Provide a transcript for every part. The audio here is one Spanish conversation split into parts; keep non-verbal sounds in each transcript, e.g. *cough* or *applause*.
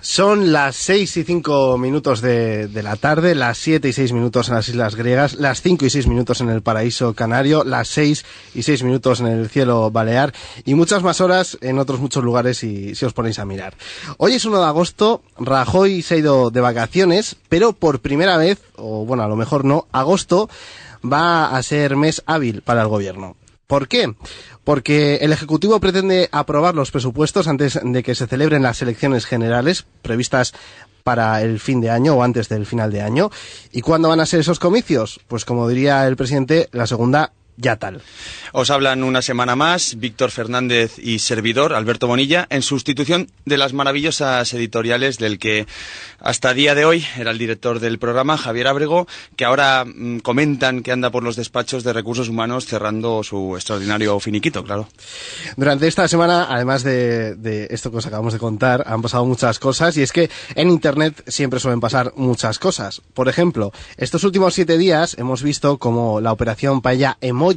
Son las 6 y 5 minutos de, de, la tarde, las 7 y 6 minutos en las Islas Griegas, las 5 y 6 minutos en el paraíso canario, las 6 y 6 minutos en el cielo balear y muchas más horas en otros muchos lugares si, si os ponéis a mirar. Hoy es 1 de agosto, Rajoy se ha ido de vacaciones, pero por primera vez, o bueno, a lo mejor no, agosto va a ser mes hábil para el gobierno. ¿Por qué? Porque el Ejecutivo pretende aprobar los presupuestos antes de que se celebren las elecciones generales previstas para el fin de año o antes del final de año. ¿Y cuándo van a ser esos comicios? Pues como diría el presidente, la segunda ya tal. Os hablan una semana más Víctor Fernández y servidor Alberto Bonilla en sustitución de las maravillosas editoriales del que hasta día de hoy era el director del programa Javier Abrego, que ahora mmm, comentan que anda por los despachos de recursos humanos cerrando su extraordinario finiquito, claro. Durante esta semana, además de, de esto que os acabamos de contar, han pasado muchas cosas y es que en Internet siempre suelen pasar muchas cosas. Por ejemplo, estos últimos siete días hemos visto como la operación Paella Emoji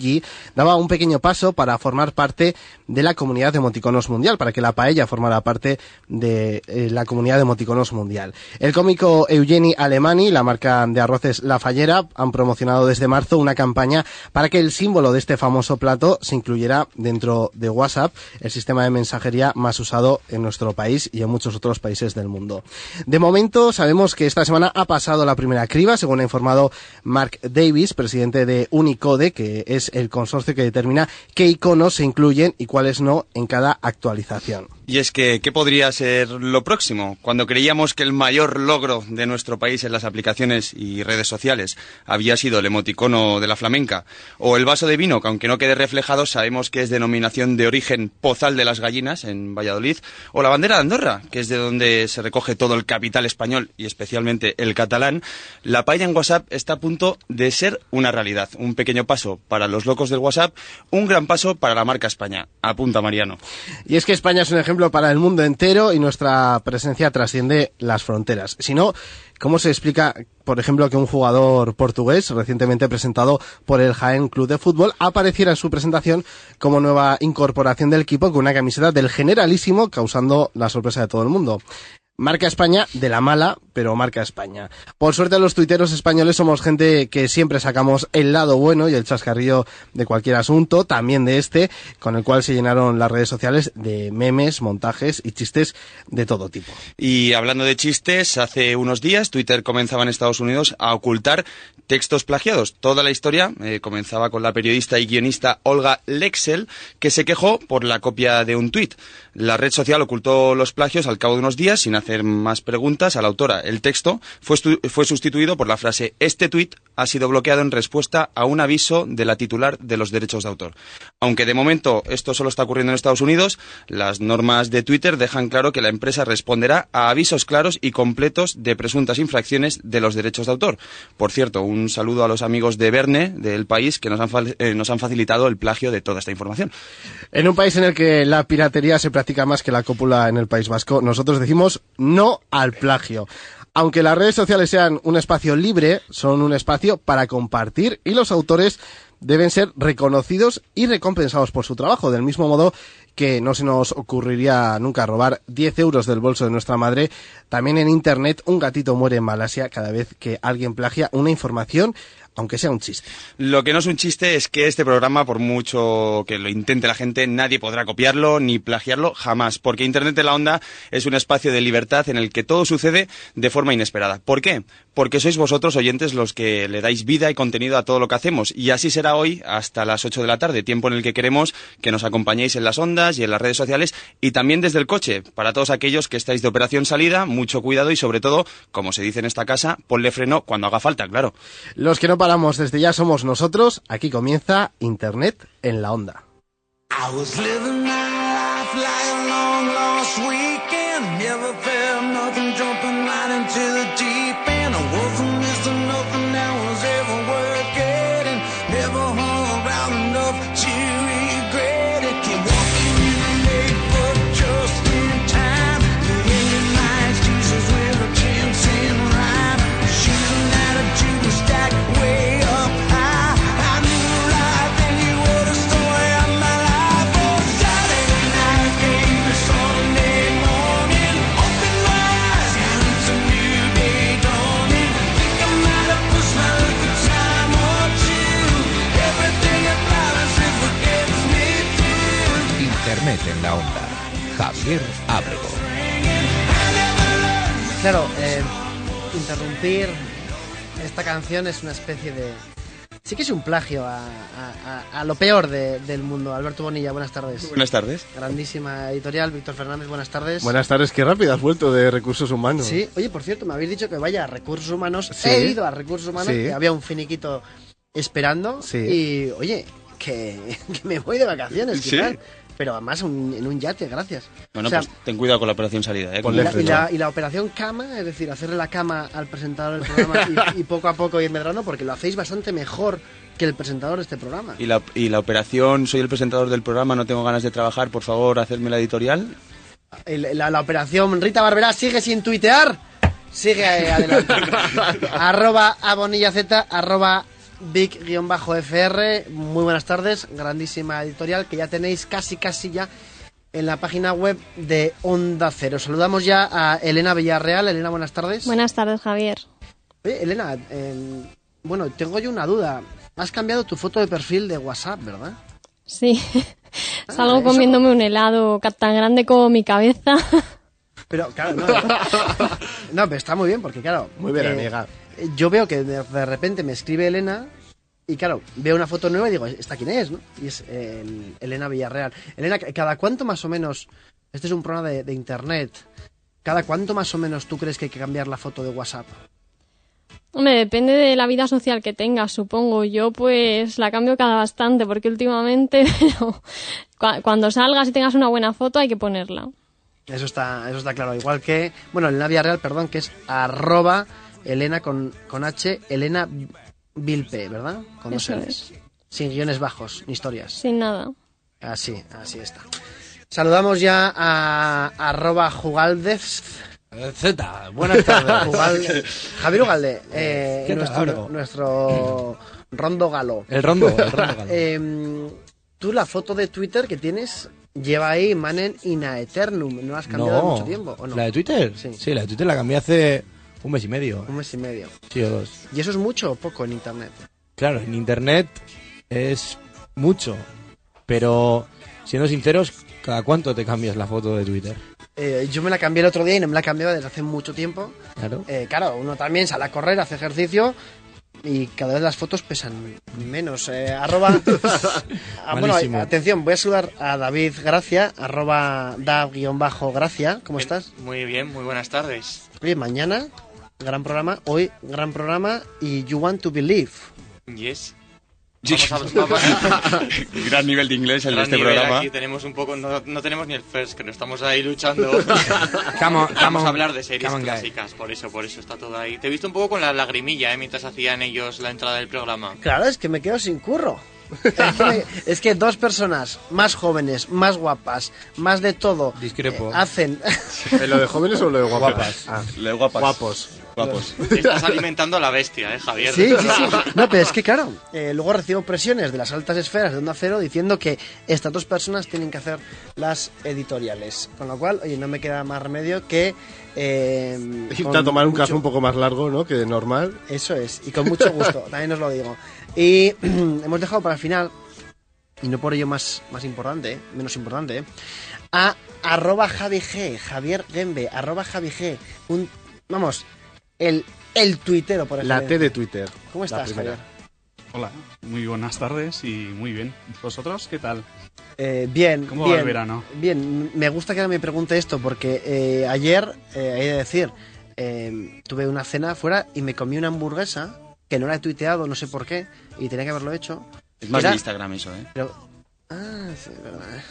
daba un pequeño paso para formar parte de la comunidad de emoticonos mundial, para que la paella formara parte de eh, la comunidad de emoticonos mundial. El cómico Eugeni Alemani la marca de arroces La Fallera han promocionado desde marzo una campaña para que el símbolo de este famoso plato se incluyera dentro de WhatsApp, el sistema de mensajería más usado en nuestro país y en muchos otros países del mundo. De momento sabemos que esta semana ha pasado la primera criba, según ha informado Mark Davis, presidente de Unicode, que es el consorcio que determina qué iconos se incluyen y cuáles no en cada actualización. Y es que, ¿qué podría ser lo próximo? Cuando creíamos que el mayor logro de nuestro país en las aplicaciones y redes sociales había sido el emoticono de la flamenca, o el vaso de vino, que aunque no quede reflejado, sabemos que es denominación de origen Pozal de las Gallinas, en Valladolid, o la bandera de Andorra, que es de donde se recoge todo el capital español y especialmente el catalán, la paella en WhatsApp está a punto de ser una realidad. Un pequeño paso para los locos del WhatsApp, un gran paso para la marca España. Apunta Mariano. Y es que España es un ejemplo ejemplo para el mundo entero y nuestra presencia trasciende las fronteras. Si no, ¿cómo se explica, por ejemplo, que un jugador portugués recientemente presentado por el Jaén Club de Fútbol apareciera en su presentación como nueva incorporación del equipo con una camiseta del Generalísimo, causando la sorpresa de todo el mundo? Marca España de la mala, pero marca España. Por suerte los tuiteros españoles somos gente que siempre sacamos el lado bueno y el chascarrillo de cualquier asunto, también de este, con el cual se llenaron las redes sociales de memes, montajes y chistes de todo tipo. Y hablando de chistes, hace unos días Twitter comenzaba en Estados Unidos a ocultar textos plagiados. Toda la historia eh, comenzaba con la periodista y guionista Olga Lexel, que se quejó por la copia de un tuit. La red social ocultó los plagios al cabo de unos días sin hacer más preguntas a la autora. El texto fue, fue sustituido por la frase Este tuit ha sido bloqueado en respuesta a un aviso de la titular de los derechos de autor. Aunque de momento esto solo está ocurriendo en Estados Unidos, las normas de Twitter dejan claro que la empresa responderá a avisos claros y completos de presuntas infracciones de los derechos de autor. Por cierto, un saludo a los amigos de Verne, del país, que nos han, eh, nos han facilitado el plagio de toda esta información. En un país en el que la piratería se practica más que la cópula en el País Vasco, nosotros decimos no al plagio. Aunque las redes sociales sean un espacio libre, son un espacio para compartir y los autores deben ser reconocidos y recompensados por su trabajo, del mismo modo que no se nos ocurriría nunca robar 10 euros del bolso de nuestra madre. También en Internet un gatito muere en Malasia cada vez que alguien plagia una información aunque sea un chiste. Lo que no es un chiste es que este programa, por mucho que lo intente la gente, nadie podrá copiarlo ni plagiarlo jamás, porque Internet de la Onda es un espacio de libertad en el que todo sucede de forma inesperada. ¿Por qué? Porque sois vosotros, oyentes, los que le dais vida y contenido a todo lo que hacemos, y así será hoy hasta las 8 de la tarde, tiempo en el que queremos que nos acompañéis en las ondas y en las redes sociales, y también desde el coche. Para todos aquellos que estáis de operación salida, mucho cuidado y sobre todo, como se dice en esta casa, ponle freno cuando haga falta, claro. Los que no paramos desde ya somos nosotros. Aquí comienza Internet en la onda. Javier Ábrego. Claro, eh, interrumpir esta canción es una especie de... Sí que es un plagio a, a- a- a lo peor de- del mundo. Alberto Bonilla, buenas tardes. Buenas tardes. Grandísima editorial. Víctor Fernández, buenas tardes. Buenas tardes, qué rápido has vuelto de recursos humanos. Sí, oye, por cierto, me habéis dicho que vaya a recursos humanos. Sí. He ido a recursos humanos, Sí. que había un finiquito esperando. Sí. Y, oye, que, *laughs* que me voy de vacaciones, Sí. quizás. Pero además un- en un yate, gracias. Bueno, O sea, pues ten cuidado con la operación salida, ¿eh? y la, y la- y la operación cama, es decir, hacerle la cama al presentador del programa y, *laughs* y poco a poco ir medrando, porque lo hacéis bastante mejor que el presentador de este programa. Y la, y la operación, soy el presentador del programa, no tengo ganas de trabajar, por favor, hacerme la editorial. El- la, la operación Rita Barberá sigue sin tuitear. Sigue eh, adelante. *laughs* arroba abonilla z, arroba big-fr. Muy buenas tardes. Grandísima editorial que ya tenéis casi, casi ya en la página web de Onda Cero. Saludamos ya a Elena Villarreal. Elena, buenas tardes. Buenas tardes, Javier. Oye, Elena, eh, bueno, tengo yo una duda. Has cambiado tu foto de perfil de WhatsApp, ¿verdad? Sí, salgo eso- comiéndome un helado tan grande como mi cabeza. Pero, claro, no. *laughs* No, No, pero está muy bien porque, claro. Muy bien, eh, amiga. Yo veo que de, repente me escribe Elena y, claro, veo una foto nueva y digo, ¿esta quién es? ¿no? Y es eh, el- Elena Villarreal. Elena, ¿cada cuánto más o menos? Este es un programa de, de internet. ¿Cada cuánto más o menos tú crees que hay que cambiar la foto de WhatsApp? Hombre, depende de la vida social que tengas, supongo. Yo pues la cambio cada bastante porque últimamente, *laughs* pero cuando salgas y tengas una buena foto hay que ponerla. Eso está, eso está claro. Igual que, bueno, Elena Villarreal, perdón, que es arroba Elena con, con H, Elena Vilpe, ¿verdad? Con dos Eso Ls. Sin guiones bajos, ni historias. Sin nada. Así, así está. Saludamos ya a arroba Jugaldez. Z, buenas tardes. *laughs* Jugal- Javier Ugalde, eh, ¿Qué tal, nuestro, nuestro rondo galo. El rondo, el rondo. *laughs* galo. Eh, tú la foto de Twitter que tienes lleva ahí Manen in Aeternum. ¿No has cambiado no, mucho tiempo? ¿o no? ¿La de Twitter? Sí. la de Twitter la cambié hace un mes y medio. Un mes y medio. Sí, o dos. ¿Y eso es mucho o poco en Internet? Claro, en internet es mucho, pero siendo sinceros, ¿cada cuánto te cambias la foto de Twitter? Eh, yo me la cambié el otro día y no me la cambiaba desde hace mucho tiempo. Claro. Eh, claro, uno también sale a correr, hace ejercicio y cada vez las fotos pesan menos. Eh, arroba. *laughs* Ah, bueno, atención, voy a saludar a David Gracia, arroba da-gracia. ¿Cómo estás? Muy bien, muy buenas tardes. Oye, mañana, gran programa. Hoy, gran programa. Y You Want to Believe. Yes. Vamos a, vamos *laughs* Gran nivel de inglés el de este nivel programa. Aquí tenemos un poco, no, no tenemos ni el first, que no estamos ahí luchando. *laughs* Come on, come Vamos a hablar de series clásicas, por eso, por eso está todo ahí. Te he visto un poco con la lagrimilla, ¿eh? Mientras hacían ellos la entrada del programa. Claro, es que me quedo sin curro. Es que, me- es que dos personas más jóvenes, más guapas, más de todo, Discrepo. eh, hacen. ¿En lo de jóvenes o lo de guapas? Guapas. Ah, Le guapas. guapos. Guapos. *laughs* Estás alimentando a la bestia, ¿eh, Javier? Sí, sí, sí. *laughs* No, pero es que claro, eh, luego recibo presiones de las altas esferas de Onda Cero diciendo que estas dos personas tienen que hacer las editoriales. Con lo cual, oye, no me queda más remedio que... Eh, a tomar un mucho- café un poco más largo, ¿no? Que de normal. Eso es, y con mucho gusto, *laughs* también os lo digo. Y *clears throat* hemos dejado para el final, y no por ello más, más importante, ¿eh? menos importante, ¿eh? a arroba Javi G, Javier Gembe, arroba Javi G, un, vamos, el, el tuitero, por ejemplo. La T de Twitter. ¿Cómo estás. Javier? Hola, muy buenas tardes y muy bien. ¿Vosotros qué tal? Eh, bien, ¿Cómo va bien, el verano? Bien, me gusta que ahora me pregunte esto porque eh, ayer, eh, hay de decir, eh, tuve una cena fuera y me comí una hamburguesa que no la he tuiteado, no sé por qué, y tenía que haberlo hecho. Es más Era- de Instagram eso, ¿eh? Pero. Ah, sí, verdad.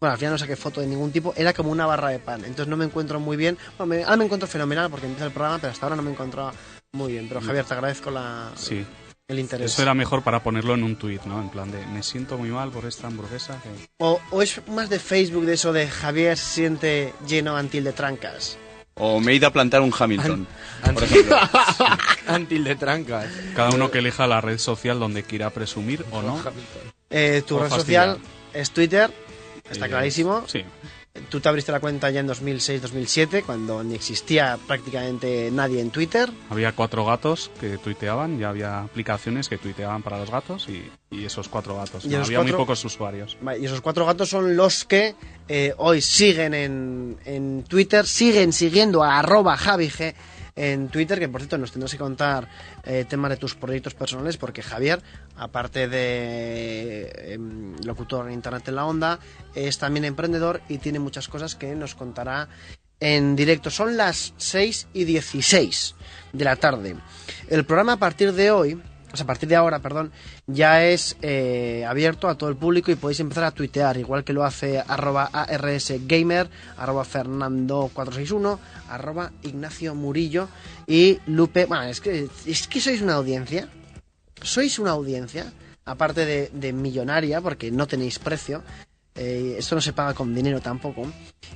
Bueno, al final no saqué foto de ningún tipo, era como una barra de pan, entonces no me encuentro muy bien. Bueno, me- ahora me encuentro fenomenal porque empieza el programa, pero hasta ahora no me encontraba muy bien. Pero Javier, te agradezco la, Sí, el interés. eso era mejor para ponerlo en un tuit, ¿no? En plan de, me siento muy mal por esta hamburguesa. que-". o, o es más de Facebook de eso de Javier se siente lleno antil de trancas. O me he ido a plantar un Hamilton, por Anti- ejemplo. *laughs* Antil de trancas. Cada uno que elija la red social donde quiera presumir o no. Eh, tu O red fastidiar. social es Twitter, está clarísimo. Sí. Tú te abriste la cuenta ya en 2006-2007, cuando ni existía prácticamente nadie en Twitter. Había cuatro gatos que tuiteaban, ya había aplicaciones que tuiteaban para los gatos y, y esos cuatro gatos. ¿Y No, había muy pocos usuarios. Y esos cuatro gatos son los que eh, hoy siguen en, en Twitter, siguen siguiendo a arroba javig en Twitter, que por cierto nos tendrás que contar eh, temas de tus proyectos personales, porque Javier, aparte de em, locutor en Internet en la Onda, es también emprendedor y tiene muchas cosas que nos contará en directo. Son las 6 y 16 de la tarde. El programa a partir de hoy, a partir de ahora, perdón, ya es eh, abierto a todo el público y podéis empezar a tuitear, igual que lo hace arroba arsgamer, arroba fernando461, arroba ignacio murillo y lupe... Bueno, es que, es que sois una audiencia, sois una audiencia, aparte de, de millonaria, porque no tenéis precio, eh, esto no se paga con dinero tampoco.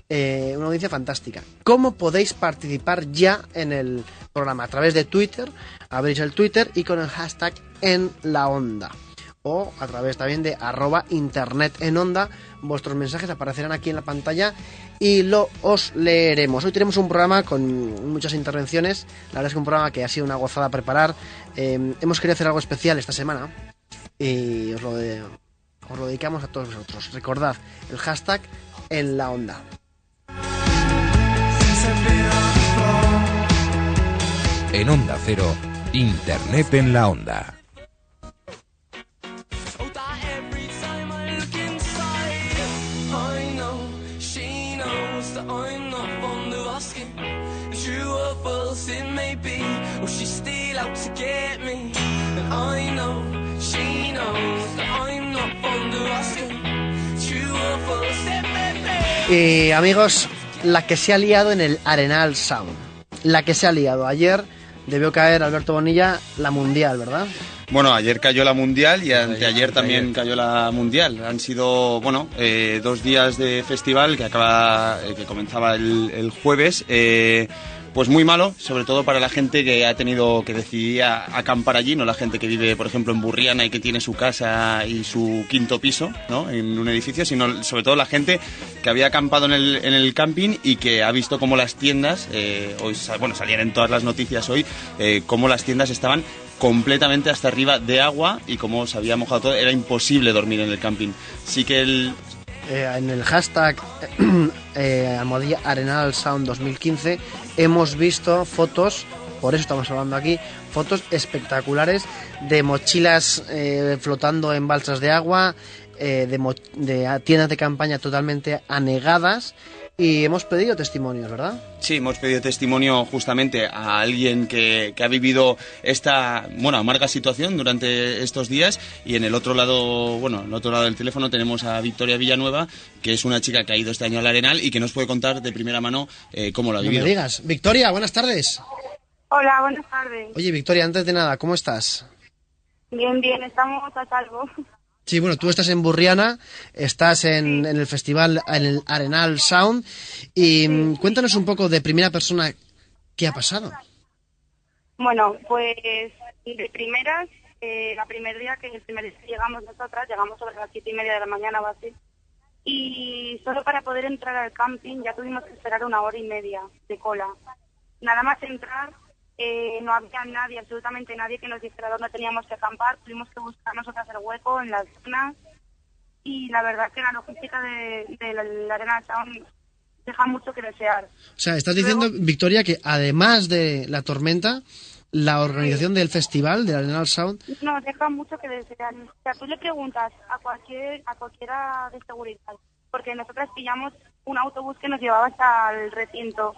Eh, una audiencia fantástica. ¿Cómo podéis participar ya en el programa? A través de Twitter, abrís el Twitter y con el hashtag en la onda. O a través también de arroba internet. Vuestros mensajes aparecerán aquí en la pantalla y lo os leeremos. Hoy tenemos un programa con muchas intervenciones. La verdad es que un programa que ha sido una gozada preparar. Eh, hemos querido hacer algo especial esta semana y os lo, de- os lo dedicamos a todos vosotros. Recordad el hashtag en la onda. En Onda Cero, Internet en la Onda. Y amigos, la que se ha liado en el Arenal Sound. La que se ha liado. Ayer debió caer Alberto Bonilla la mundial, ¿verdad? Bueno, ayer cayó la Mundial y anteayer también cayó la Mundial. Han sido, bueno, eh, dos días de festival que acaba, eh, que comenzaba el, el jueves. eh, pues muy malo, sobre todo para la gente que ha tenido que decidir acampar allí, no la gente que vive, por ejemplo, en Burriana y que tiene su casa y su quinto piso, ¿no? En un edificio, sino sobre todo la gente que había acampado en el, camping y que ha visto cómo las tiendas, eh, hoy, bueno, salían en todas las noticias hoy, eh, cómo las tiendas estaban completamente hasta arriba de agua y como se había mojado todo, era imposible dormir en el camping. Sí que el... Eh, en el hashtag *clears throat* eh, Almohadilla Arenal Sound 2015 hemos visto fotos, por eso estamos hablando aquí, fotos espectaculares de mochilas eh, flotando en balsas de agua, eh, de tiendas de campaña totalmente anegadas y hemos pedido testimonios, ¿verdad? Sí, hemos pedido testimonio justamente a alguien que, que ha vivido esta, bueno, amarga situación durante estos días y en el otro lado, bueno, en el otro lado del teléfono tenemos a Victoria Villanueva, que es una chica que ha ido este año al Arenal y que nos puede contar de primera mano eh, cómo lo ha No me vivido. digas. Victoria, buenas tardes. Hola, buenas tardes. Oye, Victoria, antes de nada, ¿cómo estás? Bien, bien, estamos a salvo. Sí, bueno, tú estás en Burriana, estás en, en el festival, en el Arenal Sound, y mm, cuéntanos un poco de primera persona qué ha pasado. Bueno, pues de primeras, eh, la primer día que el primer día llegamos nosotras, llegamos sobre las siete y media de la mañana o así, y solo para poder entrar al camping ya tuvimos que esperar una hora y media de cola. Nada más entrar, eh, no había nadie, absolutamente nadie que nos dijera dónde teníamos que acampar, tuvimos que buscar nosotras el hueco en las zonas, y la verdad que la logística de, de la, la Arena Sound deja mucho que desear. O sea, estás diciendo, Victoria, que además de la tormenta, la organización del festival, del Arenal Sound, No, deja mucho que desear. O sea, tú le preguntas a cualquier a cualquiera de seguridad, porque nosotras pillamos un autobús que nos llevaba hasta el recinto,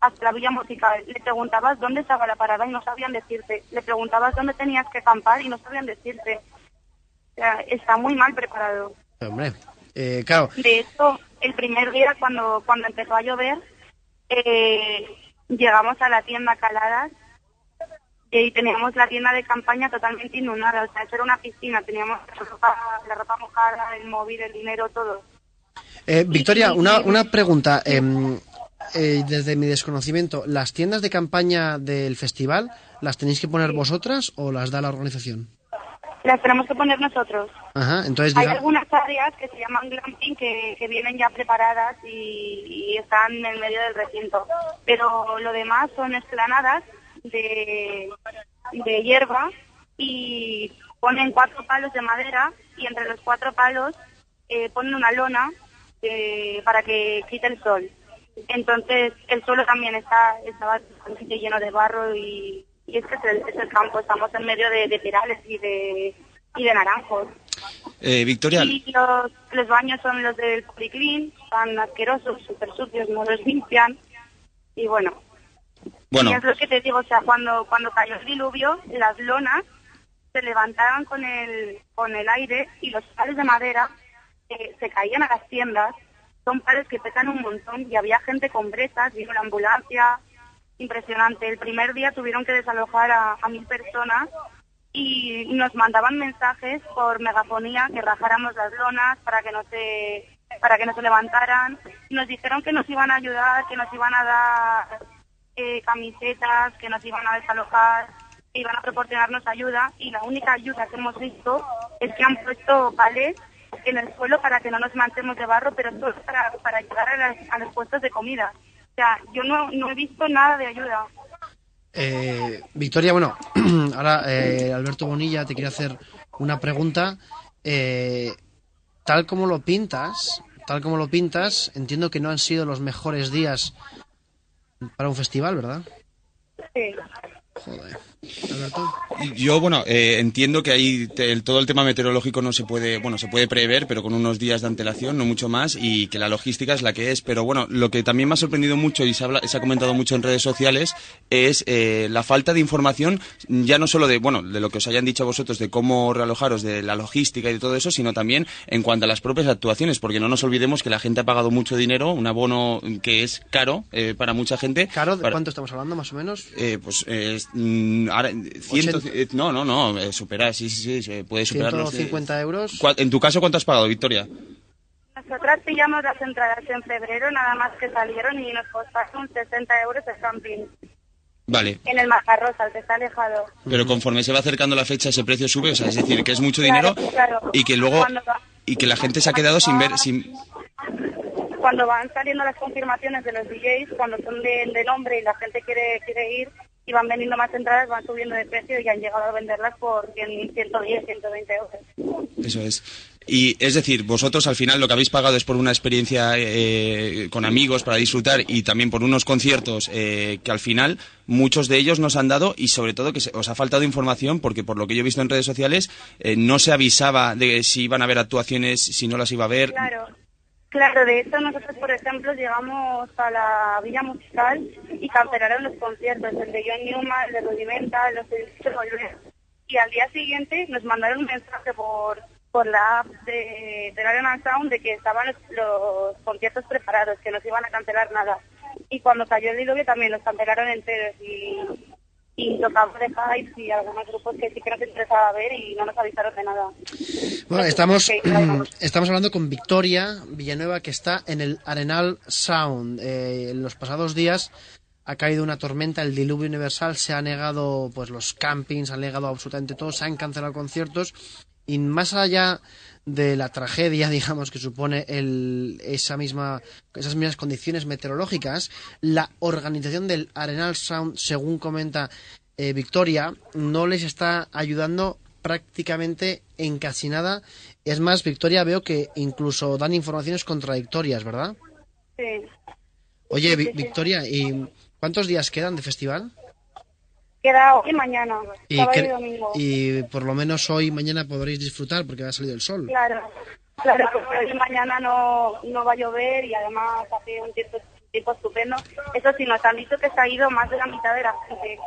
hasta la villa musical. Le preguntabas dónde estaba la parada y no sabían decirte. Le preguntabas dónde tenías que acampar y no sabían decirte. O sea, está muy mal preparado. hombre, eh, claro, De hecho, el primer día cuando, cuando empezó a llover, eh, llegamos a la tienda Caladas y teníamos la tienda de campaña totalmente inundada. O sea, eso era una piscina. Teníamos la ropa, la ropa mojada, el móvil, el dinero, todo. Eh, Victoria, una, una pregunta. em, eh, desde mi desconocimiento, ¿las tiendas de campaña del festival las tenéis que poner vosotras o las da la organización? Las tenemos que poner nosotros. Ajá, entonces Hay diga... algunas áreas que se llaman glamping que, que vienen ya preparadas y, y están en el medio del recinto. Pero lo demás son esplanadas de, de hierba y ponen cuatro palos de madera y entre los cuatro palos eh, ponen una lona eh, para que quite el sol. Entonces el suelo también está, bastante lleno de barro y, y es que es el, es el campo, estamos en medio de, de perales y de, y de naranjos. Eh, Victoria, Y los, los baños son los del Policlin, están asquerosos, súper sucios, no los limpian. Y bueno, bueno, y es lo que te digo, o sea, cuando, cuando cayó el diluvio, las lonas se levantaban con el, con el aire y los palos de madera eh, se caían a las tiendas. Son palos que pesan un montón y había gente con bresas, vino la ambulancia, impresionante. El primer día tuvieron que desalojar a, a mil personas y nos mandaban mensajes por megafonía que rajáramos las lonas para que no se para que no se levantaran. Nos dijeron que nos iban a ayudar, que nos iban a dar eh, camisetas, que nos iban a desalojar, que iban a proporcionarnos ayuda y la única ayuda que hemos visto es que han puesto palés en el suelo para que no nos manchemos de barro, pero solo para, para llegar a, las- a los puestos de comida. O sea, yo no, no he visto nada de ayuda. Eh, Victoria, bueno, *clears throat* ahora eh, Alberto Bonilla te quiere hacer una pregunta. Eh, tal como lo pintas, tal como lo pintas, entiendo que no han sido los mejores días para un festival, ¿verdad? Sí. Joder. Yo, bueno, eh, entiendo que ahí te- el- todo el tema meteorológico no se puede, bueno, se puede prever, pero con unos días de antelación, no mucho más, y que la logística es la que es. Pero bueno, lo que también me ha sorprendido mucho y se, habla- se ha comentado mucho en redes sociales es eh, la falta de información, ya no solo de, bueno, de lo que os hayan dicho a vosotros de cómo realojaros, de la logística y de todo eso, sino también en cuanto a las propias actuaciones, porque no nos olvidemos que la gente ha pagado mucho dinero, un abono que es caro eh, para mucha gente. Caro, ¿de para- cuánto estamos hablando más o menos? eh, pues eh, mm, ahora, ciento- 80. eh, no, no, no, eh, supera, sí, sí, sí, puede superar los, eh, 150 euros. ¿cuál- En tu caso, ¿cuánto has pagado, Victoria? Nosotras pillamos las entradas en febrero, nada más que salieron y nos costaron 60 euros el camping. Vale, En el Majarrosa, el que está alejado. pero conforme se va acercando la fecha, ese precio sube, o sea, es decir, que es mucho Claro, dinero claro. y que luego y que la gente se ha quedado sin ver, sin, Cuando van saliendo las confirmaciones de los DJs, cuando son de, de nombre y la gente quiere, quiere ir y van vendiendo más entradas, van subiendo de precio y han llegado a venderlas por 100, 110, 120 euros. Eso es. Y es decir, vosotros al final lo que habéis pagado es por una experiencia eh, con amigos para disfrutar y también por unos conciertos eh, que al final muchos de ellos nos han dado y sobre todo que se- os ha faltado información porque por lo que yo he visto en redes sociales eh, no se avisaba de si iban a haber actuaciones, si no las iba a haber. Claro, claro, de hecho nosotros, por ejemplo, llegamos a la Villa Musical y cancelaron los conciertos, el de John Newman, el de Rudimenta, los de. Y al día siguiente nos mandaron un mensaje por por la app de, de Arena Sound de que estaban los, los conciertos preparados, que no se iban a cancelar nada. Y cuando cayó el diluvio también los cancelaron enteros y, y tocamos de Hypes y algunos grupos que sí que nos interesaba ver y no nos avisaron de nada. Bueno, estamos, claro. estamos hablando con Victoria Villanueva, que está en el Arenal Sound. Eh, en los pasados días ha caído una tormenta, el diluvio universal, se ha negado pues los campings, se ha negado absolutamente todo, se han cancelado conciertos y más allá de la tragedia, *laughs* digamos, que supone el, esa misma, esas mismas condiciones meteorológicas, la organización del Arenal Sound, según comenta eh, Victoria, no les está ayudando prácticamente en casi nada. Es más, Victoria, veo que incluso dan informaciones contradictorias, ¿verdad? Sí. Oye, Vi-. Victoria, ¿y cuántos días quedan de festival? Queda hoy y mañana, Y, sábado y domingo. y por lo menos hoy y mañana podréis disfrutar porque va a salir el sol. Claro, claro, porque hoy y mañana no, no va a llover y además hace un tiempo, tiempo estupendo. Eso sí, nos han dicho que se ha ido más de la mitad de la gente.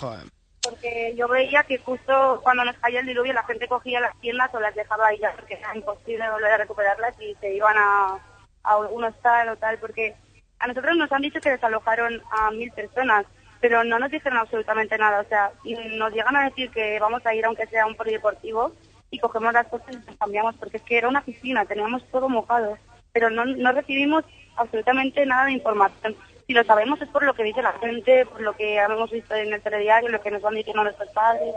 Joder. Porque yo veía que justo cuando nos cayó el diluvio la gente cogía las tiendas o las dejaba ahí ya porque era imposible volver a recuperarlas y se iban a, a un hostal o tal. Porque a nosotros nos han dicho que desalojaron a mil personas, pero no nos dijeron absolutamente nada. O sea, y nos llegan a decir que vamos a ir aunque sea un polideportivo y cogemos las cosas y nos cambiamos porque es que era una piscina, teníamos todo mojado. Pero no, no recibimos absolutamente nada de información. Si lo sabemos es por lo que dice la gente, por lo que hemos visto en el telediario, lo que nos van diciendo nuestros padres.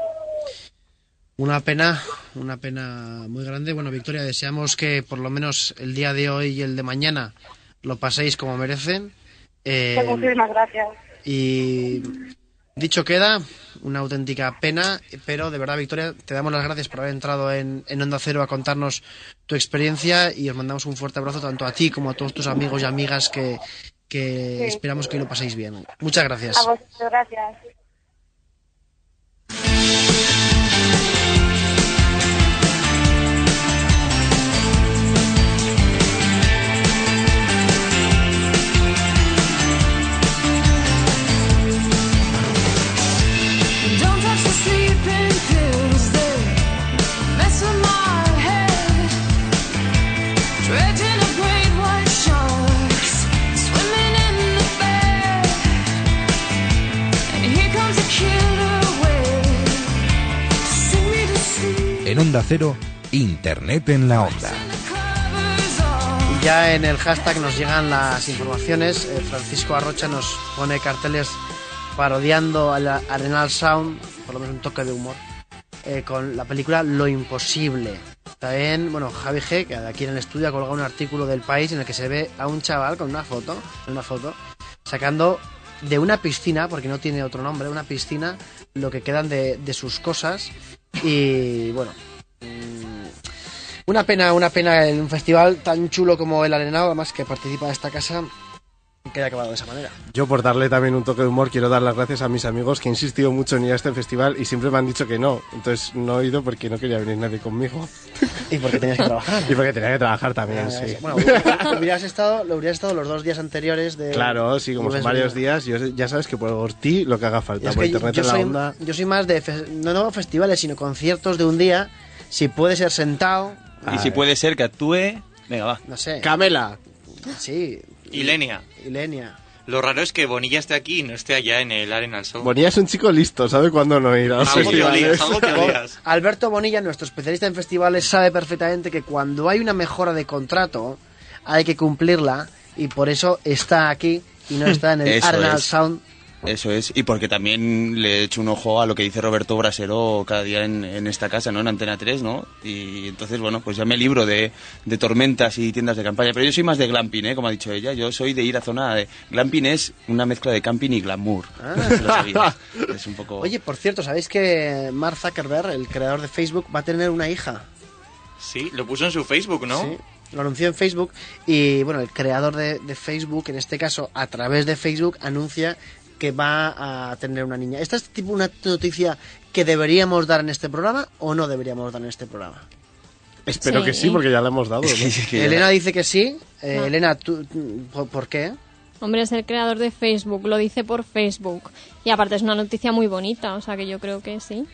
Una pena, una pena muy grande. Bueno, Victoria, deseamos que por lo menos el día de hoy y el de mañana lo paséis como merecen. Eh, Muchísimas gracias. Y dicho queda, una auténtica pena, pero de verdad, Victoria, te damos las gracias por haber entrado en, en Onda Cero a contarnos tu experiencia y os mandamos un fuerte abrazo tanto a ti como a todos tus amigos y amigas que, que Sí. esperamos que lo paséis bien. Muchas gracias. A vosotros, gracias. En Onda Cero, Internet en la Onda. Y ya en el hashtag nos llegan las informaciones. Eh, Francisco Arrocha nos pone carteles parodiando a la Arenal Sound, por lo menos un toque de humor, eh, con la película Lo Imposible. También, bueno, Javi G, que aquí en el estudio ha colgado un artículo del país en el que se ve a un chaval con una foto, una foto, sacando de una piscina, porque no tiene otro nombre, una piscina, lo que quedan de, de sus cosas. Y bueno, mm, una pena, una pena en un festival tan chulo como el Arenado, además que participa esta casa, que haya acabado de esa manera. Yo por darle también un toque de humor quiero dar las gracias a mis amigos que he insistido mucho en ir a este festival y siempre me han dicho que no. Entonces no he ido porque no quería venir nadie conmigo. *laughs* Y porque tenías que trabajar. *laughs* Y porque tenía que trabajar también, sí. Bueno, hubieras estado, lo hubieras estado los dos días anteriores de... Claro, sí, como son varios venido. días, yo, ya sabes que por ti lo que haga Y falta, por que yo, internet yo en la soy, onda. yo soy más de, fe- no, no festivales, sino conciertos de un día, si puede ser sentado, Y si puede ser que actúe... Venga, va. no sé. Camela. Sí. Y Lenia. Ilenia. Lo raro es que Bonilla esté aquí y no esté allá en el Arenal Show. Bonilla es un chico listo, sabe cuándo no ir a los festivales. *laughs* Alberto Bonilla, nuestro especialista en festivales, sabe perfectamente que cuando hay una mejora de contrato hay que cumplirla y por eso está aquí y no está en el *laughs* Arenal. Sound. Eso es, y porque también le he hecho un ojo a lo que dice Roberto Brasero cada día en, en esta casa, ¿no? En Antena 3, ¿no? Y entonces, bueno, pues ya me libro de, de tormentas y tiendas de campaña. Pero yo soy más de glamping, ¿eh? Como ha dicho ella. Yo soy de ir a zona de... Glamping es una mezcla de camping y glamour. Ah. No sé si lo sabías. Es un poco... Oye, por cierto, ¿sabéis que Mark Zuckerberg, el creador de Facebook, va a tener una hija? Sí, lo puso en su Facebook, ¿no? Sí, lo anunció en Facebook y bueno, el creador de, de Facebook, en este caso a través de Facebook, anuncia que va a tener una niña. ¿Esta es tipo una noticia que deberíamos dar en este programa o no deberíamos dar en este programa? Espero Sí. que sí, porque ya la hemos dado. Elena dice que sí. Eh, No. Elena, ¿tú, ¿por, por qué? Hombre, es el creador de Facebook, lo dice por Facebook. Y aparte es una noticia muy bonita, o sea que yo creo que sí.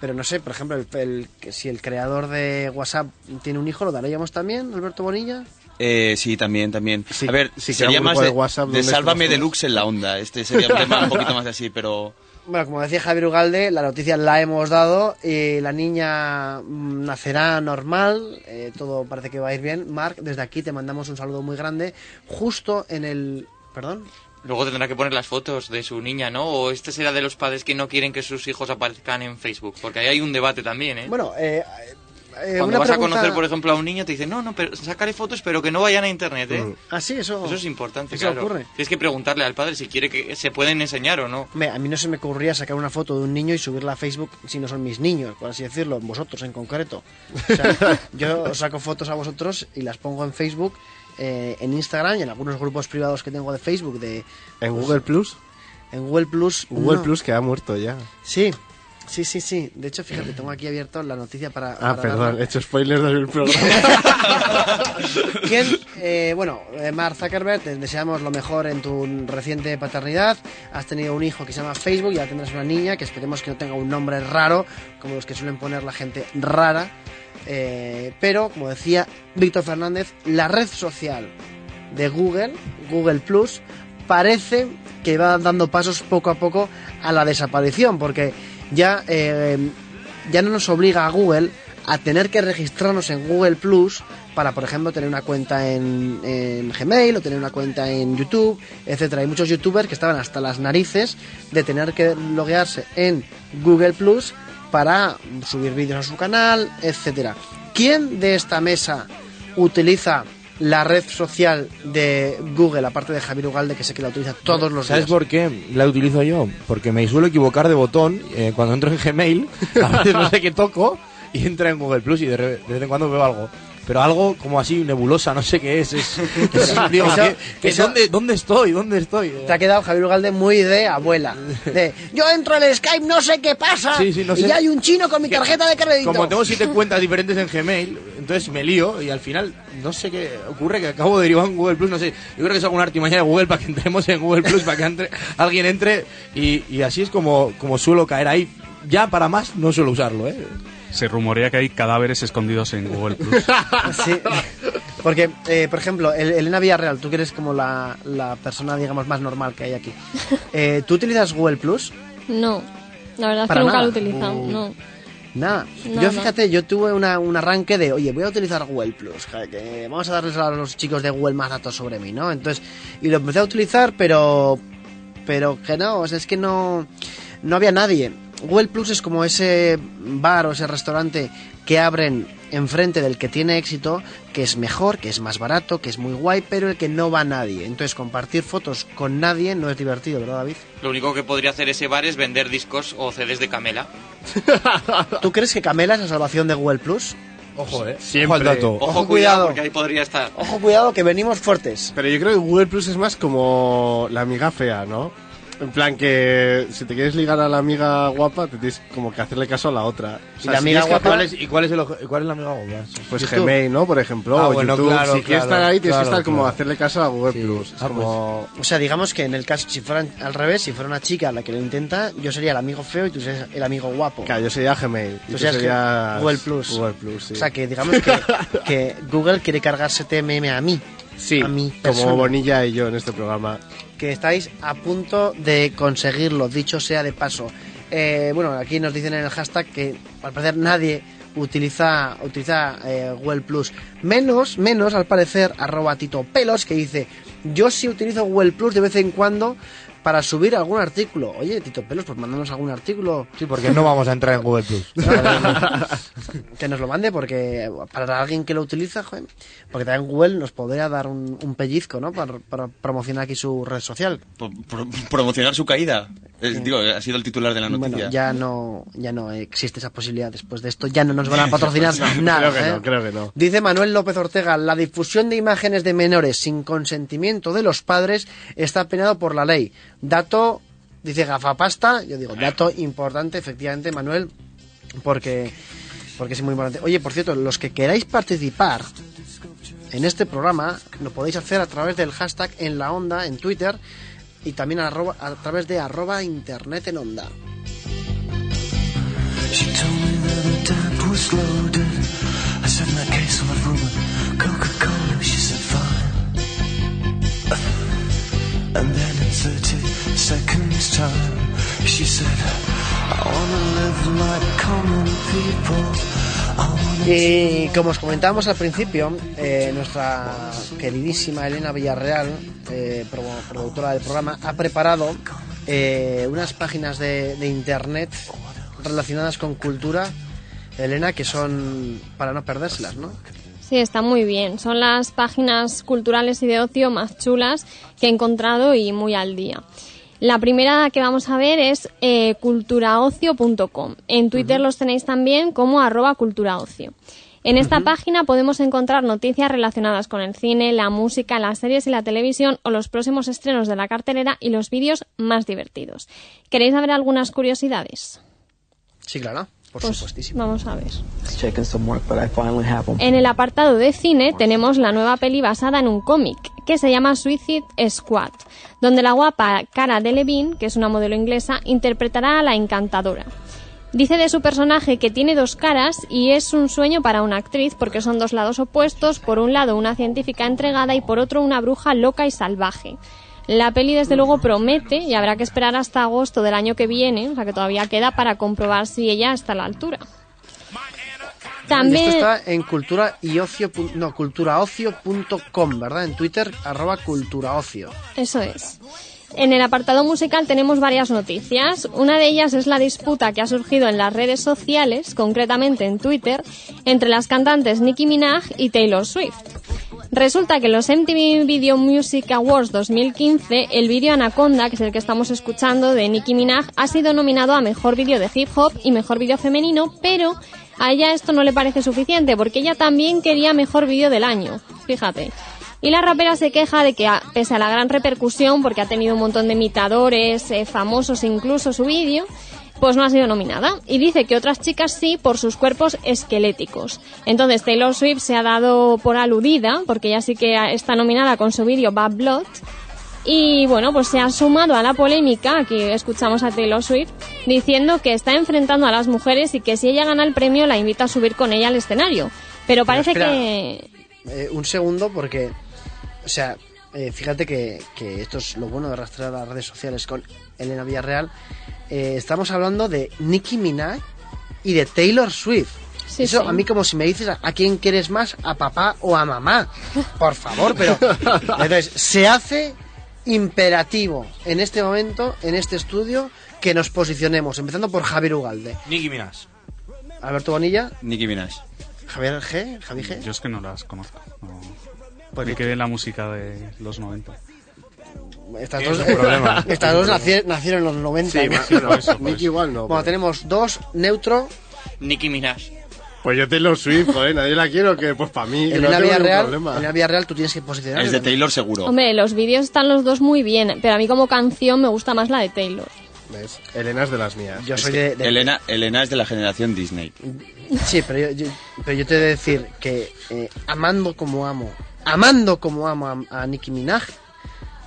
Pero no sé, por ejemplo, el, el- que si el creador de WhatsApp tiene un hijo, ¿lo daríamos también, Alberto Bonilla? Eh, sí, también, también. Sí, a ver, sí, sería más de, de WhatsApp de Sálvame Deluxe en la onda. Este sería un tema un poquito más así, pero... *laughs* Bueno, como decía Javier Ugalde, la noticia la hemos dado y la niña mm, nacerá normal, eh, todo parece que va a ir bien. Marc, desde aquí te mandamos un saludo muy grande, justo en el... ¿Perdón? Luego tendrá que poner las fotos de su niña, ¿no? O este será de los padres que no quieren que sus hijos aparezcan en Facebook. Porque ahí hay un debate también, ¿eh? Bueno, eh, eh, Cuando una vas pregunta- a conocer, por ejemplo, a un niño, te dicen, no, no, pero sacaré fotos, pero que no vayan a internet, ¿eh? Ah, sí, eso... Eso es importante, eso claro. ocurre. Tienes que preguntarle al padre si quiere que se pueden enseñar o no. A mí no se me ocurriría sacar una foto de un niño y subirla a Facebook si no son mis niños, por así decirlo, vosotros en concreto. O sea, *laughs* yo os saco fotos a vosotros y las pongo en Facebook, eh, en Instagram y en algunos grupos privados que tengo de Facebook, de En Google Plus. en Google Plus. Google no. Plus que ha muerto ya. Sí, sí, sí, sí. De hecho, fíjate, tengo aquí abierto la noticia para... Ah, para perdón, he hecho spoiler del programa. *laughs* ¿Quién? Eh, bueno, eh, Mark Zuckerberg, te deseamos lo mejor en tu reciente paternidad. Has tenido un hijo que se llama Facebook y ya tendrás una niña que esperemos que no tenga un nombre raro, como los que suelen poner la gente rara. Eh, pero, como decía Víctor Fernández, la red social de Google, Google Plus, parece que va dando pasos poco a poco a la desaparición, porque ya, eh, ya no nos obliga a Google a tener que registrarnos en Google Plus para, por ejemplo, tener una cuenta en, en Gmail o tener una cuenta en YouTube, etcétera. Hay muchos youtubers que estaban hasta las narices de tener que loguearse en Google Plus para subir vídeos a su canal, etcétera. ¿Quién de esta mesa utiliza la red social de Google, aparte de Javier Ugalde, que sé que la utiliza todos los ¿Sabes días? por qué la utilizo yo? Porque me suelo equivocar de botón eh, cuando entro en Gmail, a veces no sé qué toco y entra en Google Plus y de, de vez en cuando veo algo. Pero algo como así nebulosa, no sé qué es. es, es- digo, Eso- ¿qué- qué- eso- ¿dónde, ¿Dónde estoy? ¿Dónde estoy? Te ha quedado Javier Ugalde muy de abuela. De, yo entro en el Skype, no sé qué pasa. Sí, sí, no y sé. ya hay un chino con mi tarjeta de crédito. Como tengo siete *laughs* cuentas diferentes en Gmail, entonces me lío y al final no sé qué ocurre que acabo de derivar en Google Plus, no sé. Yo creo que es alguna artimaña de Google para que entremos en Google Plus, para que entre, *laughs* alguien entre y, y así es como, como suelo caer ahí. Ya para más no suelo usarlo, ¿eh? Se rumorea que hay cadáveres escondidos en Google Plus. *laughs* Sí, porque, eh, por ejemplo, El- Elena Villarreal, tú que eres como la, la persona, digamos, más normal que hay aquí. *laughs* Eh, ¿Tú utilizas Google Plus? No, la verdad es que nunca nada. lo he utilizado, Uh. no. Nada. No, yo no. fíjate, yo tuve una, un arranque de, oye, voy a utilizar Google Plus, que vamos a darles a los chicos de Google más datos sobre mí, ¿no? Entonces, y lo empecé a utilizar, pero, pero que no, o sea, es que no, no había nadie. Google Plus es como ese bar o ese restaurante que abren enfrente del que tiene éxito, que es mejor, que es más barato, que es muy guay, pero el que no va nadie. Entonces, compartir fotos con nadie no es divertido, ¿verdad, David? Lo único que podría hacer ese bar es vender discos o CDs de Camela. *laughs* ¿Tú crees que Camela es la salvación de Google Plus? Ojo, ¿eh? Siempre. Ojo dato. Ojo, Ojo, cuidado, cuidado. porque ahí podría estar. Ojo, cuidado, que venimos fuertes. Pero yo creo que Google Plus es más como la amiga fea, ¿no? En plan que si te quieres ligar a la amiga guapa, te tienes como que hacerle caso a la otra. O Y la si amiga ¿Cuál es, ¿Y cuál es, el, ojo- cuál es la amiga guapa? Pues YouTube. Gmail, ¿no? Por ejemplo, Ah, o bueno, YouTube. claro, si quieres estar ahí, tienes claro, que estar como hacerle caso a Google Sí. Plus. Es Ah, como... O sea, digamos que en el caso, si fueran al revés, si fuera una chica la que lo intenta, yo sería el amigo feo y tú serías el amigo guapo. Claro, yo sería Gmail. y Tú serías serías Google Plus. Google Plus, sí. O sea, que digamos que, *laughs* que Google quiere cargarse TMM a mí, sí, a mi como. Bonilla y yo en este programa. Que estáis a punto de conseguirlo, dicho sea de paso. Eh, bueno, aquí nos dicen en el hashtag que al parecer nadie utiliza utiliza eh, Google Plus. Menos, menos al parecer, arroba Tito Pelos, que dice, yo sí utilizo Google Plus de vez en cuando para subir algún artículo. Oye, Tito Pelos, pues mándanos algún artículo. Sí, porque no vamos a entrar en Google Plus. *laughs* que nos lo mande porque para alguien que lo utiliza, joder, porque también Google nos podría dar un, un pellizco, ¿no? Para, para promocionar aquí su red social. Pro- pro- promocionar su caída. Es- digo, ha sido el titular de la noticia. Bueno, ya no, ya no existe esa posibilidad. Después de esto ya no nos van a *laughs* patrocinar *laughs* nada. Creo que ¿eh? no, creo que no. Dice Manuel López Ortega, la difusión de imágenes de menores sin consentimiento de los padres está penado por la ley. Dato, dice gafapasta, yo digo, dato importante, efectivamente, Manuel, porque, porque es muy importante. Oye, por cierto, los que queráis participar en este programa, lo podéis hacer a través del hashtag en la onda en Twitter y también arroba- a través de arroba internet en onda. She told me that her dad was loaded. I said, in that case, I'll have rum and Coca-Cola. She said, fine. And then in 30 seconds time, she said, I wanna live like common people. Y como os comentábamos al principio, eh, nuestra queridísima Elena Villarreal, eh, pro- productora del programa, ha preparado eh, unas páginas de, de internet relacionadas con cultura, Elena, que son para no perdérselas, ¿no? Sí, está muy bien. Son las páginas culturales y de ocio más chulas que he encontrado y muy al día. La primera que vamos a ver es eh, culturaocio.com. En Twitter los tenéis también como arroba culturaocio. En esta página podemos encontrar noticias relacionadas con el cine, la música, las series y la televisión o los próximos estrenos de la cartelera y los vídeos más divertidos. ¿Queréis saber algunas curiosidades? Sí, claro, por Pues supuestísimo. vamos a ver. them. En el apartado de cine tenemos la nueva peli basada en un cómic que se llama Suicide Squad, donde la guapa Cara Delevingne, que es una modelo inglesa, interpretará a la encantadora. Dice de su personaje que tiene dos caras y es un sueño para una actriz porque son dos lados opuestos, por un lado una científica entregada y por otro una bruja loca y salvaje. La peli desde luego promete y habrá que esperar hasta agosto del año que viene, o sea que todavía queda para comprobar si ella está a la altura. También... Esto está en cultura y ocio, no, culturaocio.com, ¿verdad? En Twitter, arroba culturaocio. Eso es. En el apartado musical tenemos varias noticias. Una de ellas es la disputa que ha surgido en las redes sociales, concretamente en Twitter, entre las cantantes Nicki Minaj y Taylor Swift. Resulta que en los MTV Video Music Awards 2015, el vídeo Anaconda, que es el que estamos escuchando de Nicki Minaj, ha sido nominado a Mejor Vídeo de Hip Hop y Mejor Vídeo Femenino, pero a ella esto no le parece suficiente, porque ella también quería Mejor Vídeo del Año. Fíjate. Y la rapera se queja de que, pese a la gran repercusión, porque ha tenido un montón de imitadores, eh, famosos incluso su vídeo, pues no ha sido nominada. Y dice que otras chicas sí por sus cuerpos esqueléticos. Entonces Taylor Swift se ha dado por aludida, porque ella sí que está nominada con su vídeo Bad Blood. Y bueno, pues se ha sumado a la polémica, aquí escuchamos a Taylor Swift, diciendo que está enfrentando a las mujeres y que si ella gana el premio la invita a subir con ella al escenario. Pero parece que... Eh, un segundo, porque, o sea, eh, fíjate que, que esto es lo bueno de rastrear las redes sociales con Elena Villarreal. Eh, estamos hablando de Nicki Minaj y de Taylor Swift. Sí, Eso sí. a mí como si me dices a, a quién quieres más, a papá o a mamá. Por favor, pero... *laughs* Entonces, se hace imperativo en este momento, en este estudio, que nos posicionemos, empezando por Javier Ugalde. Nicki Minaj. Alberto Bonilla, Nicki Minaj. Javier G, Javi G. Yo es que no las conozco. No. Pues Me quedé en la música de los 90. Estas dos, un problema. *laughs* estas dos naci- nacieron en los 90. Sí, ¿no? bueno, Por eso, por Nicky igual no. Bueno, pero- tenemos dos, neutro, Nicki Minaj. Pues yo Taylor Swift, joder, nadie la quiero, que pues para mí, que no Elena tengo ningún Villarreal. problema. Elena Villarreal, tú tienes que posicionar. Es de Taylor seguro. Hombre, los vídeos están los dos muy bien, pero a mí como canción me gusta más la de Taylor. ¿Ves? Elena es de las mías. Yo Es soy de, de- Elena, Elena es de la generación Disney. Sí, pero yo, yo- pero yo te he de decir que eh, amando como amo, amando como amo a, a Nicki Minaj,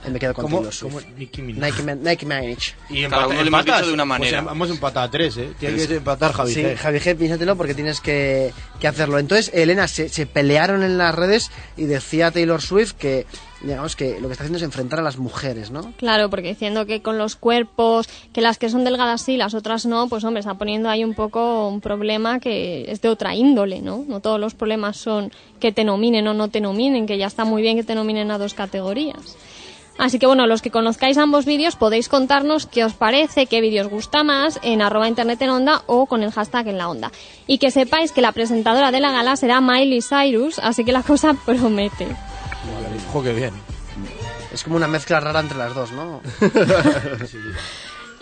me quedo con ¿Cómo, Taylor cómo Swift. Nicki Minaj? Nicki, Man- Nicki Minaj. Y Cada uno le hemos dicho de una Pues manera. hemos empatado a tres, ¿eh? Tiene que empatar Javi Sí, G. Javi G, piénsatelo porque tienes que, que hacerlo. Entonces, Elena, se, se pelearon en las redes y decía Taylor Swift que, digamos, que lo que está haciendo es enfrentar a las mujeres, ¿no? Claro, porque diciendo que con los cuerpos, que las que son delgadas sí, las otras no, pues hombre, está poniendo ahí un poco un problema que es de otra índole, ¿no? No todos los problemas son que te nominen o no te nominen, que ya está muy bien que te nominen a dos categorías. Así que bueno, los que conozcáis ambos vídeos podéis contarnos qué os parece, qué vídeo gusta más en arroba internet en onda o con el hashtag en la onda. Y que sepáis que la presentadora de la gala será Miley Cyrus, así que la cosa *laughs* promete. Ojo, qué bien. Es como una mezcla rara entre las dos, ¿no? *laughs*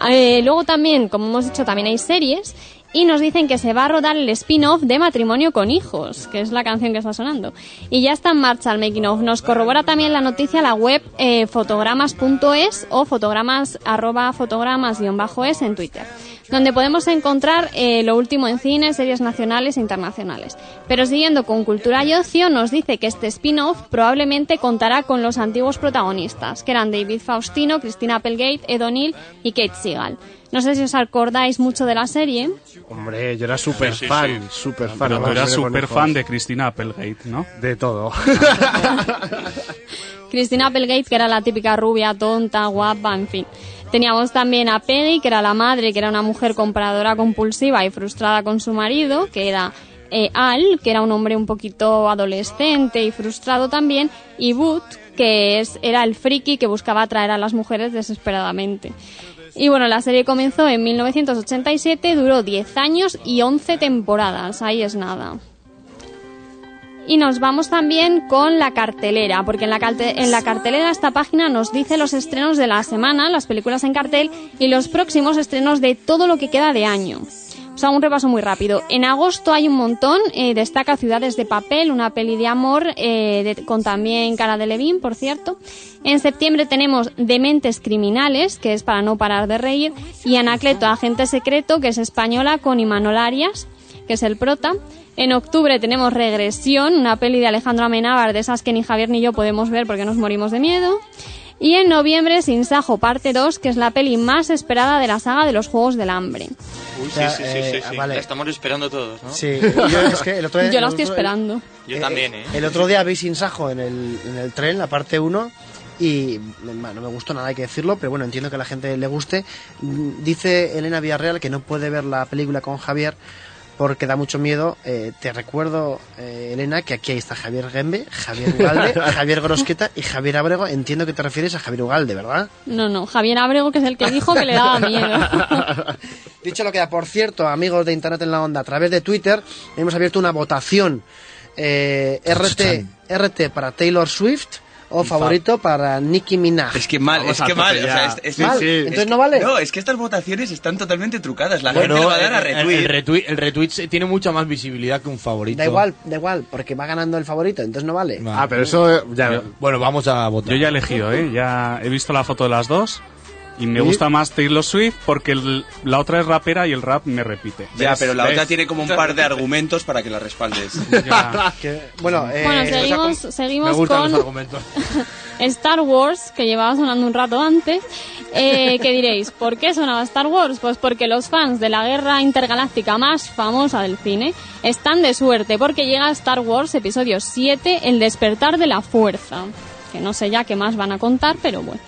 Eh, luego también, como hemos dicho, también hay series y nos dicen que se va a rodar el spin-off de Matrimonio con Hijos, que es la canción que está sonando. Y ya está en marcha el making of. Nos corrobora también la noticia la web eh, fotogramas.es o fotogramas arroba fotogramas-es en Twitter, donde podemos encontrar eh, lo último en cine, series nacionales e internacionales. Pero siguiendo con Cultura y Ocio, nos dice que este spin-off probablemente contará con los antiguos protagonistas, que eran David Faustino, Christina Applegate, Ed O'Neill y Kate Seagal. No sé si os acordáis mucho de la serie. Hombre, yo era súper Sí, sí, fan, sí. súper fan. Pero tú eras súper fan de Christina Applegate, ¿no? De todo. *laughs* Christina Applegate, que era la típica rubia, tonta, guapa, en fin. Teníamos también a Penny, que era la madre, que era una mujer compradora compulsiva y frustrada con su marido, que era eh, Al, que era un hombre un poquito adolescente y frustrado también, y Boot, que es, era el friki que buscaba atraer a las mujeres desesperadamente. Y bueno, la serie comenzó en 1987, duró 10 años y 11 temporadas, ahí es nada. Y nos vamos también con la cartelera, porque en la, calte- en la cartelera esta página nos dice los estrenos de la semana, las películas en cartel y los próximos estrenos de todo lo que queda de año. O sea, un repaso muy rápido. En agosto hay un montón, eh, destaca Ciudades de Papel, una peli de amor eh, con también Cara de Levine, por cierto. En septiembre tenemos Dementes Criminales, que es para no parar de reír, y Anacleto, Agente Secreto, que es española con Imanol Arias, que es el prota. En octubre tenemos Regresión, una peli de Alejandro Amenábar, de esas que ni Javier ni yo podemos ver porque nos morimos de miedo. Y en noviembre Sin Sajo parte 2, que es la peli más esperada de la saga de los Juegos del Hambre. Uy, O sea, sí, sí, sí, eh, sí, ah, sí. vale. La estamos esperando todos, ¿no? Sí, yo, es que el otro día- *laughs* Yo la estoy otro- esperando. Yo también, ¿eh? El otro día vi Sin Sajo en el, en el tren, la parte 1, y bueno, no me gustó nada, hay que decirlo, pero bueno, entiendo que a la gente le guste. Dice Elena Villarreal que no puede ver la película con Javier porque da mucho miedo. Eh, te recuerdo, eh, Elena, que aquí está Javier Gembe, Javier Ugalde, *laughs* Javier Grosqueta y Javier Abrego. Entiendo que te refieres a Javier Ugalde, ¿verdad? No, no, Javier Abrego, que es el que dijo que le daba *laughs* miedo. *laughs* Dicho lo que da, por cierto, amigos de Internet en la Onda, a través de Twitter hemos abierto una votación eh, RT, RT para Taylor Swift o favorito para Nicki Minaj. Es que mal, Vamos es que mal. o sea, es- es- Sí, Mal, sí. entonces es- no vale. No, es que estas votaciones están totalmente trucadas. La Bueno, gente va a dar a el- retweet. El, retweet, el retweet se- tiene mucha más visibilidad que un favorito. Da igual, da igual, porque va ganando el favorito, entonces no vale. Va. Ah, pero eso ya... Bueno, vamos a votar. Yo ya he elegido, ¿eh? Ya he visto la foto de las dos. Y me ¿Y? gusta más Taylor Swift porque el- la otra es rapera y el rap me repite. Ya, ¿Ves? pero la ¿Ves? otra tiene como un par de argumentos para que la respaldes. *laughs* Que- bueno, eh, Bueno, seguimos, Me seguimos gustan con los argumentos. *laughs* Star Wars, que llevaba sonando un rato antes. Eh, ¿Qué diréis? ¿Por qué sonaba Star Wars? Pues porque los fans de la guerra intergaláctica más famosa del cine están de suerte, porque llega Star Wars episodio 7, El despertar de la fuerza. Que no sé ya qué más van a contar, pero bueno.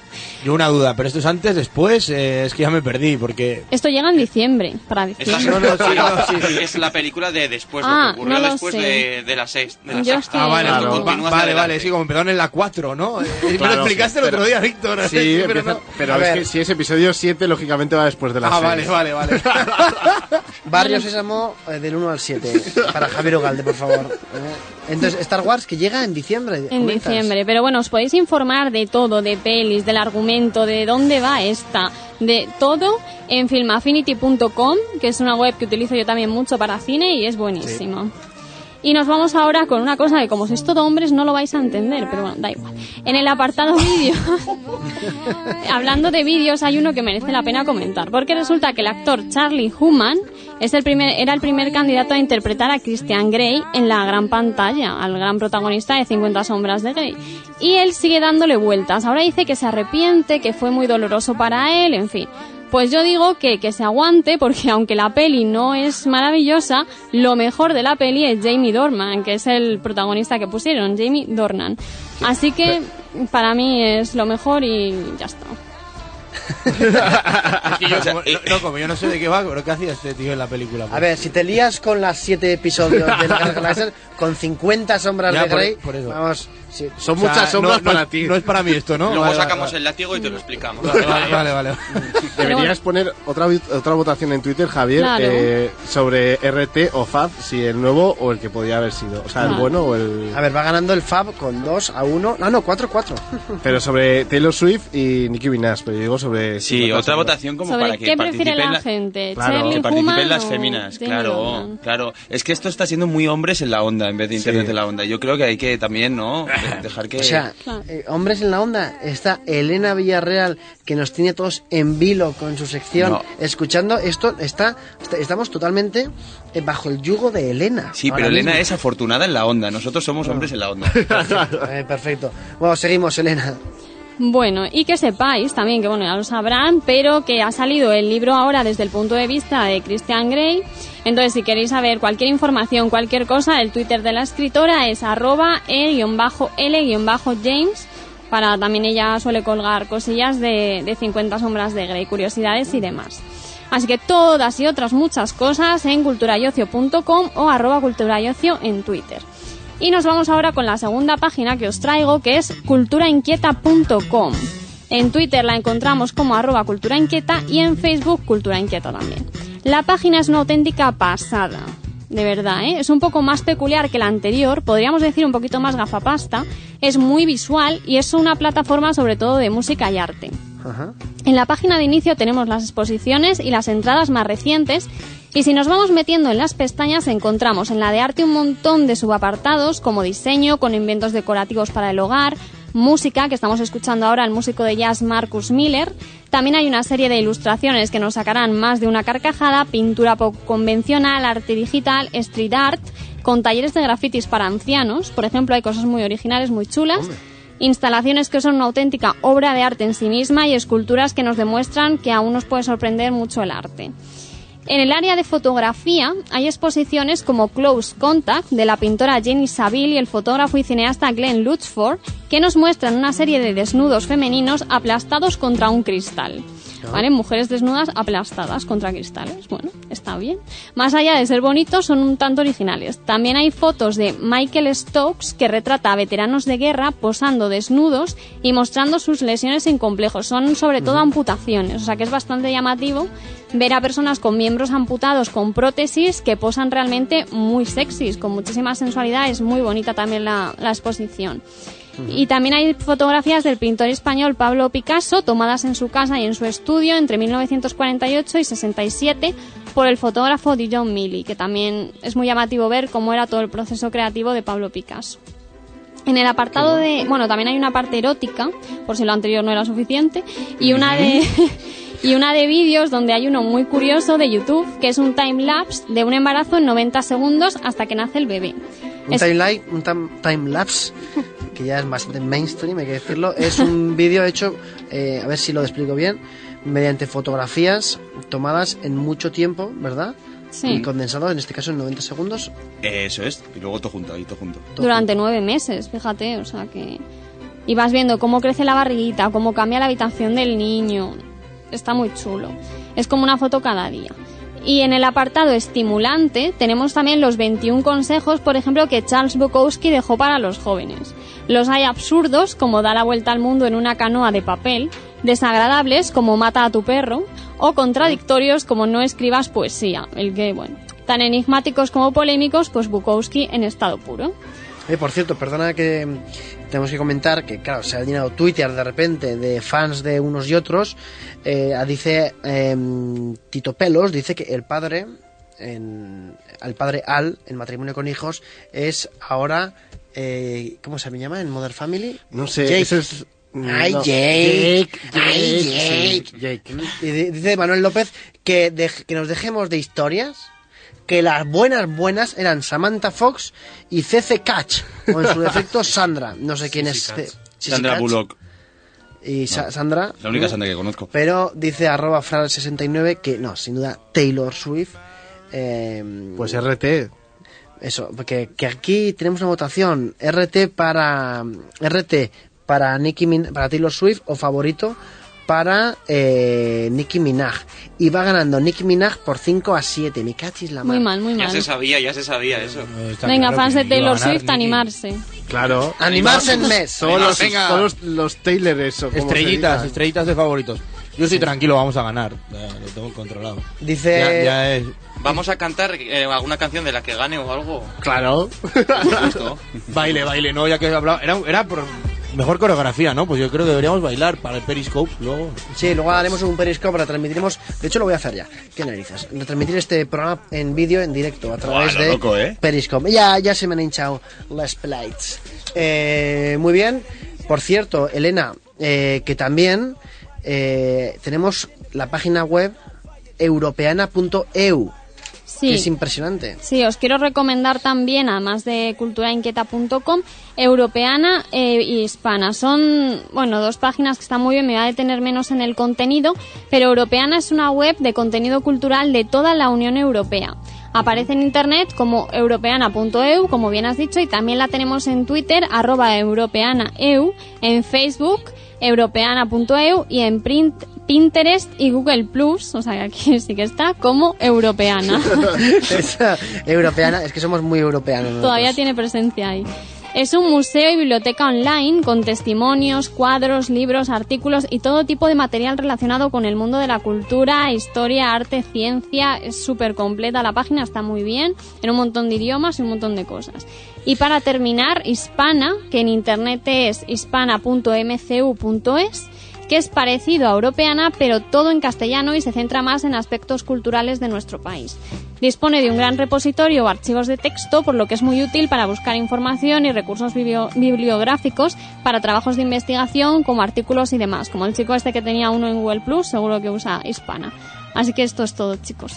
Yo una duda, pero esto es antes, después, eh, es que ya me perdí, porque... Esto llega en diciembre, para Es la, diciembre. No, no, sí, no, sí. es la película de después, Ah, lo que ocurrió no lo después de, de la, de la sexta. Ah, vale, Claro. vale, vale, adelante. sí, como empezaron en la 4, ¿no? Eh, me lo Claro, explicaste el otro pero- día, Víctor. Sí, pero empieza- no. pero A es ver. que si es episodio 7, lógicamente va después de la Ah, seis. vale, vale, vale. *laughs* Barrio Sésamo eh, del 1 al 7, para Javier Ugalde, por favor. Eh, Entonces, Star Wars que llega en diciembre. En ¿comentas? diciembre, pero bueno, os podéis informar de todo, de pelis, del argumento, de dónde va esta, de todo en filmaffinity.com, que es una web que utilizo yo también mucho para cine y es buenísima. Y nos vamos ahora con una cosa que como sois todo hombres no lo vais a entender, pero bueno, da igual. En el apartado *laughs* vídeos, hablando de vídeos, hay uno que merece la pena comentar, porque resulta que el actor Charlie Human es el primer, era el primer candidato a interpretar a Christian Grey en la gran pantalla, al gran protagonista de 50 sombras de Grey. Y él sigue dándole vueltas. Ahora dice que se arrepiente, que fue muy doloroso para él, en fin. Pues yo digo que, que se aguante porque aunque la peli no es maravillosa, lo mejor de la peli es Jamie Dornan, que es el protagonista que pusieron, Jamie Dornan. Así que para mí es lo mejor y ya está. *laughs* Es que yo, como, no, no, como yo no sé de qué va, pero ¿qué hacía este tío en la película? A ver, si te lías con las 7 episodios de la *laughs* con 50 sombras Ya, de por- Grey, por eso. vamos, sí. Son O sea, muchas sombras no- para ti. No es para mí esto, ¿no? Luego Vale, sacamos vale. el látigo y te lo explicamos. Vale, vale, vale. *laughs* Deberías poner otra, otra votación en Twitter, Javier, Claro. eh, sobre RT o FAB, si el nuevo o el que podía haber sido. O sea, el bueno o el... A ver, va ganando el Fab con 2 a 1. No, no, 4 4. Pero sobre Taylor Swift y Nicki Minaj, pero yo digo sobre... Sí, 50 otra votación como ¿Sobre para que qué prefiere la la- gente? Claro, ¿Charlie que participen las féminas, claro, claro. Es que esto está siendo muy hombres en la onda en vez de internet Sí. en la onda. Yo creo que hay que también, ¿no? *laughs* De- Dejar que... O sea, eh, hombres en la onda, está Elena Villarreal, que nos tiene todos en vilo con su sección, No. escuchando esto, está, está- estamos totalmente eh, bajo el yugo de Elena. Sí, pero Elena es afortunada en la onda. Nosotros somos hombres en la onda. *laughs* Eh, perfecto. Bueno, seguimos, Elena. Bueno, y que sepáis también, que bueno, ya lo sabrán, pero que ha salido el libro ahora desde el punto de vista de Christian Grey. Entonces, si queréis saber cualquier información, cualquier cosa, el Twitter de la escritora es arroba e-l-james. Para también ella suele colgar cosillas de, de 50 sombras de Grey, curiosidades y demás. Así que todas y otras muchas cosas en culturayocio.com o arroba culturayocio en Twitter. Y nos vamos ahora con la segunda página que os traigo, que es culturainquieta.com. En Twitter la encontramos como arroba culturainquieta y en Facebook Cultura Inquieta también. La página es una auténtica pasada. De verdad, ¿eh? es un poco más peculiar que la anterior, podríamos decir un poquito más gafapasta, es muy visual y es una plataforma sobre todo de música y arte. Ajá. En la página de inicio tenemos las exposiciones y las entradas más recientes y si nos vamos metiendo en las pestañas encontramos en la de arte un montón de subapartados como diseño con inventos decorativos para el hogar, música, que estamos escuchando ahora al músico de jazz Marcus Miller. También hay una serie de ilustraciones que nos sacarán más de una carcajada, pintura poco convencional, arte digital, street art, con talleres de grafitis para ancianos. Por ejemplo, hay cosas muy originales, muy chulas. Instalaciones que son una auténtica obra de arte en sí misma y esculturas que nos demuestran que aún nos puede sorprender mucho el arte. En el área de fotografía hay exposiciones como Close Contact de la pintora Jenny Saville y el fotógrafo y cineasta Glenn Lutzford que nos muestran una serie de desnudos femeninos aplastados contra un cristal. ¿Vale? Mujeres desnudas aplastadas contra cristales. Bueno, está bien. Más allá de ser bonitos, son un tanto originales. También hay fotos de Michael Stokes que retrata a veteranos de guerra posando desnudos y mostrando sus lesiones sin complejos. Son sobre todo amputaciones, o sea que es bastante llamativo ver a personas con miembros amputados con prótesis que posan realmente muy sexys, con muchísima sensualidad. Es muy bonita también la, la exposición. Y también hay fotografías del pintor español Pablo Picasso tomadas en su casa y en su estudio entre 1948 y 67 por el fotógrafo Dijon Milley, que también es muy llamativo ver cómo era todo el proceso creativo de Pablo Picasso. En el apartado de, bueno, también hay una parte erótica, por si lo anterior no era suficiente, y una de *laughs* y una de vídeos donde hay uno muy curioso de YouTube, que es un time lapse de un embarazo en 90 segundos hasta que nace el bebé. Un Es- time, un tam- time lapse, *laughs* que ya es bastante mainstream, hay que decirlo. Es un *laughs* vídeo hecho, eh, a ver si lo explico bien, mediante fotografías tomadas en mucho tiempo, ¿verdad? Sí. Y condensado, en este caso en 90 segundos. Eso es, y luego todo junto, ahí todo junto. durante nueve meses, fíjate, o sea que... Y vas viendo cómo crece la barriguita, cómo cambia la habitación del niño. Está muy chulo. Es como una foto cada día. Y en el apartado estimulante tenemos también los 21 consejos, por ejemplo, que Charles Bukowski dejó para los jóvenes. Los hay absurdos, como da la vuelta al mundo en una canoa de papel, desagradables, como mata a tu perro, o contradictorios, como no escribas poesía, el que, bueno, tan enigmáticos como polémicos, pues Bukowski en estado puro. Eh, por cierto, perdona que mm, tenemos que comentar que, claro, se ha llenado Twitter de repente de fans de unos y otros. Eh, dice em, Tito Pelos, dice que el padre, en, al padre Al, en matrimonio con hijos, es ahora, eh, ¿cómo se me llama en Modern Family? No sé, Jake. ese es... Ay, no, Jake, Jake, ay, sí, Jake. Y di- dice Manuel López que, dej- que nos dejemos de historias, que las buenas buenas eran Samantha Fox y CC Catch, o en su *laughs* defecto Sandra. No sé quién es. Sandra Catch. Bullock. Y Sa-. Sandra. La única ¿no? Sandra que conozco. Pero dice arroba fral69 que no, sin duda Taylor Swift. eh, Pues RT. eso, porque que aquí tenemos una votación RT para RT para Nicki Min- para Taylor Swift o favorito para eh, Nicki Minaj y va ganando Nicki Minaj por 5 a 7. Me cachis la Muy mar. mal, muy Ya mal. se sabía, ya se sabía eso. Venga, fans de Taylor Swift, animarse. Claro. Animarse en mes. Todos los, todos los, los Taylor eso. Estrellitas, estrellitas de favoritos. Yo estoy tranquilo, vamos a ganar. Ya, lo tengo controlado. Dice Ya, ya es. Vamos a cantar eh, alguna canción de la que gane o algo. Claro. Justo. Baile, baile, no, ya que he hablado. Era, era por mejor coreografía, ¿no? Pues yo creo que deberíamos bailar para el Periscope luego. Sí, luego haremos un periscope, retransmitiremos. De hecho, lo voy a hacer ya. ¿Qué narices? Retransmitir este programa en vídeo, en directo, a través Buah, lo de loco, ¿eh? Periscope. Ya, ya se me han hinchado las plates. Eh, muy bien. Por cierto, Elena, eh, que también eh, tenemos la página web europeana.eu, Sí. que es impresionante. Sí, os quiero recomendar también, además de culturainquieta.com, Europeana y Hispana. Son, bueno, dos páginas que están muy bien, me voy a detener menos en el contenido, pero Europeana es una web de contenido cultural de toda la Unión Europea. Aparece en internet como europeana.eu, como bien has dicho, y también la tenemos en Twitter, arroba europeanaeu, en Facebook, europeana.eu y en print, Pinterest y Google Plus, o sea que aquí *laughs* sí que está, como europeana. *laughs* Esa europeana, es que somos muy europeanos. nosotros. Todavía tiene presencia ahí. Es un museo y biblioteca online con testimonios, cuadros, libros, artículos y todo tipo de material relacionado con el mundo de la cultura, historia, arte, ciencia. Es súper completa la página, está muy bien, en un montón de idiomas y un montón de cosas. Y para terminar, Hispana, que en internet es hispana.mcu.es, que es parecido a Europeana, pero todo en castellano y se centra más en aspectos culturales de nuestro país. Dispone de un gran repositorio o archivos de texto, por lo que es muy útil para buscar información y recursos biblio- bibliográficos para trabajos de investigación como artículos y demás. Como el chico este que tenía uno en Google Plus, seguro que usa Hispana. Así que esto es todo, chicos.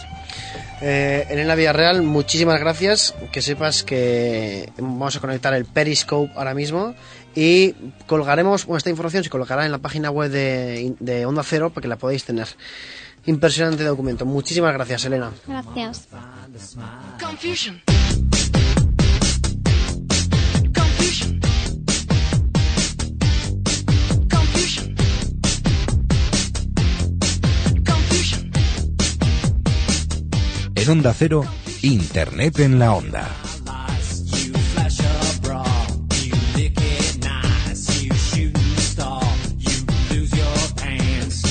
Eh, Elena Villarreal, muchísimas gracias. Que sepas que vamos a conectar el Periscope ahora mismo y colgaremos, esta información se colocará en la página web de, de Onda Cero para que la podáis tener. Impresionante documento. Muchísimas gracias, Elena. Gracias. En Onda Cero, Internet en la Onda.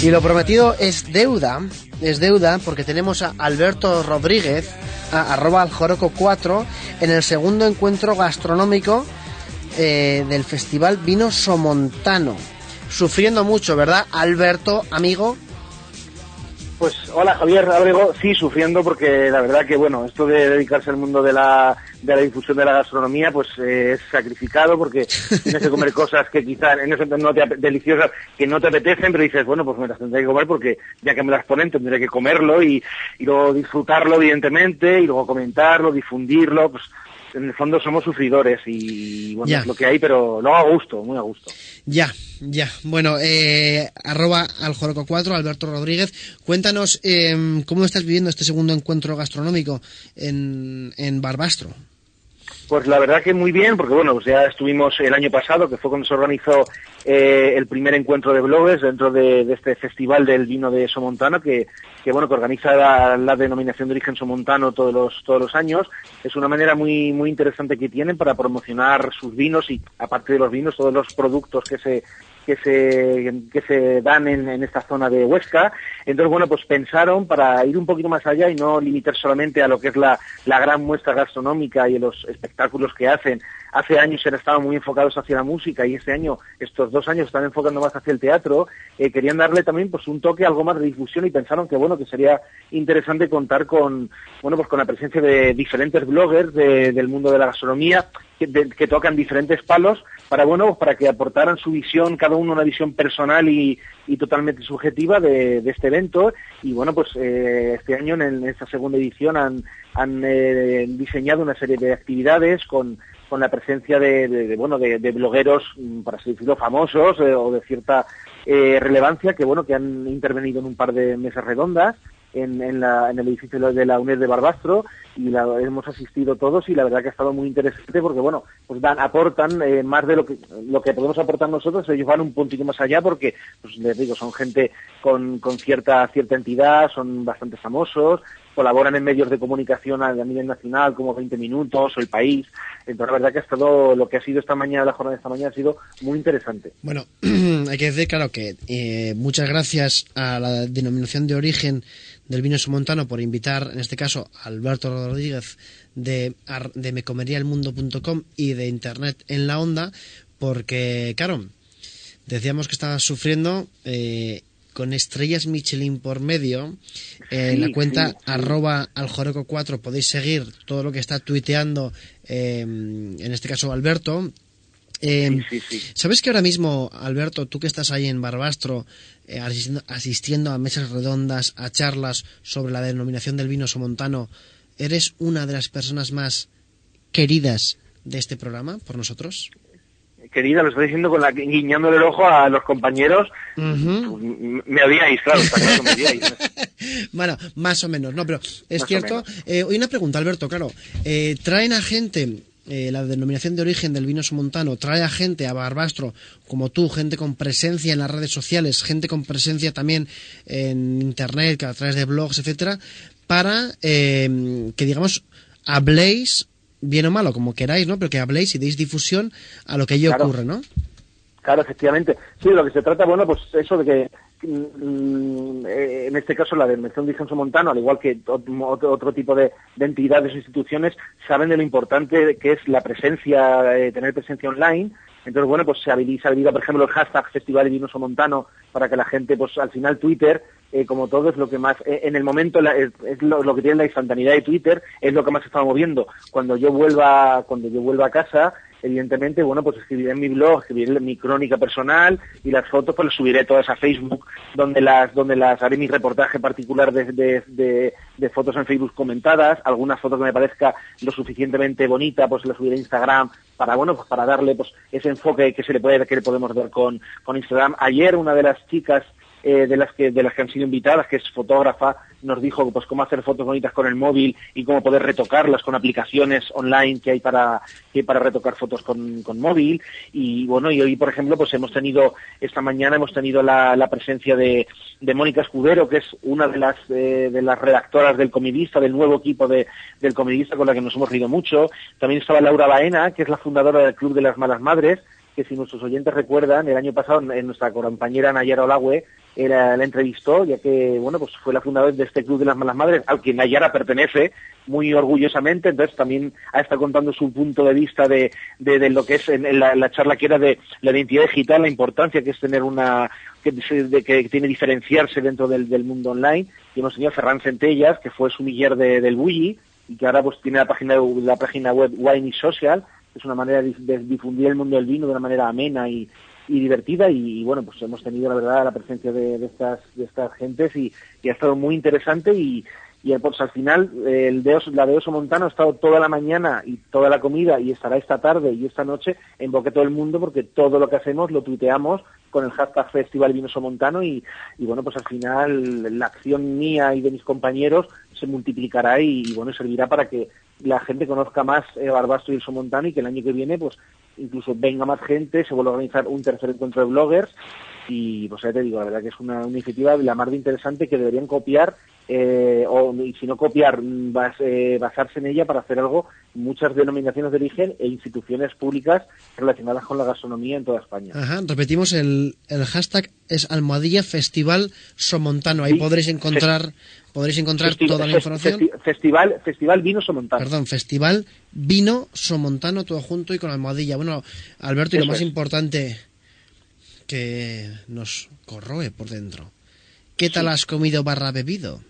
Y lo prometido es deuda, es deuda porque tenemos a Alberto Rodríguez, arroba aljoroco 4, en el segundo encuentro gastronómico eh, del Festival Vino Somontano. Sufriendo mucho, ¿verdad, Alberto, amigo? Pues hola Javier Abrego, sí, sufriendo porque la verdad que bueno, esto de dedicarse al mundo de la, de la difusión de la gastronomía pues eh, es sacrificado porque *laughs* tienes que comer cosas que quizás en ese momento no te deliciosas que no te apetecen, pero dices, bueno, pues me las tendré que comer porque ya que me las ponen tendré que comerlo y, y luego disfrutarlo evidentemente y luego comentarlo, difundirlo, pues en el fondo somos sufridores y bueno, Ya. es lo que hay, pero lo hago a gusto, muy a gusto. Ya, ya. Bueno, eh, arroba aljoroco 4, Alberto Rodríguez. Cuéntanos eh, cómo estás viviendo este segundo encuentro gastronómico en, en Barbastro. Pues la verdad que muy bien, porque bueno, pues ya estuvimos el año pasado, que fue cuando se organizó eh, el primer encuentro de bloggers dentro de, este festival del vino de Somontano, que, que bueno, que organiza la, la denominación de origen Somontano todos los, todos los años. Es una manera muy, muy interesante que tienen para promocionar sus vinos y, aparte de los vinos, todos los productos que se, que se, que se dan en, en esta zona de Huesca. Entonces, bueno, pues pensaron para ir un poquito más allá y no limitar solamente a lo que es la, la gran muestra gastronómica y los espectáculos que hacen. Hace años se estaban muy enfocados hacia la música y este año, estos dos años, están enfocando más hacia el teatro. Eh, querían darle también pues un toque, algo más de difusión y pensaron que bueno, que sería interesante contar con, bueno, pues con la presencia de diferentes bloggers de- del mundo de la gastronomía que, de- que tocan diferentes palos para bueno pues para que aportaran su visión cada uno una visión personal y, y totalmente subjetiva de, este evento y bueno pues eh, este año en esta segunda edición han, han eh, diseñado una serie de actividades con con la presencia de, bueno de, blogueros mm, para así decirlo famosos eh, o de cierta eh, relevancia que bueno que han intervenido en un par de mesas redondas en, en el edificio de la UNED de Barbastro y la, hemos asistido todos y la verdad que ha estado muy interesante porque bueno pues dan aportan eh, más de lo que lo que podemos aportar nosotros ellos van un puntito más allá porque pues les digo son gente con, con cierta cierta entidad son bastante famosos colaboran en medios de comunicación a, nivel nacional como 20 minutos o el país. Entonces la verdad que ha estado lo que ha sido esta mañana la jornada de esta mañana ha sido muy interesante. Bueno, *clears throat* hay que decir, claro, que eh, muchas gracias a la denominación de origen del vino somontano por invitar, en este caso, a Alberto Rodríguez de, de mecomeriaelmundo.com y de Internet en la onda, porque, claro, decíamos que estaba sufriendo eh, con estrellas Michelin por medio. En Sí, la cuenta sí, sí. arroba aljoroco4 podéis seguir todo lo que está tuiteando, eh, en este caso Alberto. Eh, ¿Sabes que ahora mismo, Alberto, tú que estás ahí en Barbastro, eh, asistiendo, asistiendo a mesas redondas, a charlas sobre la denominación del vino somontano, eres una de las personas más queridas de este programa por nosotros? Querida lo estoy diciendo con la guiñándole el ojo a los compañeros. M- me odiáis claro está claro que me odiáis *laughs* Bueno, más o menos, no, pero es Más cierto. Eh, hoy una pregunta, Alberto, claro. Eh, traen a gente, eh, la denominación de origen del vino somontano, trae a gente a Barbastro, como tú, gente con presencia en las redes sociales, gente con presencia también en internet, a través de blogs, etcétera, para eh, que, digamos, habléis, bien o malo, como queráis, ¿no? Pero que habléis y deis difusión a lo que allí Claro. ocurre, ¿no? Claro, efectivamente. Sí, de lo que se trata, bueno, pues eso de que mm, eh, en este caso la denominación de origen somontano, al igual que ot- otro, otro tipo de, de entidades o instituciones, saben de lo importante que es la presencia, eh, tener presencia online. Entonces, bueno, pues se habilita, se habilita, por ejemplo, el hashtag Festival de Vino Somontano para que la gente, pues al final Twitter, eh, como todo, es lo que más, eh, en el momento, la- es, lo que tiene la instantaneidad de Twitter, es lo que más se está moviendo. Cuando yo vuelva, cuando yo vuelva a casa, evidentemente, bueno, pues escribiré en mi blog, escribiré mi crónica personal y las fotos pues las subiré todas a Facebook, donde las, donde las haré mi reportaje particular de, de, de- fotos en Facebook comentadas, algunas fotos que me parezca lo suficientemente bonita, pues las subiré a Instagram para, bueno, pues para darle pues ese enfoque que se le puede, que le podemos dar con, con Instagram. Ayer una de las chicas eh, de las que de las que han sido invitadas, que es fotógrafa, nos dijo pues cómo hacer fotos bonitas con el móvil y cómo poder retocarlas con aplicaciones online que hay para que para retocar fotos con, con móvil. Y bueno y hoy por ejemplo pues hemos tenido esta mañana hemos tenido la, la presencia de, de Mónica Escudero que es una de las eh, de las redactoras del Comidista del nuevo equipo de, del Comidista con la que nos hemos reído mucho. También estaba Laura Baena que es la fundadora del Club de las Malas Madres que si nuestros oyentes recuerdan, el año pasado en nuestra compañera Nayara Olagüe la entrevistó, ya que bueno pues fue la fundadora de este Club de las Malas Madres, al que Nayara pertenece muy orgullosamente, entonces también ha estado contando su punto de vista de, de, lo que es en, la, la, charla que era de la identidad digital, la importancia que es tener una, que, de, que tiene diferenciarse dentro del, del, mundo online, y hemos tenido a Ferran Centellas, que fue sumiller de, del Bulli, y que ahora pues tiene la página, la página web Wine Social, es una manera de, difundir el mundo del vino de una manera amena y, y divertida y, y, bueno pues hemos tenido la verdad la presencia de, de estas de estas gentes y, y, ha estado muy interesante y, y pues al final el de la de Oso Montano ha estado toda la mañana y toda la comida y estará esta tarde y esta noche en boque todo el mundo porque todo lo que hacemos lo tuiteamos con el hashtag Festival Vinoso Montano y, bueno pues al final la acción mía y de mis compañeros se multiplicará y, bueno servirá para que la gente conozca más eh, Barbastro y el Somontano y que el año que viene pues incluso venga más gente, se vuelva a organizar un tercer encuentro de bloggers y pues ya te digo, la verdad que es una, una iniciativa de la más de interesante que deberían copiar eh, o y si no copiar, bas, eh, basarse en ella para hacer algo muchas denominaciones de origen e instituciones públicas relacionadas con la gastronomía en toda España. Ajá, repetimos el, el hashtag es almohadilla festival somontano, ahí sí, podréis encontrar podréis encontrar toda la información. Festi festival, festival Vino Somontano. Perdón, Festival Vino Somontano, todo junto y con almohadilla. Bueno, Alberto, y Eso lo más es. importante que nos corroe por dentro. ¿Qué tal sí. has comido barra bebido?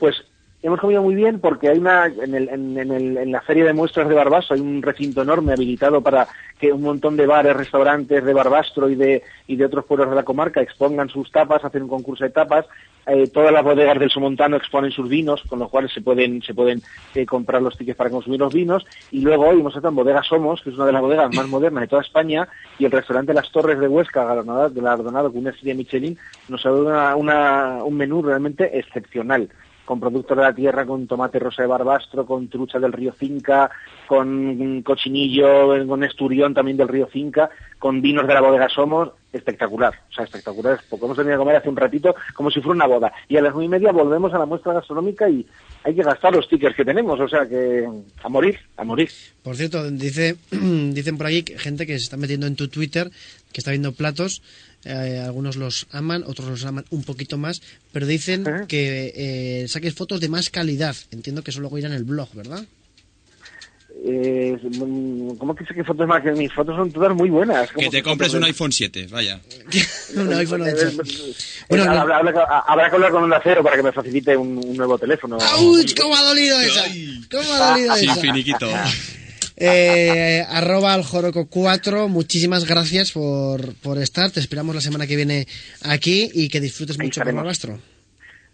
Pues hemos comido muy bien porque hay una en, el, en, el, en, la feria de muestras de Barbaso hay un recinto enorme habilitado para que un montón de bares, restaurantes de Barbastro y de, y de otros pueblos de la comarca expongan sus tapas, hacen un concurso de tapas. Eh, todas las bodegas del Somontano exponen sus vinos, con los cuales se pueden, se pueden eh, comprar los tickets para consumir los vinos. Y luego hoy hemos estado en Bodega Somos, que es una de las bodegas más modernas de toda España, y el restaurante Las Torres de Huesca, galardonado, galardonado con una estrella Michelin, nos ha dado una, una, un menú realmente excepcional con productos de la tierra, con tomate rosa de barbastro, con trucha del río Finca, con cochinillo, con esturión también del río Finca, con vinos de la bodega Somos, espectacular, o sea, espectacular, porque hemos venido a comer hace un ratito como si fuera una boda. Y a las nueve y media volvemos a la muestra gastronómica y hay que gastar los tickets que tenemos, o sea que a morir, a morir. Por cierto, dice, *clears throat* dicen por aquí gente que se está metiendo en tu Twitter, que está viendo platos, eh, algunos los aman, otros los aman un poquito más, pero dicen ¿Eh? que eh, saques fotos de más calidad. Entiendo que eso luego irá en el blog, ¿verdad? Eh, ¿Cómo que saque fotos más? Que mis fotos son todas muy buenas. Que te compres *laughs* un iPhone 7, vaya. un iPhone 8. bueno, no. habrá, habrá, habrá, que hablar con un acero para que me facilite un, un nuevo teléfono. ¡Auch! ¿Cómo ha dolido esa? ¿Cómo ha dolido sí, esa? finiquito. *laughs* Eh, *laughs* arroba al Joroco 4, muchísimas gracias por, por estar. Te esperamos la semana que viene aquí y que disfrutes Ahí mucho con el rastro.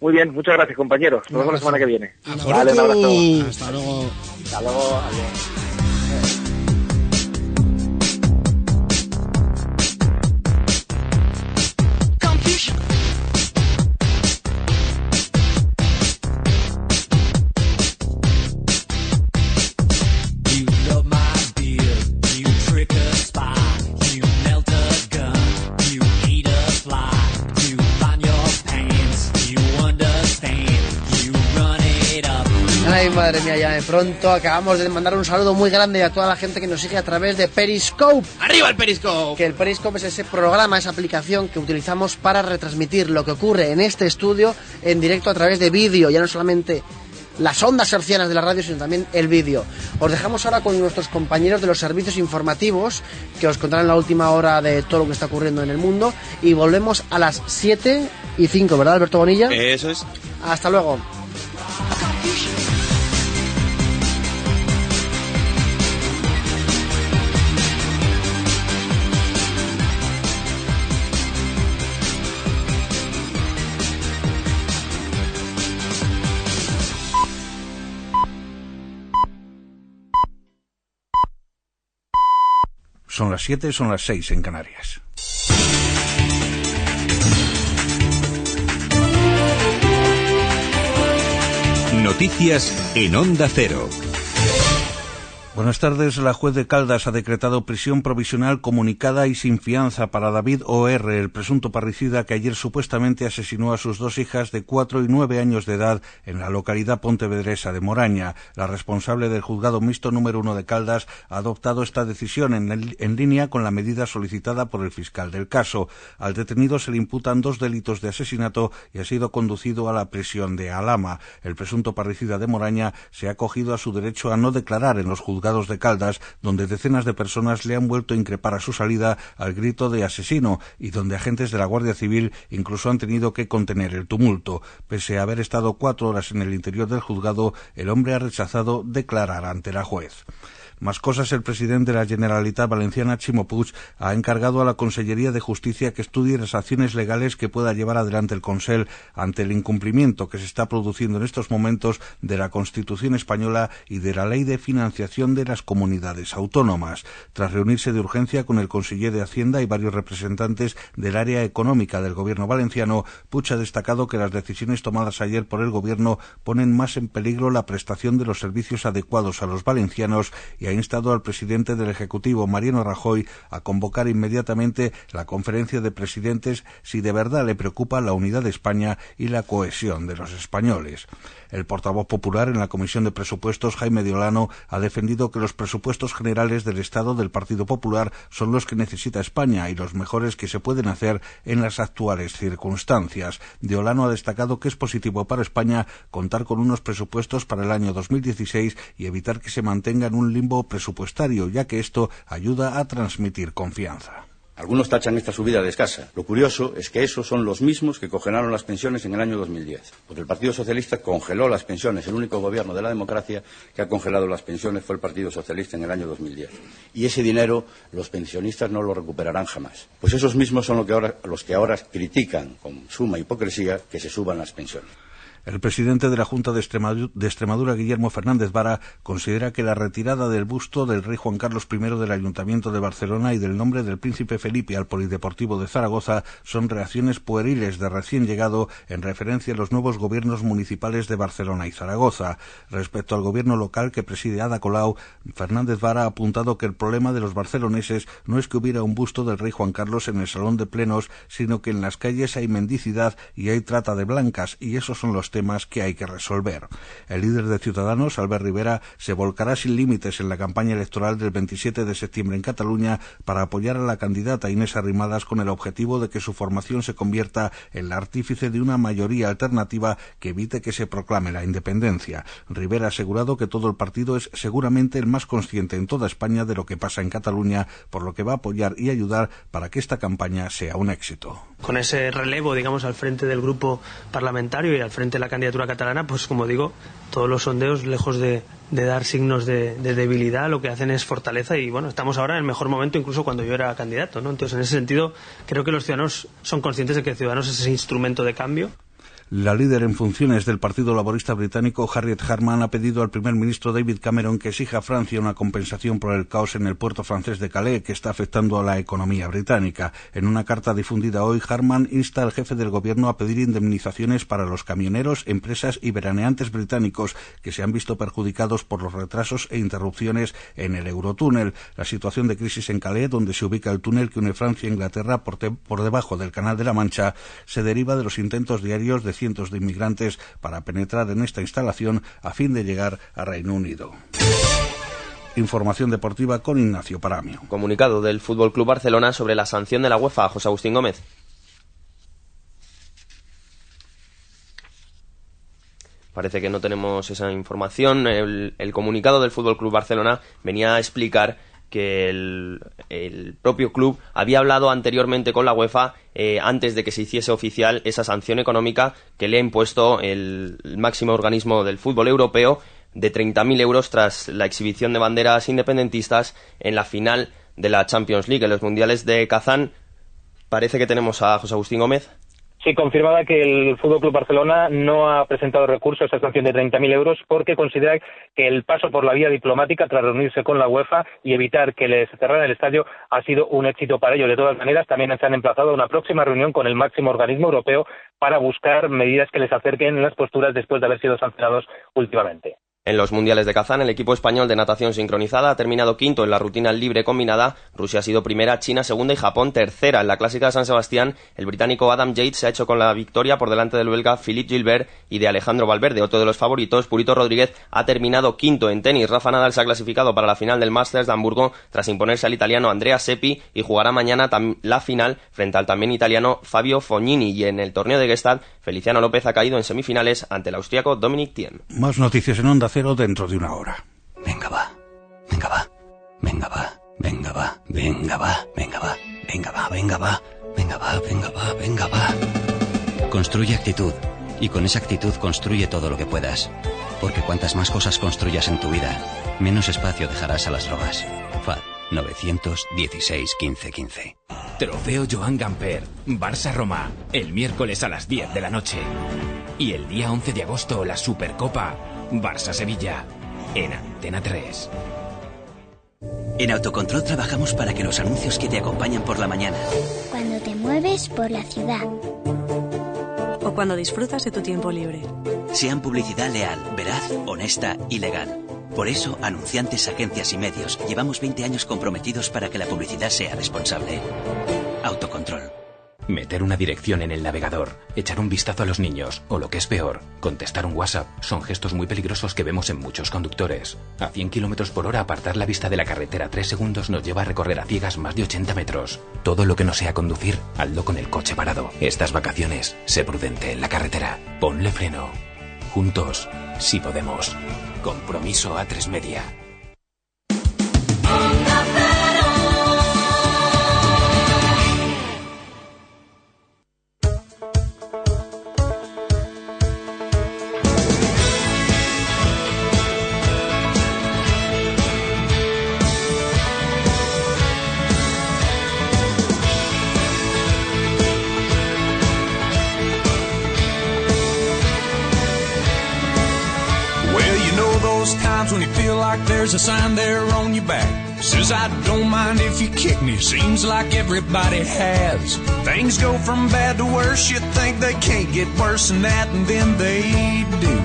Muy bien, muchas gracias compañeros. Nos vemos la semana que viene. Vale, un abrazo. Hasta luego. Hasta luego. Adiós. Madre mía, ya de pronto acabamos de mandar un saludo muy grande a toda la gente que nos sigue a través de Periscope. ¡Arriba el Periscope! Que el Periscope es ese programa, esa aplicación que utilizamos para retransmitir lo que ocurre en este estudio en directo a través de vídeo, ya no solamente las ondas hercianas de la radio, sino también el vídeo. Os dejamos ahora con nuestros compañeros de los servicios informativos que os contarán la última hora de todo lo que está ocurriendo en el mundo y volvemos a las 7 y 5, ¿verdad, Alberto Bonilla? Eso es. Hasta luego. Son las 7, son las 6 en Canarias. Noticias en Onda Cero. Buenas tardes. La juez de Caldas ha decretado prisión provisional comunicada y sin fianza para David O.R., el presunto parricida que ayer supuestamente asesinó a sus dos hijas de cuatro y nueve años de edad en la localidad pontevedresa de Moraña. La responsable del juzgado mixto número uno de Caldas ha adoptado esta decisión en, en línea con la medida solicitada por el fiscal del caso. Al detenido se le imputan dos delitos de asesinato y ha sido conducido a la prisión de Alama. El presunto parricida de Moraña se ha acogido a su derecho a no declarar en los juzgados de Caldas, donde decenas de personas le han vuelto a increpar a su salida al grito de asesino y donde agentes de la Guardia Civil incluso han tenido que contener el tumulto. Pese a haber estado cuatro horas en el interior del juzgado, el hombre ha rechazado declarar ante la juez. Más cosas, el presidente de la Generalitat Valenciana, Chimo Puig, ha encargado a la Consellería de Justicia que estudie las acciones legales que pueda llevar adelante el Consell ante el incumplimiento que se está produciendo en estos momentos de la Constitución española y de la Ley de Financiación de las Comunidades Autónomas. Tras reunirse de urgencia con el conseller de Hacienda y varios representantes del área económica del Gobierno valenciano, Puig ha destacado que las decisiones tomadas ayer por el Gobierno ponen más en peligro la prestación de los servicios adecuados a los valencianos y ha instado al presidente del Ejecutivo, Mariano Rajoy, a convocar inmediatamente la conferencia de presidentes si de verdad le preocupa la unidad de España y la cohesión de los españoles. El portavoz popular en la Comisión de Presupuestos, Jaime Diolano, ha defendido que los presupuestos generales del Estado del Partido Popular son los que necesita España y los mejores que se pueden hacer en las actuales circunstancias. Diolano ha destacado que es positivo para España contar con unos presupuestos para el año 2016 y evitar que se mantenga en un limbo presupuestario, ya que esto ayuda a transmitir confianza. Algunos tachan esta subida de escasa. Lo curioso es que esos son los mismos que congelaron las pensiones en el año 2010. Porque el Partido Socialista congeló las pensiones. El único gobierno de la democracia que ha congelado las pensiones fue el Partido Socialista en el año 2010. Y ese dinero los pensionistas no lo recuperarán jamás. Pues esos mismos son que ahora, los que ahora critican con suma hipocresía que se suban las pensiones. El presidente de la Junta de Extremadura, Guillermo Fernández Vara, considera que la retirada del busto del rey Juan Carlos I del Ayuntamiento de Barcelona y del nombre del príncipe Felipe al Polideportivo de Zaragoza son reacciones pueriles de recién llegado en referencia a los nuevos gobiernos municipales de Barcelona y Zaragoza. Respecto al gobierno local que preside Ada Colau, Fernández Vara ha apuntado que el problema de los barceloneses no es que hubiera un busto del rey Juan Carlos en el salón de plenos, sino que en las calles hay mendicidad y hay trata de blancas, y esos son los temas que hay que resolver. El líder de Ciudadanos, Albert Rivera, se volcará sin límites en la campaña electoral del 27 de septiembre en Cataluña para apoyar a la candidata Inés Arrimadas con el objetivo de que su formación se convierta en la artífice de una mayoría alternativa que evite que se proclame la independencia. Rivera ha asegurado que todo el partido es seguramente el más consciente en toda España de lo que pasa en Cataluña, por lo que va a apoyar y ayudar para que esta campaña sea un éxito. Con ese relevo, digamos, al frente del grupo parlamentario y al frente de la candidatura catalana, pues como digo, todos los sondeos, lejos de, de dar signos de, de, debilidad, lo que hacen es fortaleza y bueno, estamos ahora en el mejor momento incluso cuando yo era candidato, ¿no? Entonces, en ese sentido, creo que los ciudadanos son conscientes de que Ciudadanos es ese instrumento de cambio. La líder en funciones del Partido Laborista Británico, Harriet Harman, ha pedido al primer ministro David Cameron que exija a Francia una compensación por el caos en el puerto francés de Calais que está afectando a la economía británica. En una carta difundida hoy, Harman insta al jefe del gobierno a pedir indemnizaciones para los camioneros, empresas y veraneantes británicos que se han visto perjudicados por los retrasos e interrupciones en el Eurotúnel. La situación de crisis en Calais, donde se ubica el túnel que une Francia e Inglaterra por, por debajo del Canal de la Mancha, se deriva de los intentos diarios de cientos de inmigrantes para penetrar en esta instalación a fin de llegar a Reino Unido. Información deportiva con Ignacio Paramio. Comunicado del Fútbol Club Barcelona sobre la sanción de la UEFA a José Agustín Gómez. Parece que no tenemos esa información. El, el comunicado del Fútbol Club Barcelona venía a explicar que el, el, propio club había hablado anteriormente con la UEFA eh, antes de que se hiciese oficial esa sanción económica que le ha impuesto el, el máximo organismo del fútbol europeo de 30.000 euros tras la exhibición de banderas independentistas en la final de la Champions League en los mundiales de Kazán. Parece que tenemos a José Agustín Gómez. Sí, confirmaba que el Fútbol Club Barcelona no ha presentado recurso a esta sanción de 30.000 euros porque considera que el paso por la vía diplomática tras reunirse con la UEFA y evitar que les cerraran el estadio ha sido un éxito para ellos. De todas maneras, también se han emplazado a una próxima reunión con el máximo organismo europeo para buscar medidas que les acerquen en las posturas después de haber sido sancionados últimamente. En los mundiales de Kazán, el equipo español de natación sincronizada ha terminado quinto en la rutina libre combinada. Rusia ha sido primera, China segunda y Japón tercera. En la clásica de San Sebastián, el británico Adam Yates se ha hecho con la victoria por delante del belga Philippe Gilbert y de Alejandro Valverde, otro de los favoritos. Purito Rodríguez ha terminado quinto en tenis. Rafa Nadal se ha clasificado para la final del Masters de Hamburgo tras imponerse al italiano Andrea Seppi y jugará mañana la final frente al también italiano Fabio Fognini. Y en el torneo de Gestad, Feliciano López ha caído en semifinales ante el austriaco Dominic Thiem. Más noticias en Onda Cero dentro de una hora. Venga va, venga va, venga va, venga va, venga va, venga va, venga va, venga va, venga va, venga va, venga va. Construye actitud y con esa actitud construye todo lo que puedas. Porque cuantas más cosas construyas en tu vida, menos espacio dejarás a las drogas. FAD 916 15 15. Trofeo Joan Gamper, Barça-Roma, el miércoles a las 10 de la noche. Y el día 11 de agosto la Supercopa, Barça-Sevilla, en Antena 3. En Autocontrol trabajamos para que los anuncios que te acompañan por la mañana, Cuando te mueves por la ciudad. O cuando disfrutas de tu tiempo libre. sean publicidad leal, veraz, honesta y legal. Por eso, anunciantes, agencias y medios, llevamos 20 años comprometidos para que la publicidad sea responsable. Autocontrol. Meter una dirección en el navegador, echar un vistazo a los niños, o lo que es peor, contestar un WhatsApp, son gestos muy peligrosos que vemos en muchos conductores. A 100 kilómetros por hora, apartar la vista de la carretera 3 segundos nos lleva a recorrer a ciegas más de 80 metros. Todo lo que no sea conducir, hazlo con el coche parado. Estas vacaciones, sé prudente en la carretera. Ponle freno. Juntos, si podemos. Compromiso a tres media. Times when you feel like there's a sign there on your back. Says, I don't mind if you kick me. Seems like everybody has. Things go from bad to worse. You think they can't get worse than that, and then they do.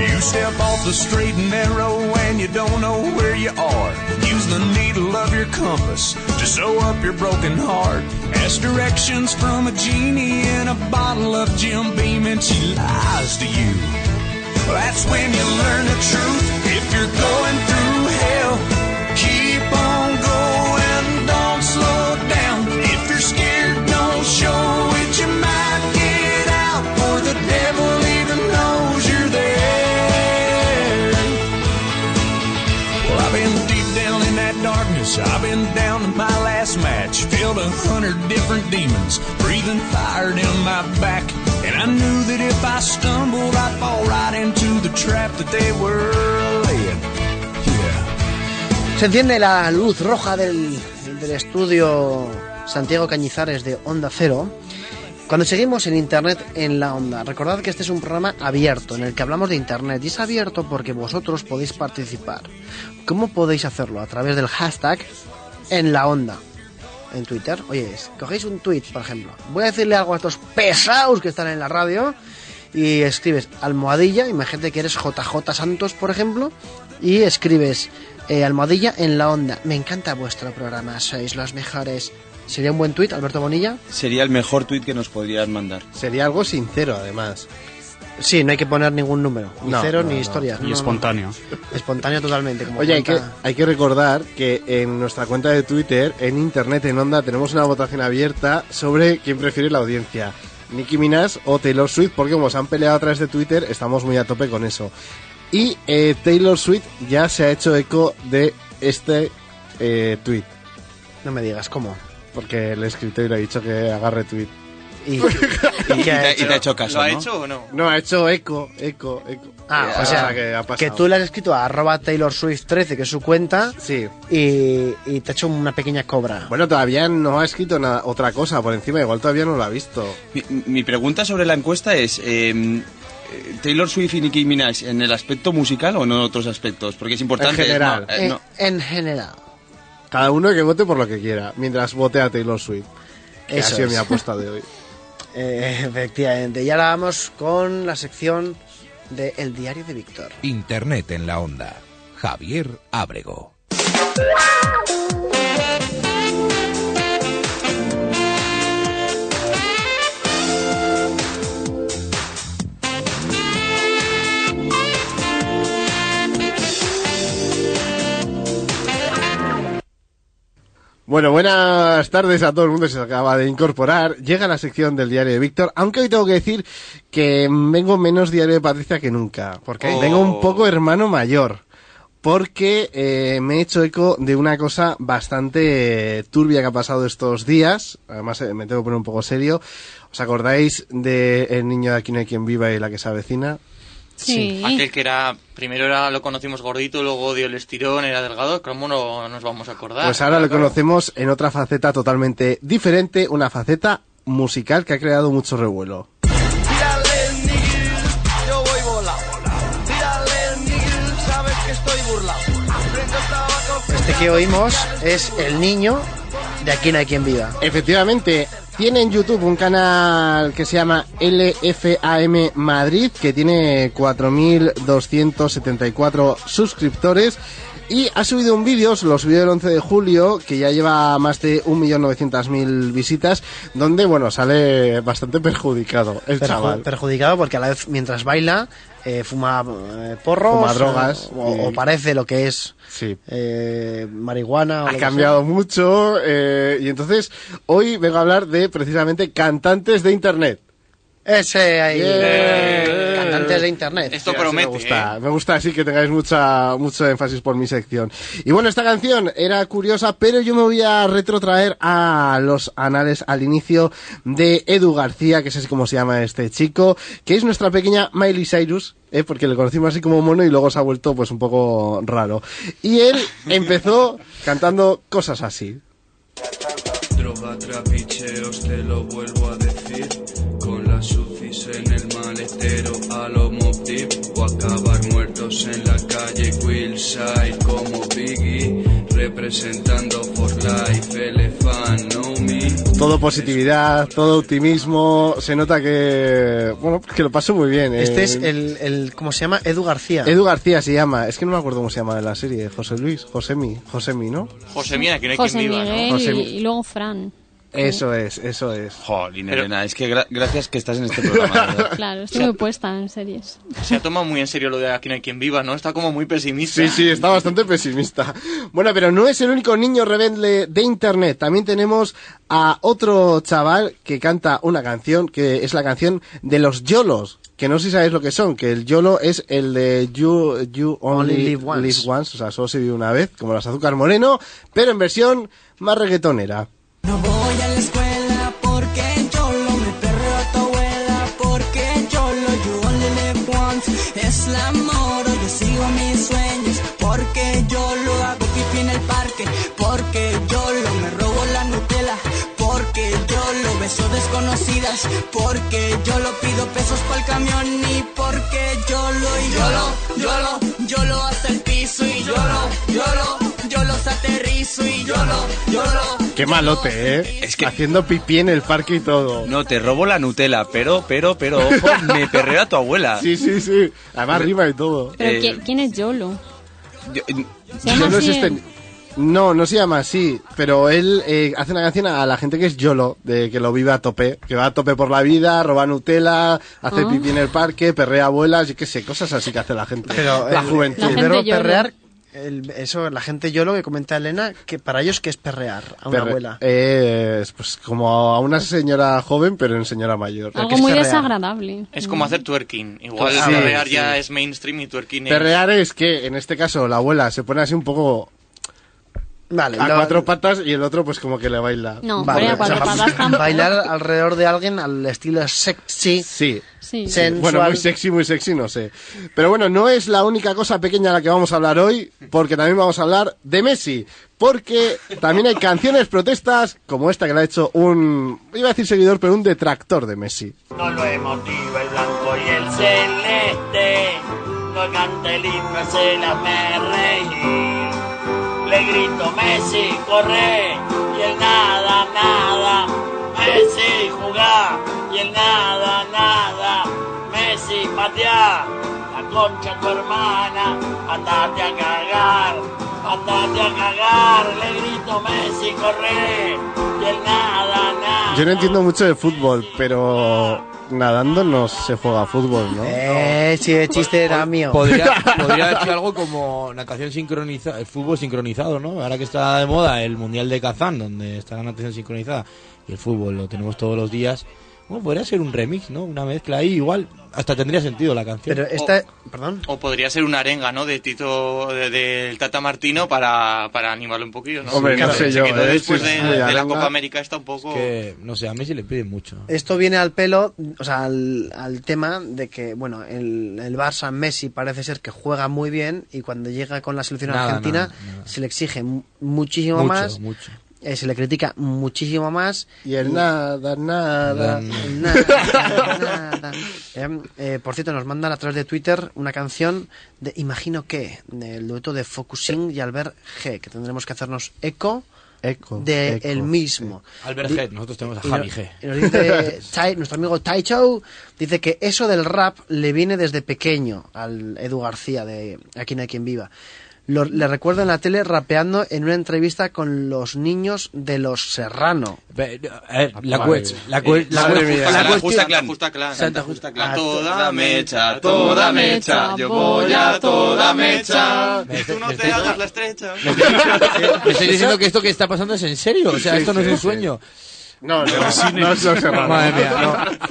You step off the straight and narrow and you don't know where you are. Use the needle of your compass to sew up your broken heart. Ask directions from a genie in a bottle of Jim Beam and she lies to you. That's when you learn the truth. If you're going through hell, keep on going, don't slow down. If you're scared, don't show it. You might get out, for the devil even knows you're there. Well, I've been deep down in that darkness. I've been down to my last match. Filled a hundred different demons, breathing fire down my back. And I knew that if I stumbled, I'd fall right into the trap that they were laying. Se enciende la luz roja del, del estudio Santiago Cañizares de Onda Cero. Cuando seguimos en Internet en la Onda, recordad que este es un programa abierto en el que hablamos de Internet y es abierto porque vosotros podéis participar. ¿Cómo podéis hacerlo? A través del hashtag en la Onda en Twitter. Oye, cogéis un tweet, por ejemplo. Voy a decirle algo a estos pesados que están en la radio y escribes almohadilla, imagínate que eres JJ Santos, por ejemplo, y escribes eh, almohadilla en la onda. Me encanta vuestro programa, sois los mejores. ¿Sería un buen tuit, Alberto Bonilla? Sería el mejor tuit que nos podrían mandar. Sería algo sincero, además. Sí, no hay que poner ningún número, ni No, cero no, ni no. historias. Y No, no, no. espontáneo. Espontáneo totalmente. Como Oye, hay que, hay que recordar que en nuestra cuenta de Twitter, en Internet, en Onda, tenemos una votación abierta sobre quién prefiere la audiencia. Nicki Minaj o Taylor Swift, porque como se han peleado a través de Twitter, estamos muy a tope con eso. Y eh, Taylor Swift ya se ha hecho eco de este eh, tweet. No me digas cómo. Porque le he escrito y le he dicho que haga retweet. *laughs* Y, Y te, ha- y te ha hecho caso, ¿Lo ha ¿no? hecho o no? No, ha hecho eco, eco, eco. Ah, Eh, o sea, que ha que, tú le has escrito a arroba Taylor Swift 13, que es su cuenta, Sí. y, y te ha hecho una pequeña cobra. Bueno, todavía no ha escrito nada, otra cosa por encima, igual todavía no lo ha visto. Mi, mi pregunta sobre la encuesta es, eh, eh, ¿Taylor Swift y Nicki Minaj en el aspecto musical o no en otros aspectos? Porque es importante... En general. no, eh, en, no. en general. Cada uno que vote por lo que quiera, mientras vote a Taylor Swift. Que Eso ha sido es. mi apuesta de hoy. *laughs* Eh, efectivamente. Y ahora vamos con la sección de El Diario de Víctor. Internet en la onda. Javier Ábrego. Bueno, buenas tardes a todo el mundo que se acaba de incorporar. Llega la sección del diario de Víctor, aunque hoy tengo que decir que vengo menos diario de Patricia que nunca. ¿Por qué? Vengo Oh. un poco hermano mayor. Porque eh, me he hecho eco de una cosa bastante eh, turbia que ha pasado estos días. Además, eh, me tengo que poner un poco serio. ¿Os acordáis de El niño de aquí no hay quien viva y la que se avecina? Sí. Aquel que era, primero era, lo conocimos gordito, luego dio el estirón, era delgado, ¿cómo no nos vamos a acordar? Pues ahora lo conocemos en otra faceta totalmente diferente, una faceta musical que ha creado mucho revuelo. Este que oímos es El Niño de Aquí no hay quien viva. Efectivamente, tiene en YouTube un canal que se llama LFAM Madrid, que tiene 4.274 suscriptores. Y ha subido un vídeo, lo subió el 11 de julio, que ya lleva más de 1.900.000 visitas, donde, bueno, sale bastante perjudicado el Perju- chaval. perjudicado porque a la vez mientras baila eh, fuma eh, porros Fuma drogas o, y- o parece lo que es Sí. eh, marihuana o ha cambiado mucho eh, y entonces hoy vengo a hablar de precisamente cantantes de internet. ese ahí Yeah. De internet Esto Sí, promete, Me gusta, ¿eh? me gusta así que tengáis mucha, mucho énfasis por mi sección. Y bueno, esta canción era curiosa, pero yo me voy a retrotraer a los anales al inicio de Edu García, que es así como se llama este chico, que es nuestra pequeña Miley Cyrus, ¿eh? porque le conocimos así como mono y luego se ha vuelto pues un poco raro. Y él *laughs* empezó cantando cosas así. Droga, trapicheos, te lo vuelvo a decir. Con las sucis en el maletero O acabar muertos en la calle Quillside como Biggie. Representando for life, Elephant, know me. Todo positividad, todo optimismo, se nota que, bueno, que lo pasó muy bien. este eh. es el, el cómo se llama Edu García Edu García se llama, es que no me acuerdo cómo se llama en la serie, José Luis, Josemi, Josemi, ¿no? José Mira, que no hay José quien viva, Miguel ¿no? José y luego Fran. Eso es, eso es. Jolín, Pero- Elena, es que gra- gracias que estás en este programa. *laughs* Claro, estoy muy puesta en series. Se ha tomado muy en serio lo de aquí no hay quien viva, ¿no? Está como muy pesimista. Sí, sí, está bastante pesimista. Bueno, pero no es el único niño rebelde de Internet. También tenemos a otro chaval que canta una canción, que es la canción de los YOLOs. Que no sé si sabéis lo que son, que el YOLO es el de You, you Only, Only Live Once. Live Once, o sea, solo se vive una vez, como las azúcar moreno, pero en versión más reggaetonera. No voy a la escuela porque yo lo pido pesos para el camión y porque yo lo y yo lo yo lo yo lo hasta el piso y yo lo yo lo yo los aterrizo y yo lo yo lo Qué malote, ¿eh? Es que- Haciendo pipí en el parque y todo. No, te robo la Nutella, pero, pero, pero, ojo, *laughs* me perreo a tu abuela. Sí, sí, sí. Además arriba y todo. Pero Eh, ¿quién, es Yolo? Yo- ¿Se llama Yolo es este-? No, no se llama así, pero él eh, hace una canción a la gente que es YOLO, de que lo vive a tope, que va a tope por la vida, roba Nutella, hace Ah. pipí en el parque, perrea abuelas, yo qué sé, cosas así que hace la gente. pero la el, juventud. La el gente verbo YOLO. perrear el- eso la gente yo lo que comenta Elena que para ellos que es perrear a una Perre- abuela eh, es pues como a una señora joven, pero en señora mayor. Algo muy perrear? desagradable. Es como hacer twerking. Igual Sí, perrear sí. ya es mainstream y twerking es... Perrear es que, en este caso, la abuela se pone así un poco Vale, a lo- cuatro patas y el otro pues como que le baila. No, Vale, a cuatro o sea, patas tampoco. Bailar alrededor de alguien al estilo sexy. Sí. Sí. Sensual. Bueno, muy sexy, muy sexy, no sé. Pero bueno, no es la única cosa pequeña a la que vamos a hablar hoy, porque también vamos a hablar de Messi. Porque también hay canciones protestas como esta que le ha hecho un, iba a decir seguidor, pero un detractor de Messi. No lo emotivo el blanco y el celeste, no canta el himno, se la me reír. Le grito Messi, corre, y el nada, nada. Messi, jugá, y el nada, nada. Messi, pateá, la concha tu hermana, andate a cagar, andate a cagar. Le grito Messi, corre, y el nada, nada. Yo no entiendo mucho de fútbol, pero nadando no se juega fútbol, ¿no? Eh, sí, el chiste era mío. Podría, *laughs* podría decir algo como natación sincronizada, el fútbol sincronizado, ¿no? Ahora que está de moda el Mundial de Kazán, donde está la natación sincronizada y el fútbol lo tenemos todos los días. Bueno, podría ser un remix, ¿no? Una mezcla ahí, igual hasta tendría sentido la canción. Pero esta, perdón. O podría ser una arenga, ¿no? De Tito, de- del Tata Martino para, para animarlo un poquillo, ¿no? Hombre, no sé se yo, quedó ¿eh? después de, de la. Copa América está un poco... que, no sé, a Messi le piden mucho. Esto viene al pelo, o sea, al, al tema de que, bueno, el, el Barça, Messi parece ser que juega muy bien y cuando llega con la selección Nada, argentina nada, nada. se le exige mu- muchísimo Mucho, más, mucho. Eh, se le critica muchísimo más. Y el nada, nada. El nada, nada. Eh, eh, por cierto, nos mandan a través de Twitter una canción de Imagino que, del dueto de Focusing y Albert G, que tendremos que hacernos eco. Eco, de eco, el mismo. Albert G, nosotros tenemos a Javi G. y nos dice *laughs* Tai- nuestro amigo Tai Chow dice que eso del rap le viene desde pequeño al Edu García de Aquí no hay quien viva. Lo- le recuerdo en la tele rapeando en una entrevista con los niños de los Serrano. La, mía. la, la, Justa Clan. Justa Clan. Santa Justa Clan. Toda mecha, toda mecha, yo voy a toda mecha. Me- Tú no te estoy- hagas la estrecha. Me estoy diciendo *laughs* que esto que está pasando es en serio, o sea, Sí, esto no sí, es un sí. sueño. No, no, no es. Madre mía,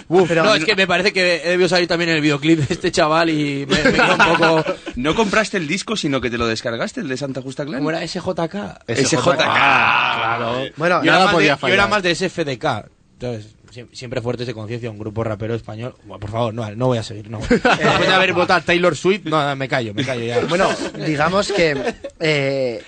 no. Uf, no, es que me parece que he debido salir también el videoclip de este chaval y me, me un poco... *laughs* No compraste el disco, sino que te lo descargaste, el de Santa Justa Clan. ¿Cómo era SJK? SJK. Claro. Bueno, Yo, nada era más, podía de, yo era más de SFDK. Entonces, siempre fuertes de conciencia, un grupo rapero español. Bueno, por favor, no, no voy a seguir. No. *laughs* Después de haber votado a Taylor Swift, no, me callo, me callo ya. *laughs* Bueno, digamos que, eh,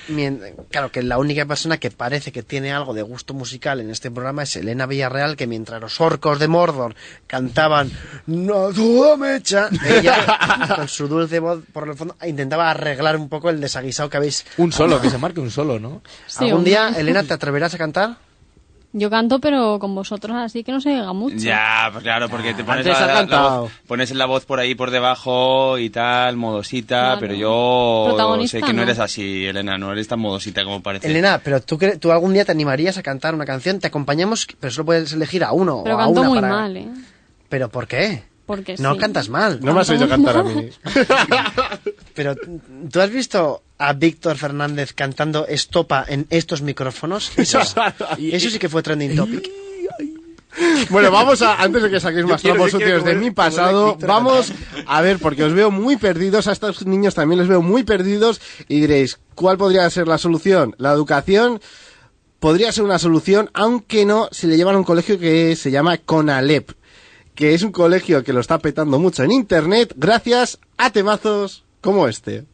claro, que la única persona que parece que tiene algo de gusto musical en este programa es Elena Villarreal, que mientras los orcos de Mordor cantaban No duda mecha, ella *laughs* con su dulce voz por el fondo intentaba arreglar un poco el desaguisado que habéis. Un solo, que se marque un solo, ¿no? Sí, ¿Algún día, Elena, te atreverás a cantar? Yo canto, pero con vosotros así que no se llega mucho. Ya, pues claro, porque te pones Antes la, voz, pones la voz por ahí por debajo y tal, modosita, Claro. pero yo sé que no, ¿no? eres así, Elena, no eres tan modosita como parece. Elena, pero ¿tú, cre- tú algún día te animarías a cantar una canción, te acompañamos, pero solo puedes elegir a uno Pero o a canto una muy para- mal, ¿eh? ¿Pero por qué? Porque No sí. cantas mal. No me has oído cantar a mí. *laughs* Pero, ¿tú has visto a Víctor Fernández cantando estopa en estos micrófonos? Eso, *laughs* eso sí que fue trending topic. Bueno, vamos a, antes de que saquéis más quiero- trapos sucios de mi pasado, vamos a ver, porque os veo muy perdidos, a estos niños también les veo muy perdidos, y diréis, ¿cuál podría ser la solución? La educación podría ser una solución, aunque no si le llevan a un colegio que se llama Conalep, que es un colegio que lo está petando mucho en internet, gracias a temazos como este.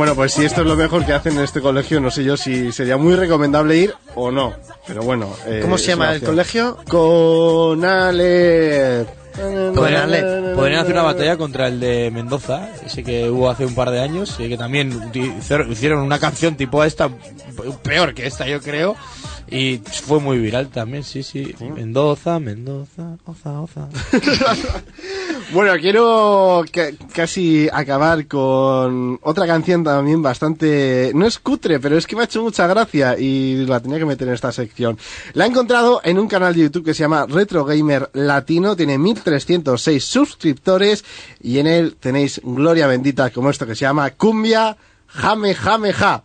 Bueno, pues si esto es lo mejor que hacen en este colegio, no sé yo si sería muy recomendable ir o no, pero bueno. eh, ¿Cómo se llama el colegio? Conalep. Podrían, podrían hacer una batalla contra el de Mendoza, ese que hubo hace un par de años, y que también hicieron una canción tipo esta, peor que esta yo creo, y fue muy viral también, sí, sí. Mendoza, Mendoza, oza, oza. *laughs* Bueno, quiero ca- casi acabar con otra canción también bastante... No es cutre, pero es que me ha hecho mucha gracia y la tenía que meter en esta sección. La he encontrado en un canal de YouTube que se llama Retro Gamer Latino, tiene 1306 suscriptores y en él tenéis gloria bendita como esto que se llama Cumbia Jame Jame Ja.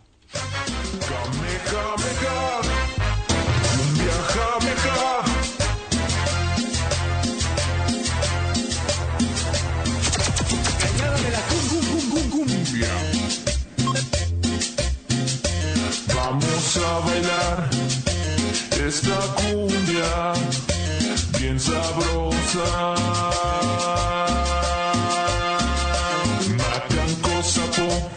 Esta cumbia bien sabrosa. Macanco Sapo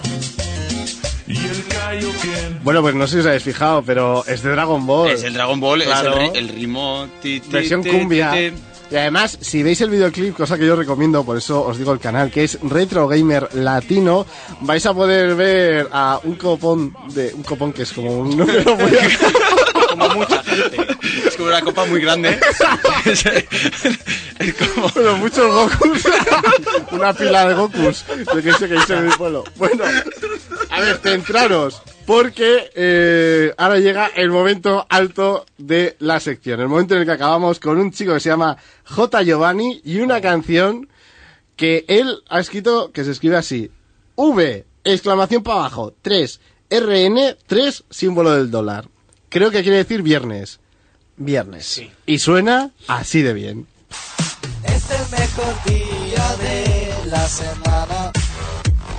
y el Kaioken. Bueno, pues no sé si os habéis fijado, pero es de Dragon Ball. Es el Dragon Ball, Claro. es el, el ritmo... ti, ti, versión ti, cumbia. ti, ti. Y además, si veis el videoclip, cosa que yo recomiendo, por eso os digo el canal, que es Retro Gamer Latino, vais a poder ver a un copón de un copón que es como un *laughs* número muy Como mucha gente. Es como una copa muy grande. *laughs* Bueno, muchos Gokus. *laughs* Una pila de Gokus. De que sé que hice en mi pueblo. Bueno, a ver, centraros. Porque eh, ahora llega el momento alto de la sección. El momento en el que acabamos con un chico que se llama J. Giovanni y una canción que él ha escrito que se escribe así. V, exclamación para abajo. 3, RN, 3, símbolo del dólar. Creo que quiere decir viernes. Viernes. Y suena así de bien. Es el mejor día de la semana.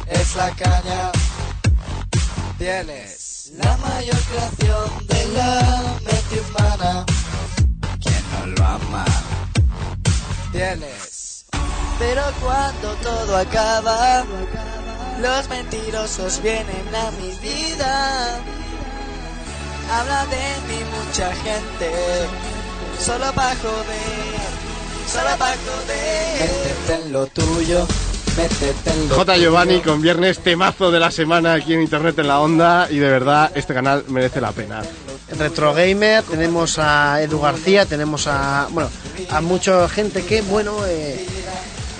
Es la caña. Tienes la mayor creación de la mente humana. ¿Quién no lo ama? Tienes. Pero cuando todo acaba, los mentirosos vienen a mi vida. Habla de mí mucha gente, solo para joder, solo para joder. Métete en lo tuyo, métete en lo J. tuyo. Giovanni con viernes temazo de la semana aquí en internet en la onda y de verdad este canal merece la pena. En Retro Gamer tenemos a Edu García, tenemos a bueno a mucha gente que bueno eh,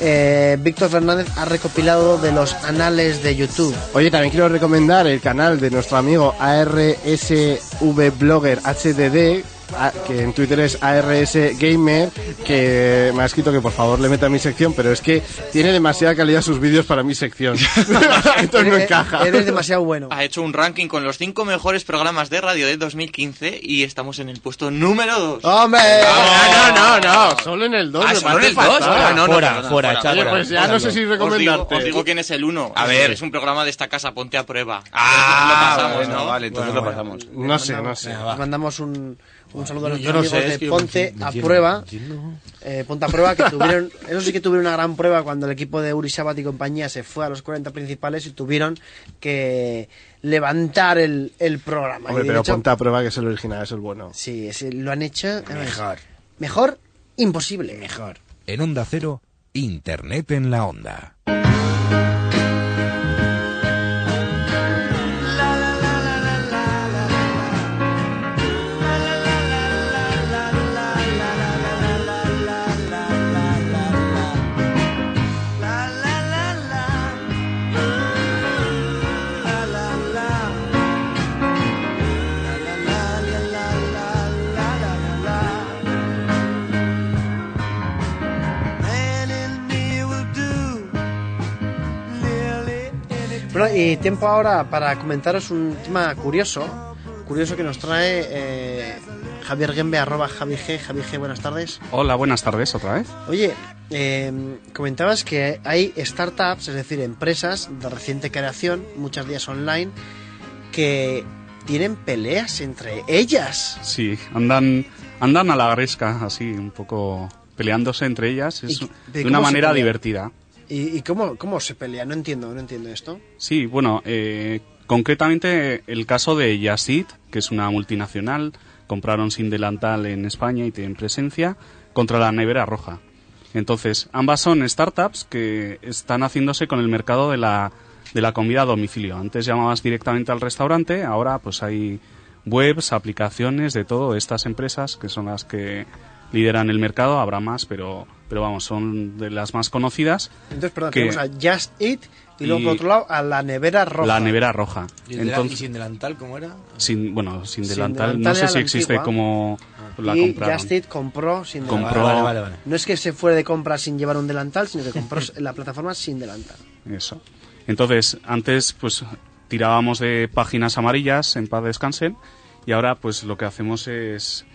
eh, Víctor Fernández ha recopilado de los anales de YouTube. Oye, también quiero recomendar el canal de nuestro amigo ARSV Blogger HDD, a- que en Twitter es ARS Gamer, que me ha escrito que por favor le meta a mi sección, pero es que tiene demasiada calidad sus vídeos para mi sección. *laughs* Entonces no encaja. Eres demasiado bueno. Ha hecho un ranking con los cinco mejores programas de radio de 2015 y estamos en el puesto número 2. ¡Hombre! No, no, no, solo en el 2. Ah, solo en el 2. Ah, no, no, Fuera, fuera, fuera. pues ya no sé si Os digo, recomendarte. os digo quién es el uno. A Es- ver. Es un programa de esta casa, ponte a prueba. Ah, lo pasamos, bueno, ¿no? vale, entonces lo pasamos. No sé, no sé. Mandamos un, un saludo a nuestros no amigos sé, es de Ponte me a Prueba. Eh, Ponte a Prueba que tuvieron, *laughs* eso sí que tuvieron una gran prueba cuando el equipo de Uri Sabat y compañía se fue a los 40 principales y tuvieron que levantar el, el programa. Hombre, Y pero hecho, ponte a prueba que es el original, es el bueno. Sí, ese- lo han hecho. Mejor. Mejor, imposible. Mejor. En Onda Cero, Internet en la Onda. Y tiempo ahora para comentaros un tema curioso, curioso que nos trae eh, Javier Gembe, arroba Javi G. Javi G, buenas tardes. Hola, buenas tardes otra vez. Oye, eh, comentabas que hay startups, es decir, empresas de reciente creación, muchas días online, que tienen peleas entre ellas. Sí, andan, andan a la gresca, así, un poco peleándose entre ellas, es ¿Y de una manera divertida. ¿Y, cómo, cómo se pelea? No entiendo, no entiendo esto. Sí, bueno, eh, concretamente el caso de Yasid, que es una multinacional, compraron sin delantal en España y tienen presencia, contra la nevera roja. Entonces, ambas son startups que están haciéndose con el mercado de la, de la comida a domicilio. Antes llamabas directamente al restaurante, ahora pues hay webs, aplicaciones de todo, estas empresas que son las que lideran el mercado, habrá más, pero, pero vamos, son de las más conocidas. Entonces, perdón, que- tenemos a Just Eat y, luego por otro lado a la nevera roja. La nevera roja. ¿Y, Entonces, sin delantal cómo era? sin, bueno, sin Sin delantal, no sé si existe antigua. como la y compraron. Just Eat compró sin Compró- delantal. Vale, vale, vale. No es que se fuera de compra sin llevar un delantal, sino que compró *laughs* la plataforma sin delantal. Eso. Entonces, antes pues tirábamos de páginas amarillas en paz descansen y ahora pues lo que hacemos es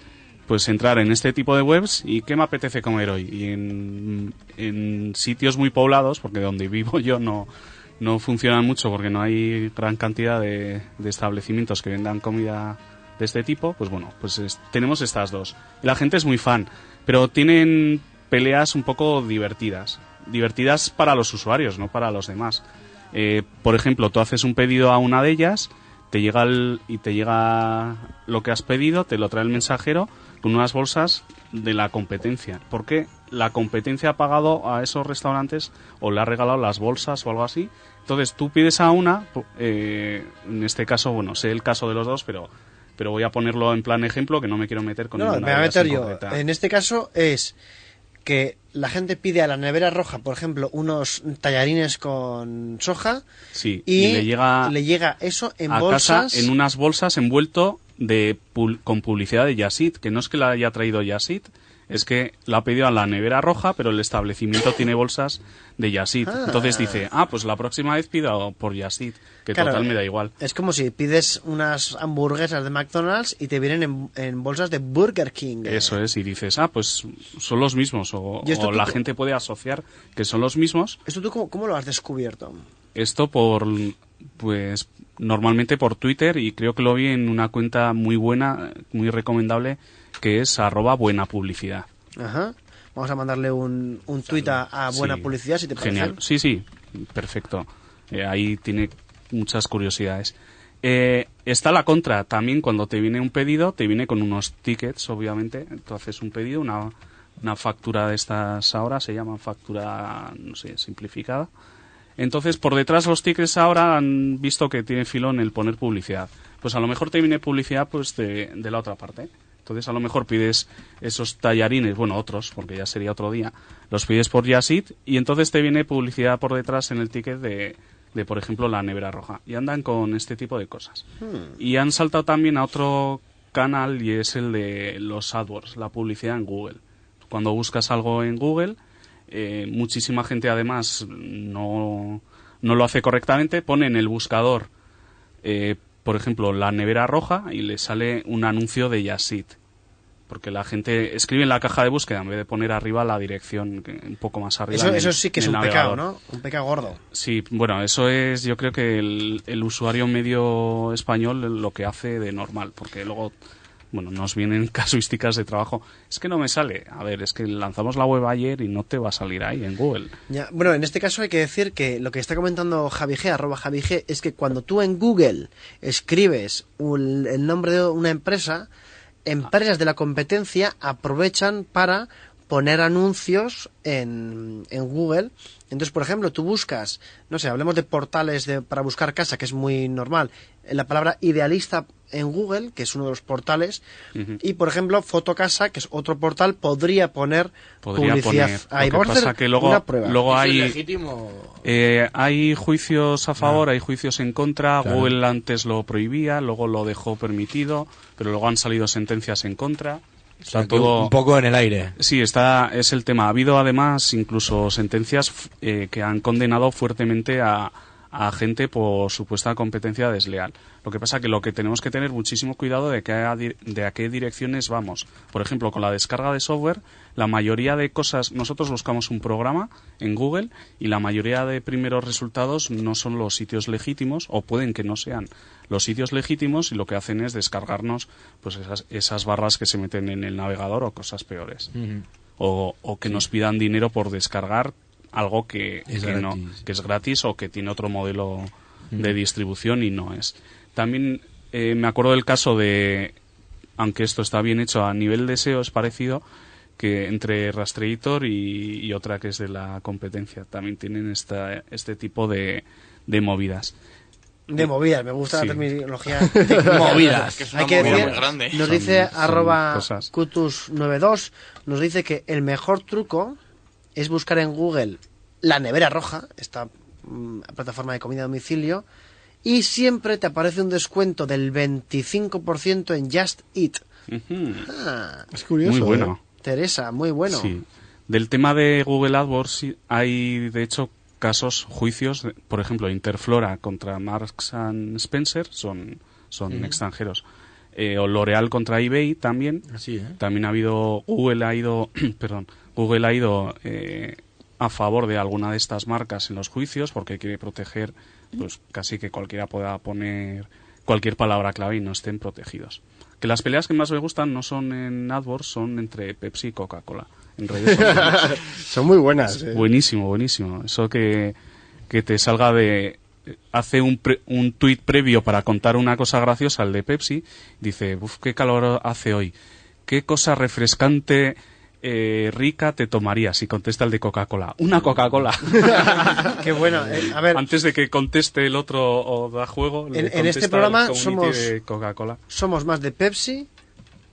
pues entrar en este tipo de webs y qué me apetece comer hoy y en, sitios muy poblados porque donde vivo *laughs* yo no no funcionan mucho porque no hay gran cantidad de, establecimientos que vendan comida de este tipo pues bueno pues es- tenemos estas dos. La gente es muy fan pero tienen peleas un poco divertidas. Divertidas para los usuarios no para los demás. Eh, por ejemplo, tú haces un pedido a una de ellas, te llega el- y te llega lo que has pedido, te lo trae el mensajero con unas bolsas de la competencia. Porque la competencia ha pagado a esos restaurantes o le ha regalado las bolsas o algo así. Entonces tú pides a una, eh, en este caso, bueno, sé el caso de los dos, pero pero voy a ponerlo en plan ejemplo que no me quiero meter con No, me voy a meter yo. concreta. En este caso es que la gente pide a la nevera roja, por ejemplo, unos tallarines con soja Sí, y, y le llega le llega eso en a bolsas. casa en unas bolsas envuelto de con publicidad de Yasid, que no es que la haya traído Yasid, es que la ha pedido a la nevera roja, pero el establecimiento tiene bolsas de Yasid. Ah. Entonces dice, ah, pues la próxima vez pido por Yasid, que Claro, total me da igual. Es como si pides unas hamburguesas de McDonald's y te vienen en, en bolsas de Burger King. Eso es, y dices, ah, pues son los mismos, o, ¿Y esto o tú la gente puede asociar que son los mismos. ¿Esto tú cómo, cómo lo has descubierto? Esto por, pues, normalmente por Twitter y creo que lo vi en una cuenta muy buena, muy recomendable, que es arroba buena publicidad. Ajá. Vamos a mandarle un, un tuit a, a buena Sí, publicidad, si te parece. Genial. Sí, sí, perfecto. Eh, ahí tiene muchas curiosidades. Eh, está la contra. También cuando te viene un pedido, te viene con unos tickets, obviamente. Tú haces un pedido, una, una factura de estas ahora, se llama factura, no sé, simplificada. Entonces, por detrás los tickets ahora han visto que tiene filón el poner publicidad. Pues a lo mejor te viene publicidad pues de, de la otra parte. Entonces, a lo mejor pides esos tallarines, bueno, otros, porque ya sería otro día, los pides por Yasit y entonces te viene publicidad por detrás en el ticket de, de, por ejemplo, la nevera roja. Y andan con este tipo de cosas. Y han saltado también a otro canal y es el de los AdWords, la publicidad en Google. Cuando buscas algo en Google, eh, muchísima gente además no, no lo hace correctamente, pone en el buscador, eh, por ejemplo, la nevera roja y le sale un anuncio de Yasit. Porque la gente escribe en la caja de búsqueda en vez de poner arriba la dirección, un poco más arriba. Eso, el- eso sí que es un pecado. ¿no? Un pecado gordo. Sí, bueno, eso es, yo creo que el, el usuario medio español lo que hace de normal, porque luego, bueno, nos vienen *laughs* casuísticas de trabajo. Es que no me sale. A ver, es que lanzamos la web ayer y no te va a salir ahí en Google. Bueno, en este caso hay que decir que lo que está comentando Javi G, arroba Javi G, es que cuando tú en Google escribes el nombre de una empresa, empresas de la competencia aprovechan para poner anuncios en, en Google. Entonces, por ejemplo, tú buscas, no sé, hablemos de portales de, para buscar casa, que es muy normal, la palabra idealista en Google, que es uno de los portales, y por ejemplo, Fotocasa, que es otro portal, podría poner Podría publicidad poner. ahí. Lo que Vamos a pasa hacer que luego, una prueba. luego ¿Eso es hay, legítimo? eh, hay juicios a favor, hay juicios en contra. Claro. Google antes lo prohibía, luego lo dejó permitido, pero luego han salido sentencias en contra. Está todo un poco en el aire. Sí, está, es el tema. Ha habido además incluso sentencias eh, que han condenado fuertemente a, a gente por supuesta competencia desleal. Lo que pasa que lo que tenemos que tener muchísimo cuidado de, que a, de a qué direcciones vamos. Por ejemplo, con la descarga de software, la mayoría de cosas, nosotros buscamos un programa en Google y la mayoría de primeros resultados no son los sitios legítimos o pueden que no sean los sitios legítimos y lo que hacen es descargarnos pues esas, esas barras que se meten en el navegador o cosas peores o, o que nos pidan dinero por descargar algo que, Es que no, gratis. que es gratis o que tiene otro modelo de distribución y no es. También eh, me acuerdo del caso de, aunque esto está bien hecho a nivel de SEO, es parecido, que entre Rastreator y, y otra que es de la competencia también tienen esta, este tipo de, de movidas. De movidas, me gusta Sí. la terminología. *laughs* *laughs* Movidas. Que es una Hay que movida decir, muy grande. nos Son- dice son arroba cosas. cutus92, nos dice que el mejor truco es buscar en Google la nevera roja, esta mm, plataforma de comida a domicilio, y siempre te aparece un descuento del 25% en Just Eat. Ah, Es curioso. Muy bueno. Teresa, muy bueno. Sí. Del tema de Google AdWords hay, de hecho, casos, juicios, de- por ejemplo, Interflora contra Marks and Spencer, son, son extranjeros. Eh, o L'Oreal contra eBay también. Así, ¿eh? También ha habido, Google ha ido, *clears throat* perdón, Google ha ido eh, a favor de alguna de estas marcas en los juicios porque quiere proteger, pues casi que cualquiera pueda poner cualquier palabra clave y no estén protegidos. Que las peleas que más me gustan no son en AdWords, son entre Pepsi y Coca-Cola. En redes sociales. *laughs* Son muy buenas. eh. Buenísimo, buenísimo. Eso que, que te salga de... Hace un, pre- un tuit previo para contar una cosa graciosa al de Pepsi. Dice, uff, qué calor hace hoy. ¿Qué cosa refrescante, eh, rica te tomarías? Y contesta el de Coca-Cola. Una Coca-Cola. *laughs* Qué bueno. eh, a ver, Antes de que conteste el otro o da juego, le En- este programa somos- Coca-Cola. ¿somos más de Pepsi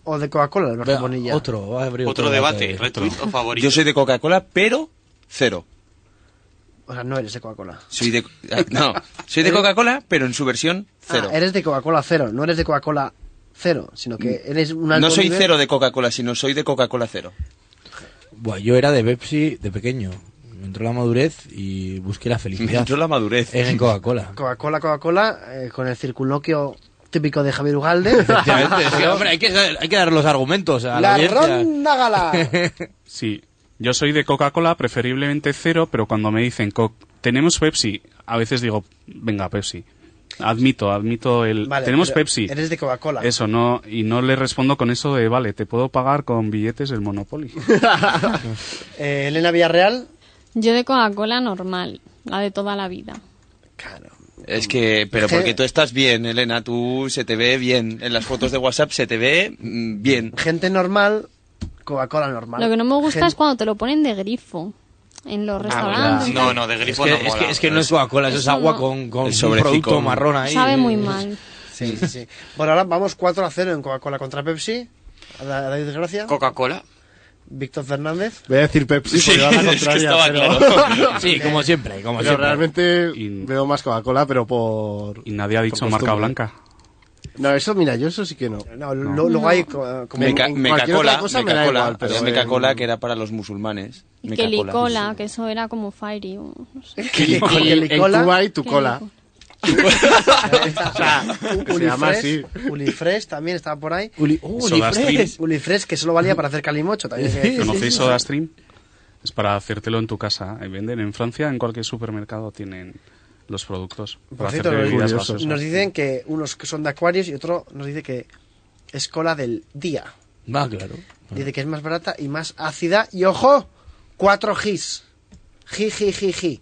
o de Coca-Cola, Alberto Bonilla? Otro, va a abrir Otro debate, retweet o favorito. Yo soy de Coca-Cola, pero cero. O sea, no eres de Coca-Cola. Soy de ah, no, soy de Coca-Cola, pero en su versión cero. Ah, eres de Coca-Cola cero, no eres de Coca-Cola cero, sino que eres un alto no soy nivel- cero de Coca-Cola, sino soy de Coca-Cola cero. Buah, yo era de Pepsi de pequeño. Me entró la madurez y busqué la felicidad. Me entró la madurez. En Coca-Cola. Coca-Cola, Coca-Cola, eh, con el circunloquio típico de Javier Ugalde. Efectivamente, *laughs* sí, hombre, hay que, hay que dar los argumentos a la, la ronda gala. *laughs* Sí, yo soy de Coca-Cola, preferiblemente cero, pero cuando me dicen, "Co- tenemos Pepsi, a veces digo, venga, Pepsi. Admito, admito el... Vale, tenemos Pepsi. Eres de Coca-Cola. Eso, no, y no le respondo con eso de, vale, te puedo pagar con billetes del Monopoly. *laughs* Eh, Elena Villarreal. Yo de Coca-Cola normal, la de toda la vida. Es que, pero que- porque tú estás bien, Elena, tú se te ve bien. En las fotos de WhatsApp se te ve mm, bien. Gente normal, Coca-Cola normal. Lo que no me gusta Gen- es cuando te lo ponen de grifo en los restaurantes. y No, no, de Es grifo que, no es, mola. que, es que no es Coca-Cola, eso es agua no. con, con un producto marrón ahí. Sabe muy mal. Sí, sí, sí. Bueno, ahora vamos 4 a 0 en Coca-Cola contra Pepsi. A Da- a David Gracia. Coca-Cola. Víctor Fernández. Voy a decir Pepsi Sí, porque va a la *laughs* es que estaba pero... claro. *laughs* Sí, como siempre, como pero siempre. realmente Y- veo más Coca-Cola, pero por... Y nadie ha dicho marca blanca. No, eso, mira, yo eso sí que no. No, lo- luego hay co- como Meca, en Meca-Cola, cosa me da Meca-Cola, igual, pero había en- Meca-Cola que era para los musulmanes. Y. Kelicola, que eso era como Fairy. no sé. *laughs* que- En. Cuba hay tu cola. *laughs* o sea, que se llama así. Ulifresh también estaba por ahí. Uli- Soda Ulifresh. Ulifresh que solo valía para hacer calimocho también. que. *laughs* ¿Conocéis SodaStream? Es para hacértelo en tu casa. Ahí venden en Francia, en cualquier supermercado tienen los productos Por cierto, nos, dicen que unos que son de Aquarius y otro nos dice que es cola del día. Ah, claro. Dice que es más barata y más ácida. Y ojo, 4 gis. Gi, gi, gi, gi.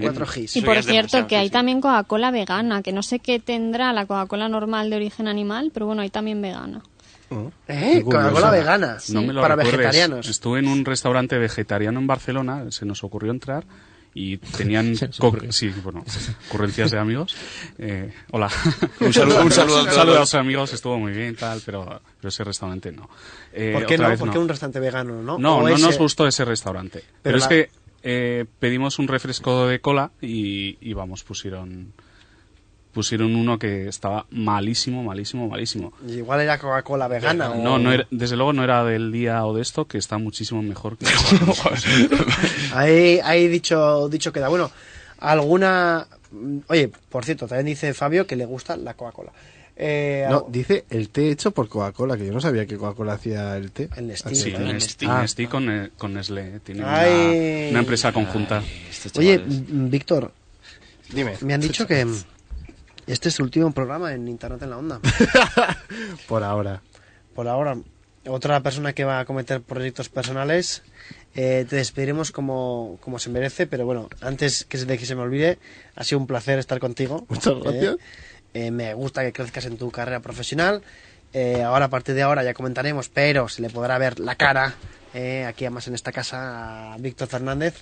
4 gis. Y por cierto, que hay también Coca-Cola vegana, que no sé qué tendrá la Coca-Cola normal de origen animal, pero bueno, hay también vegana. ¿Eh? Coca-Cola vegana. No me lo para recuerdes. vegetarianos. Estuve en un restaurante vegetariano en Barcelona, se nos ocurrió entrar y tenían sí, bueno, ocurrencias de amigos. Eh, hola. Un saludo- un saludo a los amigos, estuvo muy bien tal, pero, pero ese restaurante no. Eh, ¿Por qué no? vez ¿Por no. qué un restaurante vegano, no? No, O no ese- nos gustó ese restaurante. Pero, es la- que eh, pedimos un refresco de cola y, y vamos, pusieron pusieron uno que estaba malísimo, malísimo, malísimo. Igual era Coca-Cola vegana. o- No, no era- desde luego no era del día o de esto, que está muchísimo mejor que *laughs* Ahí, ahí dicho, dicho queda. Bueno, alguna... Oye, por cierto, también dice Fabio que le gusta la Coca-Cola. Eh, No, dice el té hecho por Coca-Cola, que yo no sabía que Coca-Cola hacía el té. El Nestlé. Sí, ¿no? Nesti, Ah. Nesti con, eh, con Nestlé. Tienen una, empresa conjunta. Oye, mm, Víctor, Dime. me han dicho que mm, este es tu último programa en Internet en la Onda. *laughs* Por ahora. Por ahora, otra persona que va a cometer proyectos personales, eh, te despediremos como, como se merece, pero bueno, antes que se, de que se me olvide, ha sido un placer estar contigo. Muchas Eh, gracias. eh, me gusta que crezcas en tu carrera profesional. Eh, ahora, a partir de ahora, ya comentaremos, pero se le podrá ver la cara, aquí además en esta casa, a Víctor Fernández.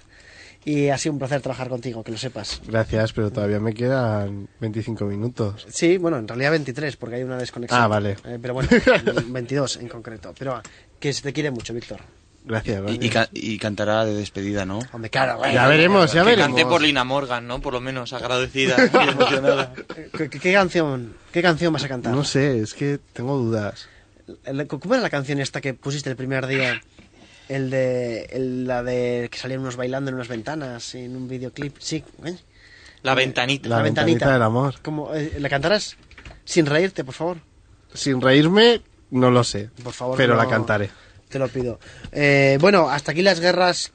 Y ha sido un placer trabajar contigo, que lo sepas. Gracias, pero todavía me quedan 25 minutos. Sí, bueno, en realidad 23, porque hay una desconexión. Ah, vale. Eh, pero bueno, *laughs* 22 en concreto. Pero que se te quiere mucho, Víctor. Gracias, Y, y ca- y cantará de despedida, ¿no? Hombre, claro, güey. Ya veremos, ya que veremos. cante por Lina Morgan, ¿no? Por lo menos, agradecida *laughs* y emocionada. ¿Qué, qué canción, ¿Qué canción vas a cantar? No sé, es que tengo dudas. ¿Cómo era la canción esta que pusiste el primer día? El de. el- la de que salían unos bailando en unas ventanas en un videoclip. Sí, ¿eh? La ventanita. La ventanita del amor. ¿Cómo, eh, ¿La cantarás? Sin reírte, por favor. Sin reírme, no lo sé. Por favor. Pero no- la cantaré. Te lo pido. Eh, bueno, hasta aquí las guerras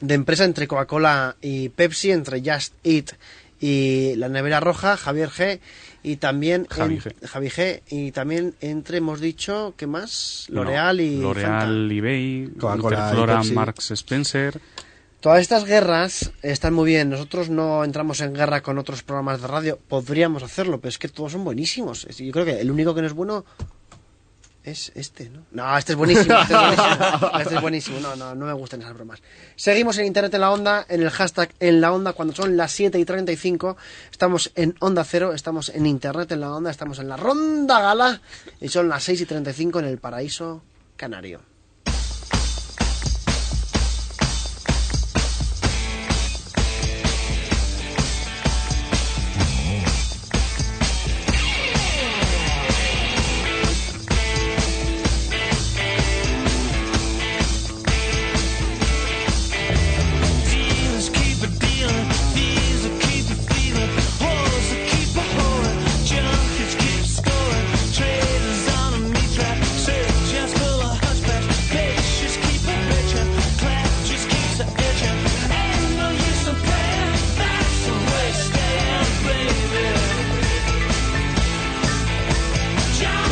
de empresa entre Coca-Cola y Pepsi, entre Just Eat y la nevera roja, Javier G. Y también Javi en- G. Javi G. Y también entre, hemos dicho, ¿qué más? No, L'Oreal y Fanta. L'Oreal, eBay, Coca-Cola y. Marks Spencer. Todas estas guerras están muy bien. Nosotros no entramos en guerra con otros programas de radio. Podríamos hacerlo, pero es que todos son buenísimos. Yo creo que el único que no es bueno es este, ¿no? No, este es buenísimo. Este es buenísimo. *laughs* Este es buenísimo. No, no, no me gustan esas bromas. Seguimos en Internet en la Onda, en el hashtag en la Onda, cuando son las 7 y 35. Estamos en Onda Cero, estamos en Internet en la Onda, estamos en la Ronda Gala y son las 6 y 35 en el Paraíso Canario.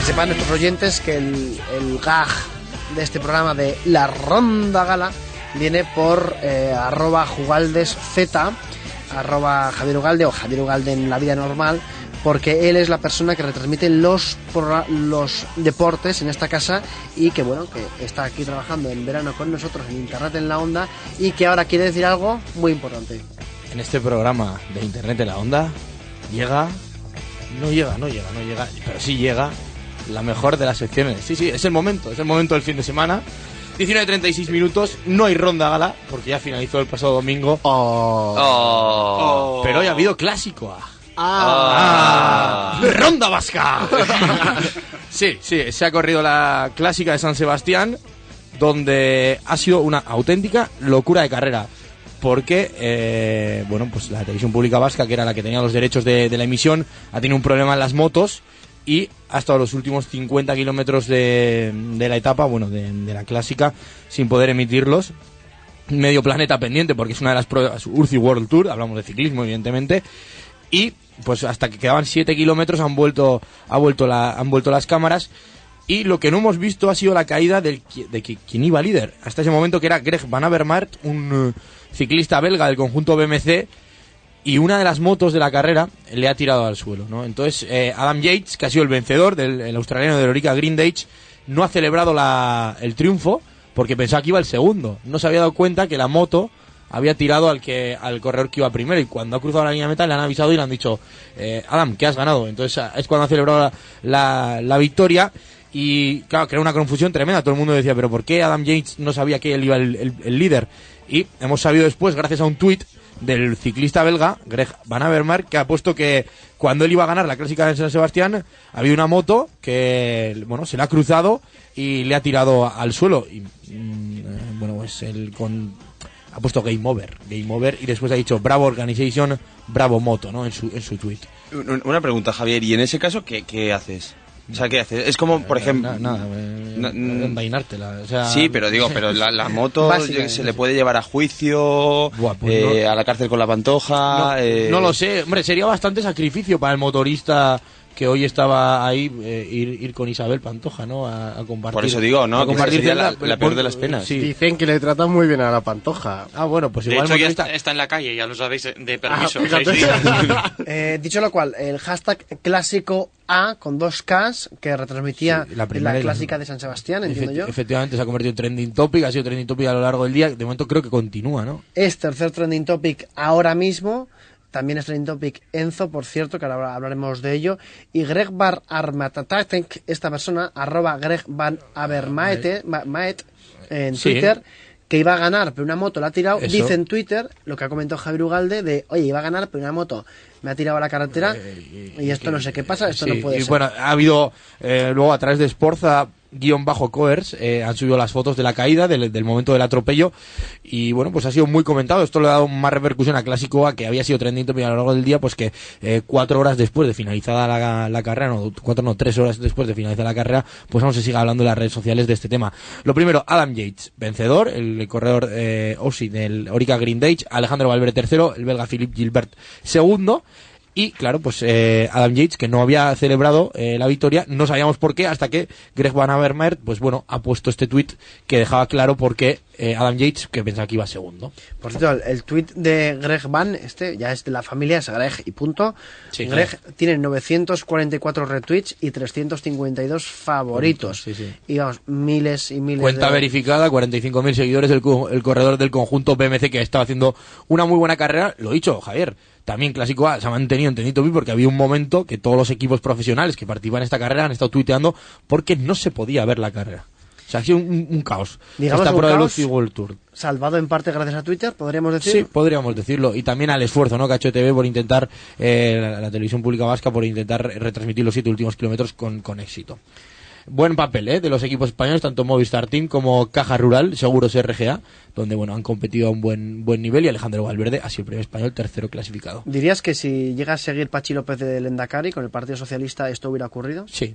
Sepan nuestros oyentes que el, el gag de este programa de La Ronda Gala viene por eh, arroba jugaldeszz, arroba Javier Ugalde o Javier Ugalde en la vida normal, porque él es la persona que retransmite los, los deportes en esta casa y que bueno, que está aquí trabajando en verano con nosotros en Internet en la Onda y que ahora quiere decir algo muy importante. En este programa de Internet en la Onda llega... No llega, no llega, no llega, pero sí llega la mejor de las secciones. Sí, sí, es el momento, es el momento del fin de semana. 19.36 minutos, no hay ronda gala, porque ya finalizó el pasado domingo. Oh. Pero hoy ha habido clásico. Ah. Ah. ¡Ronda vasca! *laughs* sí, sí, se ha corrido la clásica de San Sebastián, donde ha sido una auténtica locura de carrera. Porque, eh, bueno, pues la televisión pública vasca, que era la que tenía los derechos de, de la emisión, ha tenido un problema en las motos y ha estado los últimos 50 kilómetros de, de la etapa, bueno, de, la clásica, sin poder emitirlos. Medio planeta pendiente porque es una de las pruebas Urci World Tour, hablamos de ciclismo evidentemente, y pues hasta que quedaban 7 kilómetros han vuelto, ha vuelto la, han vuelto las cámaras y lo que no hemos visto ha sido la caída del, de qui- quien iba líder. Hasta ese momento que era Greg Van Avermaet, un eh, ciclista belga del conjunto BMC y una de las motos de la carrera le ha tirado al suelo, ¿no? Entonces eh, Adam Yates, que ha sido el vencedor del el australiano de Lorica Grindage, no ha celebrado la, el triunfo porque pensaba que iba el segundo. No se había dado cuenta que la moto había tirado al que al corredor que iba primero y cuando ha cruzado la línea de meta le han avisado y le han dicho eh, Adam, que has ganado. Entonces ah, es cuando ha celebrado la, la, victoria y claro, crea una confusión tremenda. Todo el mundo decía, pero ¿por qué Adam Yates no sabía que él iba el, el- el líder? Y hemos sabido después, gracias a un tuit del ciclista belga, Greg Van Avermaet, que ha puesto que cuando él iba a ganar la clásica de San Sebastián, había una moto que, bueno, se le ha cruzado y le ha tirado al suelo. Y, mm, eh, bueno, pues él con, ha puesto game over, game over, y después ha dicho bravo organization, bravo moto, ¿no? En su, en su tweet. Un- Una pregunta, Javier, ¿y en ese caso qué, qué haces? O sea, ¿qué haces? Es como, por ejemplo... Nada, Na- mm, envainártela. O sea, sí, pero digo, *laughs* pero la, la moto se le puede llevar a juicio, pues eh, no. a la cárcel con la pantoja... No, eh, no lo sé, hombre, sería bastante sacrificio para el motorista que hoy estaba ahí eh, ir, ir con Isabel Pantoja, ¿no? A, a compartir. Por eso digo, ¿no? a compartir sería la- la peor de las penas. Sí. Dicen que le tratan muy bien a la pantoja. Ah, bueno, pues De igual hecho, ya está, está en la calle, ya lo sabéis, eh, de permiso. Ah, fíjate. días. *laughs* Eh, dicho lo cual, el hashtag clásico A con dos Ks que retransmitía la la, la clásica de San Sebastián, entiendo yo. Efectivamente, se ha convertido en trending topic, ha sido trending topic a lo largo del día. De momento creo que continúa, ¿no? Es tercer trending topic ahora mismo. También es trending topic Enzo, por cierto, que ahora hablaremos de ello. Y Greg Bar Armatatatek, esta persona, arroba Greg Van Avermaet, Ma- Maet, en Sí. Twitter, que iba a ganar, pero una moto la ha tirado. Eso. Dice en Twitter, lo que ha comentado Javier Ugalde, de, oye, iba a ganar, pero una moto me ha tirado a la carretera y esto no sé qué pasa, esto Sí, no puede y ser. bueno, ha habido eh, luego a través de Sporza guion bajo coers eh, han subido las fotos de la caída del, del momento del atropello y bueno pues ha sido muy comentado. Esto le ha dado más repercusión a Clásico A que había sido trending topic a lo largo del día pues que eh, cuatro horas después de finalizada la, la carrera no cuatro no tres horas después de finalizar la carrera pues aún se sigue hablando en las redes sociales de este tema. Lo primero Adam Yates vencedor el corredor eh, Aussie del Orica Green Dage Alejandro Valverde tercero el belga Philippe Gilbert segundo y claro, pues eh, Adam Yates, que no había celebrado eh, la victoria, no sabíamos por qué, hasta que Greg Van Avermaet, pues bueno, ha puesto este tweet que dejaba claro por qué eh, Adam Yates, que pensaba que iba segundo. Por cierto, el, tweet de Greg Van, este ya es de la familia, es Greg y punto. Sí, Greg tiene 944 retweets y 352 favoritos. Sí, sí. Y vamos, miles y miles Cuenta de... verificada, 45.000 seguidores, el, el corredor del conjunto BMC que estaba haciendo una muy buena carrera. Lo dicho, Javier, también Clásico A se ha mantenido en Tenito porque había un momento que todos los equipos profesionales que participan en esta carrera han estado tuiteando porque no se podía ver la carrera. O sea, ha sido un, un caos. Digamos Esta prueba UCI World Tour. Salvado en parte gracias a Twitter, podríamos decir. Sí, podríamos decirlo. Y también al esfuerzo ¿no? que ha hecho TV por intentar, eh, la, la televisión pública vasca, por intentar retransmitir los siete últimos kilómetros con, con éxito. Buen papel ¿eh? de los equipos españoles, tanto Movistar Team como Caja Rural, Seguros RGA, donde bueno han competido a un buen buen nivel y Alejandro Valverde ha sido el primer español tercero clasificado. ¿Dirías que si llega a seguir Pachi López del Endacari con el Partido Socialista esto hubiera ocurrido? Sí.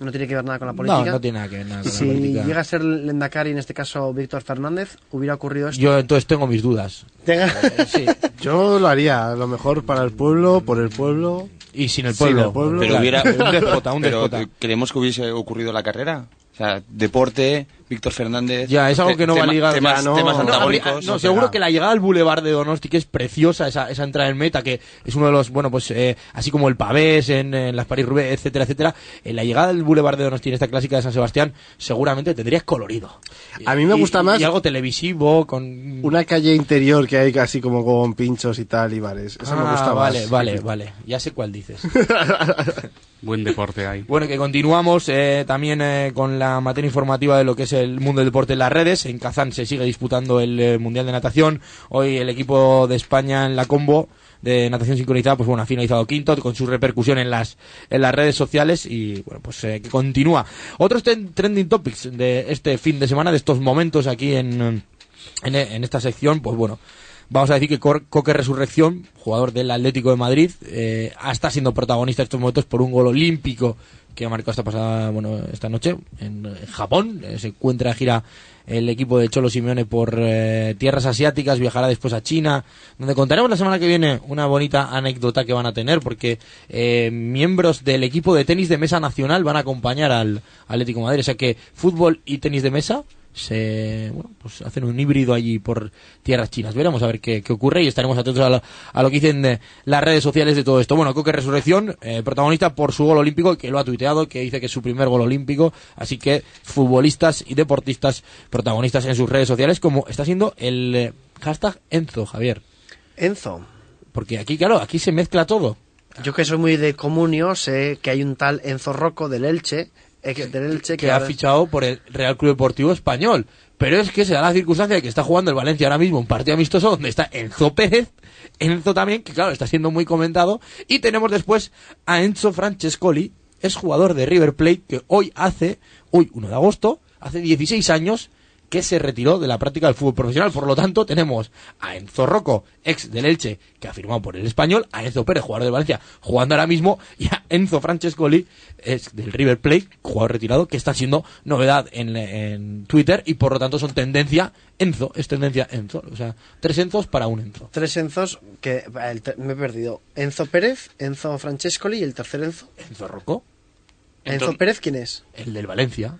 No tiene que ver nada con la política. No, no tiene nada que ver nada con la si política. llega a ser el Endacari, en este caso Víctor Fernández, hubiera ocurrido esto. Yo entonces tengo mis dudas. Tenga- Sí. Yo lo haría, lo mejor para el pueblo, por el pueblo. Y sin el Sin pueblo. el pueblo. Pero Claro, hubiera. *laughs* un *laughs* déspota, un pero déspota. ¿Creemos que hubiese ocurrido la carrera? O sea, deporte, Víctor Fernández. Ya, es algo que no va tema- ligado. Temas, ya, no. temas No, antagónicos. habría- no, seguro que la llegada al Boulevard de Donosti, que es preciosa esa, esa entrada en meta, que es uno de los, bueno, pues eh, así como el Pavés en, en las París Roubaix, etcétera, etcétera, en la llegada del Boulevard de Donosti en esta clásica de San Sebastián, seguramente tendría colorido. A mí me gusta y- más Y algo televisivo, con. una calle interior que hay casi como con pinchos y tal y bares. Eso me Ah, gusta vale, más. vale, vale. Ya sé cuál dices. Buen deporte hay. Bueno, que continuamos eh, también eh, con la materia informativa de lo que es el mundo del deporte en las redes. En Kazán se sigue disputando el eh, Mundial de Natación. Hoy el equipo de España en la combo de natación sincronizada, pues bueno, ha finalizado quinto con su repercusión en las en las redes sociales y bueno, pues eh, que continúa. Otros trending topics de este fin de semana, de estos momentos aquí en, en, esta sección, pues bueno, Vamos a decir que Coque Resurrección, jugador del Atlético de Madrid, eh, está siendo protagonista estos momentos por un gol olímpico que ha marcado esta pasada, bueno, esta noche en, Japón. Eh, se encuentra gira el equipo de Cholo Simeone por eh, tierras asiáticas, viajará después a China, donde contaremos la semana que viene una bonita anécdota que van a tener, porque eh, miembros del equipo de tenis de mesa nacional van a acompañar al Atlético Madrid. O sea que fútbol y tenis de mesa se bueno, pues hacen un híbrido allí por tierras chinas. Veremos a ver qué, qué ocurre y estaremos atentos a lo, a lo que dicen eh, las redes sociales de todo esto. Bueno, Coque Resurrección, eh, protagonista por su gol olímpico, que lo ha tuiteado, que dice que es su primer gol olímpico. Así que futbolistas y deportistas protagonistas en sus redes sociales, como está siendo el eh, hashtag Enzo, Javier. Enzo. Porque aquí, claro, aquí se mezcla todo. Yo que soy muy de comunio, sé que hay un tal Enzo Rocco del Elche, que- que ha fichado por el Real Club Deportivo Español. Pero es que se da la circunstancia de que está jugando el Valencia ahora mismo un partido amistoso donde está Enzo Pérez, Enzo también, que claro, está siendo muy comentado. Y tenemos después a Enzo Francescoli, es jugador de River Plate, que hoy hace, hoy 1 de agosto, hace 16 años que se retiró de la práctica del fútbol profesional. Por lo tanto, tenemos a Enzo Rocco, ex del Elche, que ha firmado por el español, a Enzo Pérez, jugador de Valencia, jugando ahora mismo, y a Enzo Francescoli, ex del River Plate, jugador retirado, que está siendo novedad en, en Twitter y por lo tanto son tendencia Enzo, es tendencia Enzo. O sea, tres Enzos para un Enzo. Tres Enzos que el te- me he perdido. Enzo Pérez, Enzo Francescoli y el tercer Enzo. Enzo Rocco. Enzo Pérez, ¿quién es? El del Valencia.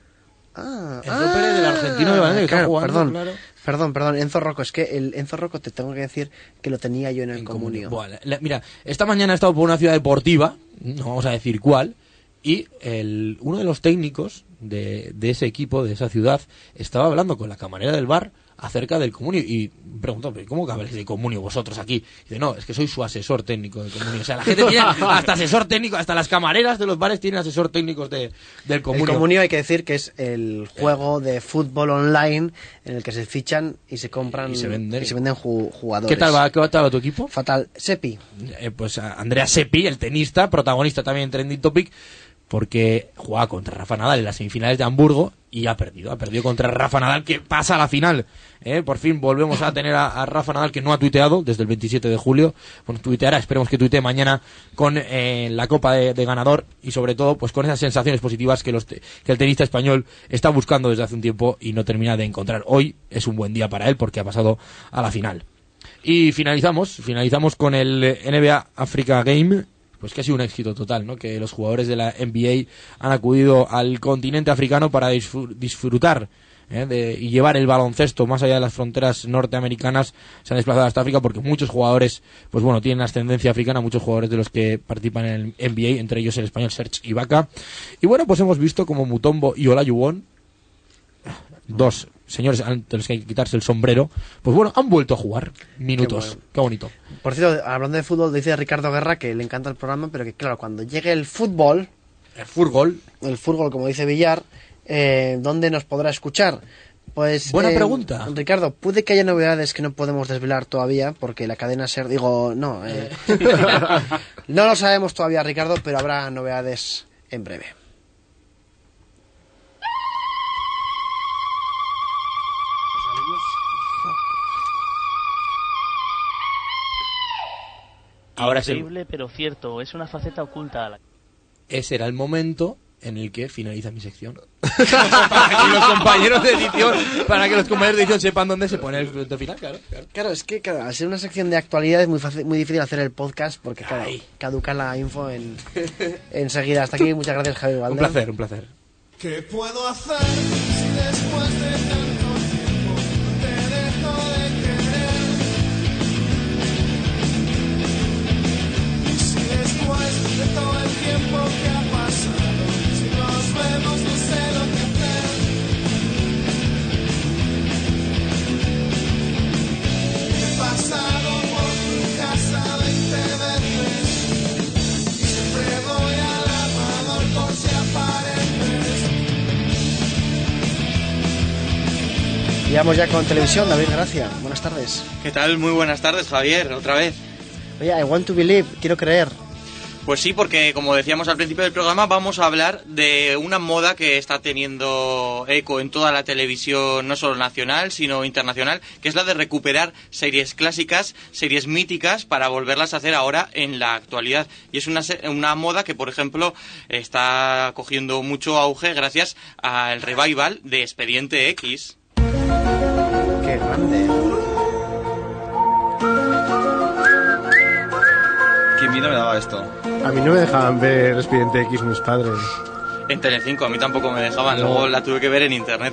Ah, Enzo Pérez, del argentino de Valencia, claro, jugando, perdón, claro. perdón, perdón, Enzo Rocco, es que el Enzo Rocco te tengo que decir que lo tenía yo en el comunio. Buah, la- mira, esta mañana he estado por una ciudad deportiva, no vamos a decir cuál, y el, uno de los técnicos de, de ese equipo, de esa ciudad, estaba hablando con la camarera del bar acerca del comunio y preguntó, "¿Pero ¿cómo que habláis de comunio vosotros aquí? Y dice, no, es que soy su asesor técnico de comunio. O sea, la gente tiene hasta asesor técnico, hasta las camareras de los bares tienen asesor técnicos de, del comunio. El comunio hay que decir que es el juego de fútbol online en el que se fichan y se compran Y se venden. ju- jugadores. ¿Qué tal va, qué tal va tu equipo? Fatal. Sepi. Eh, pues Andrea Seppi, el tenista, protagonista también en Trending Topic, porque jugaba contra Rafa Nadal en las semifinales de Hamburgo y ha perdido. Ha perdido contra Rafa Nadal, que pasa a la final. Eh, Por fin volvemos a tener a, Rafa Nadal, que no ha tuiteado desde el 27 de julio. Bueno, tuiteará, esperemos que tuitee mañana con eh, la Copa de, Ganador y sobre todo pues con esas sensaciones positivas que, los que el tenista español está buscando desde hace un tiempo y no termina de encontrar. Hoy es un buen día para él porque ha pasado a la final. Y finalizamos, finalizamos con el NBA Africa Game, pues que ha sido un éxito total, ¿no? Que los jugadores de la NBA han acudido al continente africano para disfr- disfrutar ¿eh? y llevar el baloncesto más allá de las fronteras norteamericanas, se han desplazado hasta África porque muchos jugadores, pues bueno, tienen ascendencia africana, muchos jugadores de los que participan en el NBA, entre ellos el español Serge Ibaka. Y bueno, pues hemos visto como Mutombo y Olajuwon dos señores ante los que hay que quitarse el sombrero, pues bueno, han vuelto a jugar minutos. bueno. Qué, bonito. Por cierto, hablando de fútbol, dice Ricardo Guerra que le encanta el programa, pero que claro, cuando llegue el fútbol, el fútbol, el fútbol, como dice Villar, eh, ¿dónde nos podrá escuchar? Pues Buena eh, pregunta. Ricardo, puede que haya novedades que no podemos desvelar todavía, porque la cadena ser, digo, no, eh, *laughs* *laughs* no lo sabemos todavía, Ricardo, pero habrá novedades en breve. Ahora Increíble, pero cierto, es una faceta oculta. a la- ese era el momento en el que finaliza mi sección. *laughs* para que los compañeros de edición, para que los compañeros de edición sepan dónde se pone el punto final, claro. claro. Claro, es que claro, al ser una sección de actualidad es muy, fácil, muy difícil hacer el podcast porque claro, caduca la info en, *laughs* enseguida. Hasta aquí, muchas gracias Javier Un Valdés. placer, un placer. ¿Qué puedo hacer si después de vamos ya con televisión, David Gracia. Buenas tardes. ¿Qué tal? Muy buenas tardes, Javier, otra vez. Oye, I want to believe, quiero creer. Pues sí, porque como decíamos al principio del programa, vamos a hablar de una moda que está teniendo eco en toda la televisión, no solo nacional, sino internacional, que es la de recuperar series clásicas, series míticas, para volverlas a hacer ahora en la actualidad. Y es una, una moda que, por ejemplo, está cogiendo mucho auge gracias al revival de Expediente X. Qué grande. Qué miedo me daba esto. A mí no me dejaban ver Expediente X mis padres. En Telecinco, a mí tampoco me dejaban, No. luego la tuve que ver en internet.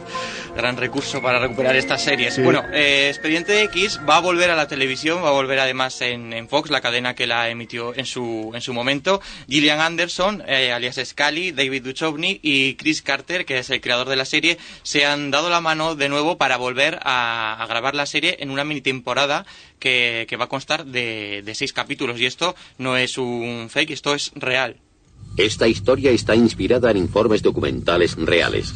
Gran recurso para recuperar estas series. Sí. Bueno, eh, Expediente X va a volver a la televisión, va a volver además en, en Fox, la cadena que la emitió en su, en su momento. Gillian Anderson, eh, alias Scully, David Duchovny y Chris Carter, que es el creador de la serie, se han dado la mano de nuevo para volver a, a grabar la serie en una mini temporada que, que va a constar de, de seis capítulos. Y esto no es un fake, esto es real. Esta historia está inspirada en informes documentales reales.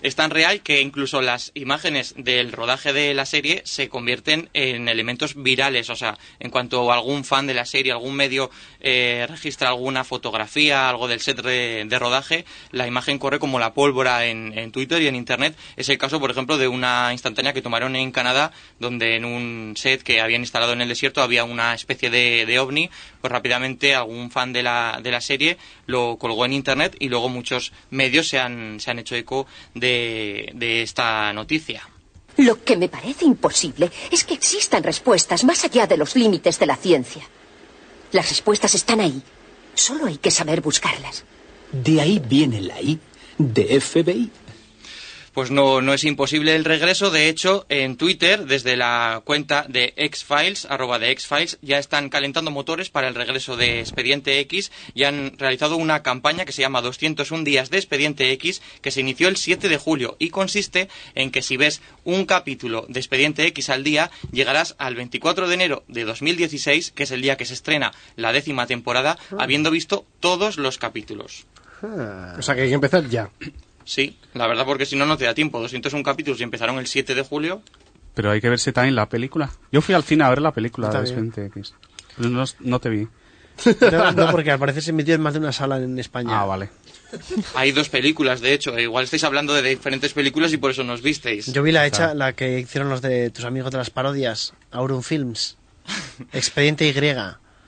es tan real que incluso las imágenes del rodaje de la serie se convierten en elementos virales. O sea, en cuanto algún fan de la serie, algún medio eh, registra alguna fotografía, algo del set de, rodaje, la imagen corre como la pólvora en, en Twitter y en Internet. Es el caso, por ejemplo, de una instantánea que tomaron en Canadá, donde en un set que habían instalado en el desierto había una especie de, de ovni. Pues rápidamente algún fan de la, de la serie lo colgó en Internet y luego muchos medios se han, se han hecho eco de, de esta noticia. Lo que me parece imposible es que existan respuestas más allá de los límites de la ciencia. Las respuestas están ahí. Solo hay que saber buscarlas. De ahí viene la I de FBI. Pues no, no es imposible el regreso. De hecho, en Twitter, desde la cuenta de X-Files, arroba de X-Files, ya están calentando motores para el regreso de Expediente X y han realizado una campaña que se llama 201 días de Expediente X, que se inició el 7 de julio y consiste en que si ves un capítulo de Expediente X al día, llegarás al 24 de enero de 2016, que es el día que se estrena la décima temporada, habiendo visto todos los capítulos. O sea que hay que empezar ya. Sí, la verdad, porque si no, no te da tiempo. 201 capítulos y empezaron el 7 de julio. Pero hay que verse también la película. Yo fui al cine a ver la película de. Expediente X. Pero no, no te vi. *laughs* No, no, porque al parecer se emitió en más de una sala en España. Ah, vale. Hay dos películas, de hecho. Igual estáis hablando de diferentes películas y por eso nos visteis. Yo vi la hecha, la que hicieron los de tus amigos de las parodias, Aurum Films. *laughs* Expediente Y.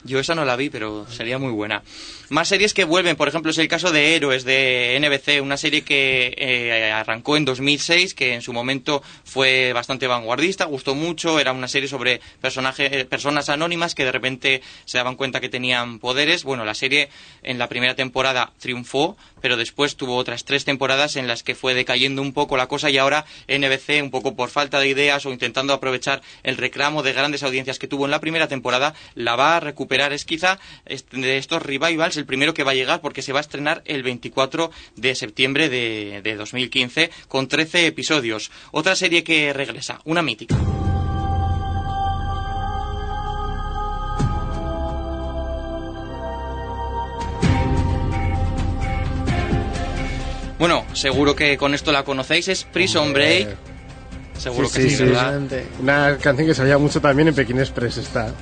Yo esa no la vi, pero sería muy buena. Más series que vuelven, por ejemplo, es el caso de Héroes de NBC, una serie que eh, arrancó en 2006, que en su momento fue bastante vanguardista, gustó mucho, era una serie sobre personaje- eh, personas anónimas que de repente se daban cuenta que tenían poderes. Bueno, la serie en la primera temporada triunfó, pero después tuvo otras tres temporadas en las que fue decayendo un poco la cosa y ahora NBC, un poco por falta de ideas o intentando aprovechar el reclamo de grandes audiencias que tuvo en la primera temporada, la va a recuperar. Es quizá de estos revivals el primero que va a llegar porque se va a estrenar el 24 de septiembre de, de 2015 con 13 episodios. Otra serie que regresa, una mítica. Bueno, seguro que con esto la conocéis, es Prison Break. Seguro que sí, ¿verdad? Una canción que salía mucho también en Pekín Express está.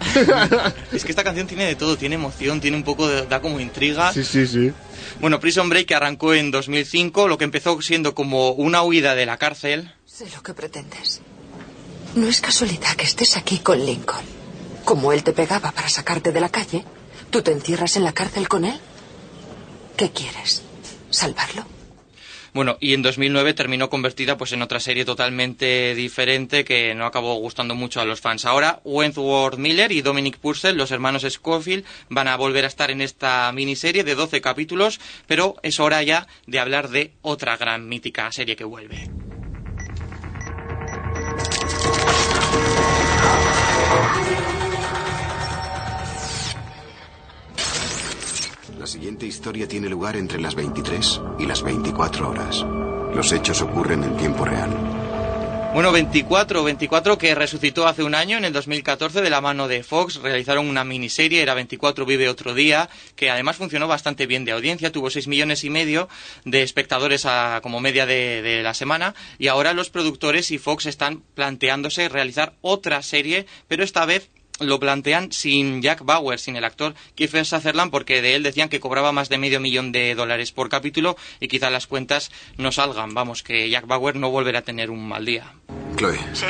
*laughs* Es que esta canción tiene de todo, tiene emoción, tiene un poco de, da como intriga. Sí, sí, sí. Bueno, Prison Break que arrancó en 2005, lo que empezó siendo como una huida de la cárcel. Sé lo que pretendes. No es casualidad que estés aquí con Lincoln. Como él te pegaba para sacarte de la calle, ¿tú te encierras en la cárcel con él? ¿Qué quieres? ¿Salvarlo? Bueno, y en 2009 terminó convertida pues en otra serie totalmente diferente que no acabó gustando mucho a los fans. Ahora Wentworth Miller y Dominic Purcell, los hermanos Schofield, van a volver a estar en esta miniserie de 12 capítulos, pero es hora ya de hablar de otra gran mítica serie que vuelve. La siguiente historia tiene lugar entre las 23 y las 24 horas. Los hechos ocurren en tiempo real. Bueno, 24, 24 que resucitó hace un año, en el 2014, de la mano de Fox. Realizaron una miniserie, era 24 vive otro día, que además funcionó bastante bien de audiencia. Tuvo 6 millones y medio de espectadores a- como media de, de la semana. Y ahora los productores y Fox están planteándose realizar otra serie, pero esta vez lo plantean sin Jack Bauer, sin el actor Kiefer Sutherland, porque de él decían que cobraba más de medio millón de dólares por capítulo y quizá las cuentas no salgan. Vamos, que Jack Bauer no volverá a tener un mal día. Chloe, ¿Sí?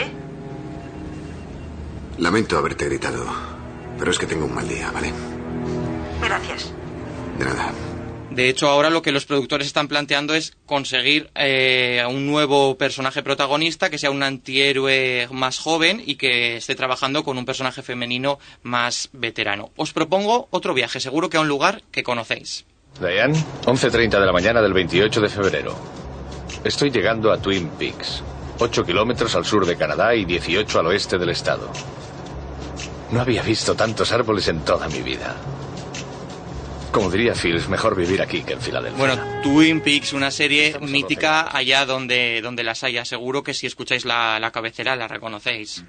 lamento haberte gritado, pero es que tengo un mal día, ¿vale? Gracias. De nada. De hecho, ahora lo que los productores están planteando es conseguir eh, un nuevo personaje protagonista que sea un antihéroe más joven y que esté trabajando con un personaje femenino más veterano. Os propongo otro viaje, seguro que a un lugar que conocéis. Diane, 11.30 de la mañana del 28 de febrero. Estoy llegando a Twin Peaks, 8 kilómetros al sur de Canadá y 18 al oeste del estado. No había visto tantos árboles en toda mi vida. Como diría Phil, es mejor vivir aquí que en Filadelfia. Bueno, Twin Peaks, una serie mítica allá donde, donde las haya. Seguro que si escucháis la, la cabecera la reconocéis.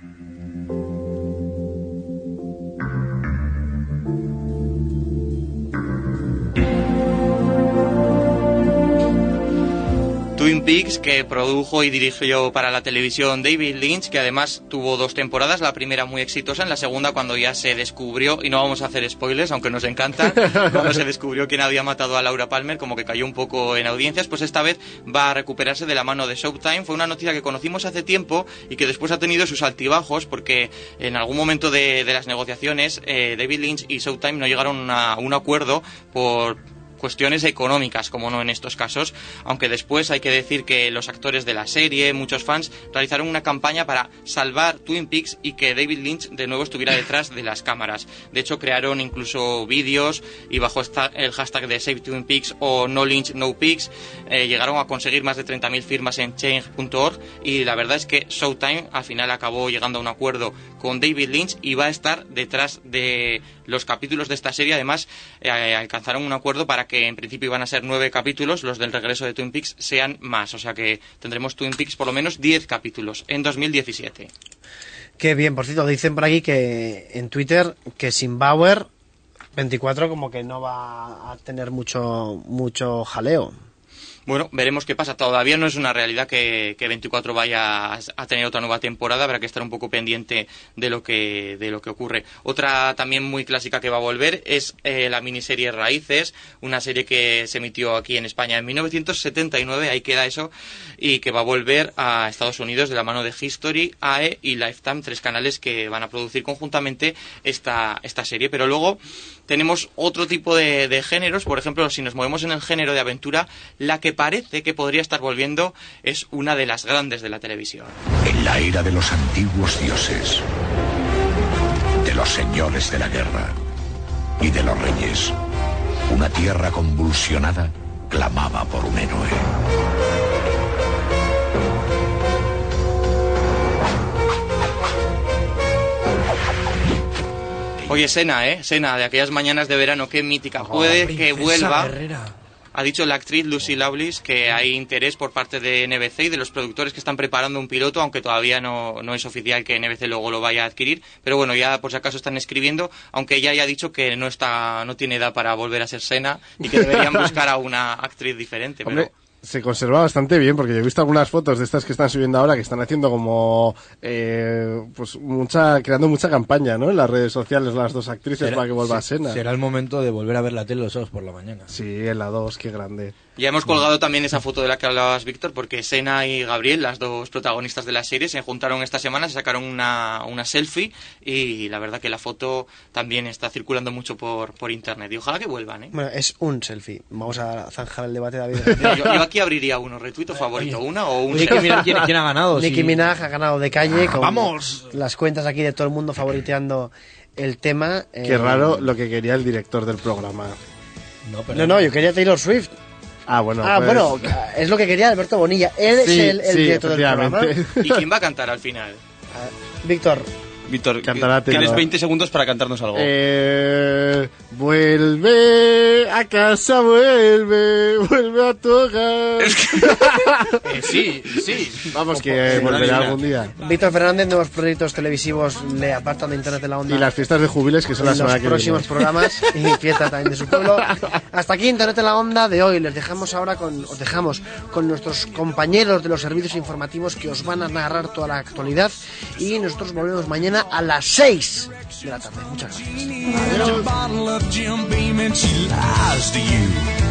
Twin Peaks que produjo y dirigió para la televisión David Lynch, que además tuvo dos temporadas, la primera muy exitosa, en la segunda cuando ya se descubrió, y no vamos a hacer spoilers, aunque nos encanta, *laughs* cuando se descubrió quién había matado a Laura Palmer, como que cayó un poco en audiencias, pues esta vez va a recuperarse de la mano de Showtime. Fue una noticia que conocimos hace tiempo y que después ha tenido sus altibajos, porque en algún momento de, de las negociaciones eh, David Lynch y Showtime no llegaron a un acuerdo por cuestiones económicas, como no en estos casos, aunque después hay que decir que los actores de la serie, muchos fans, realizaron una campaña para salvar Twin Peaks y que David Lynch de nuevo estuviera detrás de las cámaras. De hecho, crearon incluso vídeos y bajo el hashtag de Save Twin Peaks o No Lynch, No Peaks, eh, llegaron a conseguir más de 30.000 firmas en change.org y la verdad es que Showtime al final acabó llegando a un acuerdo con David Lynch y va a estar detrás de los capítulos de esta serie. Además, eh, alcanzaron un acuerdo para que en principio iban a ser nueve capítulos, los del regreso de Twin Peaks sean más. O sea que tendremos Twin Peaks por lo menos 10 capítulos en 2017. Qué bien, por cierto, dicen por aquí que en Twitter que sin Bauer 24 como que no va a tener mucho mucho jaleo. Bueno, veremos qué pasa. Todavía no es una realidad que, que 24 vaya a, tener otra nueva temporada. Habrá que estar un poco pendiente de lo que, de lo que ocurre. Otra también muy clásica que va a volver es eh, la miniserie Raíces, una serie que se emitió aquí en España en 1979, ahí queda eso, y que va a volver a Estados Unidos de la mano de History, AE y Lifetime, tres canales que van a producir conjuntamente esta, esta serie. Pero luego tenemos otro tipo de, de géneros, por ejemplo, si nos movemos en el género de aventura, la que parece que podría estar volviendo es una de las grandes de la televisión. En la era de los antiguos dioses, de los señores de la guerra y de los reyes, una tierra convulsionada clamaba por un héroe. Oye, Sena, ¿eh? Sena, de aquellas mañanas de verano, qué mítica. Puede que vuelva. guerrera. Ha dicho la actriz Lucy Lawless que hay interés por parte de NBC y de los productores que están preparando un piloto, aunque todavía no, no es oficial que NBC luego lo vaya a adquirir. Pero bueno, ya por si acaso están escribiendo, aunque ella ya ha dicho que no está, no tiene edad para volver a ser Sena y que deberían *laughs* buscar a una actriz diferente. Hombre, Pero se conserva bastante bien porque yo he visto algunas fotos de estas que están subiendo ahora que están haciendo como eh, pues mucha creando mucha campaña ¿no? en las redes sociales las dos actrices para que vuelva a Sena Será el momento de volver a ver la tele los sábados por la mañana. sí en la 2 qué grande Ya hemos colgado también esa foto de la que hablabas, Víctor, porque Sena y Gabriel, las dos protagonistas de la serie, se juntaron esta semana, se sacaron una, una selfie y la verdad que la foto también está circulando mucho por, por internet. Y ojalá que vuelvan, ¿eh? Bueno, es un selfie. Vamos a zanjar el debate, David. *laughs* Yo, yo aquí abriría uno, retuito favorito, una o un Nicki selfie. Minaj- Nicki Minaj ha ganado de calle con ¡Vamos! las cuentas aquí de todo el mundo favoriteando el tema. eh, qué raro lo que quería el director del programa No, no, yo quería Taylor Swift. Ah bueno ah, pues- bueno, es lo que quería Alberto Bonilla. Él Sí, es el, el sí, director del programa. ¿Y quién va a cantar al final? Víctor, Víctor, Cantará tienes Taylor. 20 segundos para cantarnos algo. Eh, vuelve a casa, vuelve, vuelve a tu hogar. *laughs* sí, sí. Vamos, que volverá algún día. Víctor Fernández, nuevos proyectos televisivos le apartan de Internet de la Onda. Y las fiestas de jubiles que son la en semana los que próximos viene. programas *laughs* y fiesta también de su pueblo. Hasta aquí Internet en la Onda de hoy. Les dejamos ahora con, os dejamos con nuestros compañeros de los servicios informativos que os van a narrar toda la actualidad y nosotros volvemos mañana a las 6 de la tarde. Muchas gracias. A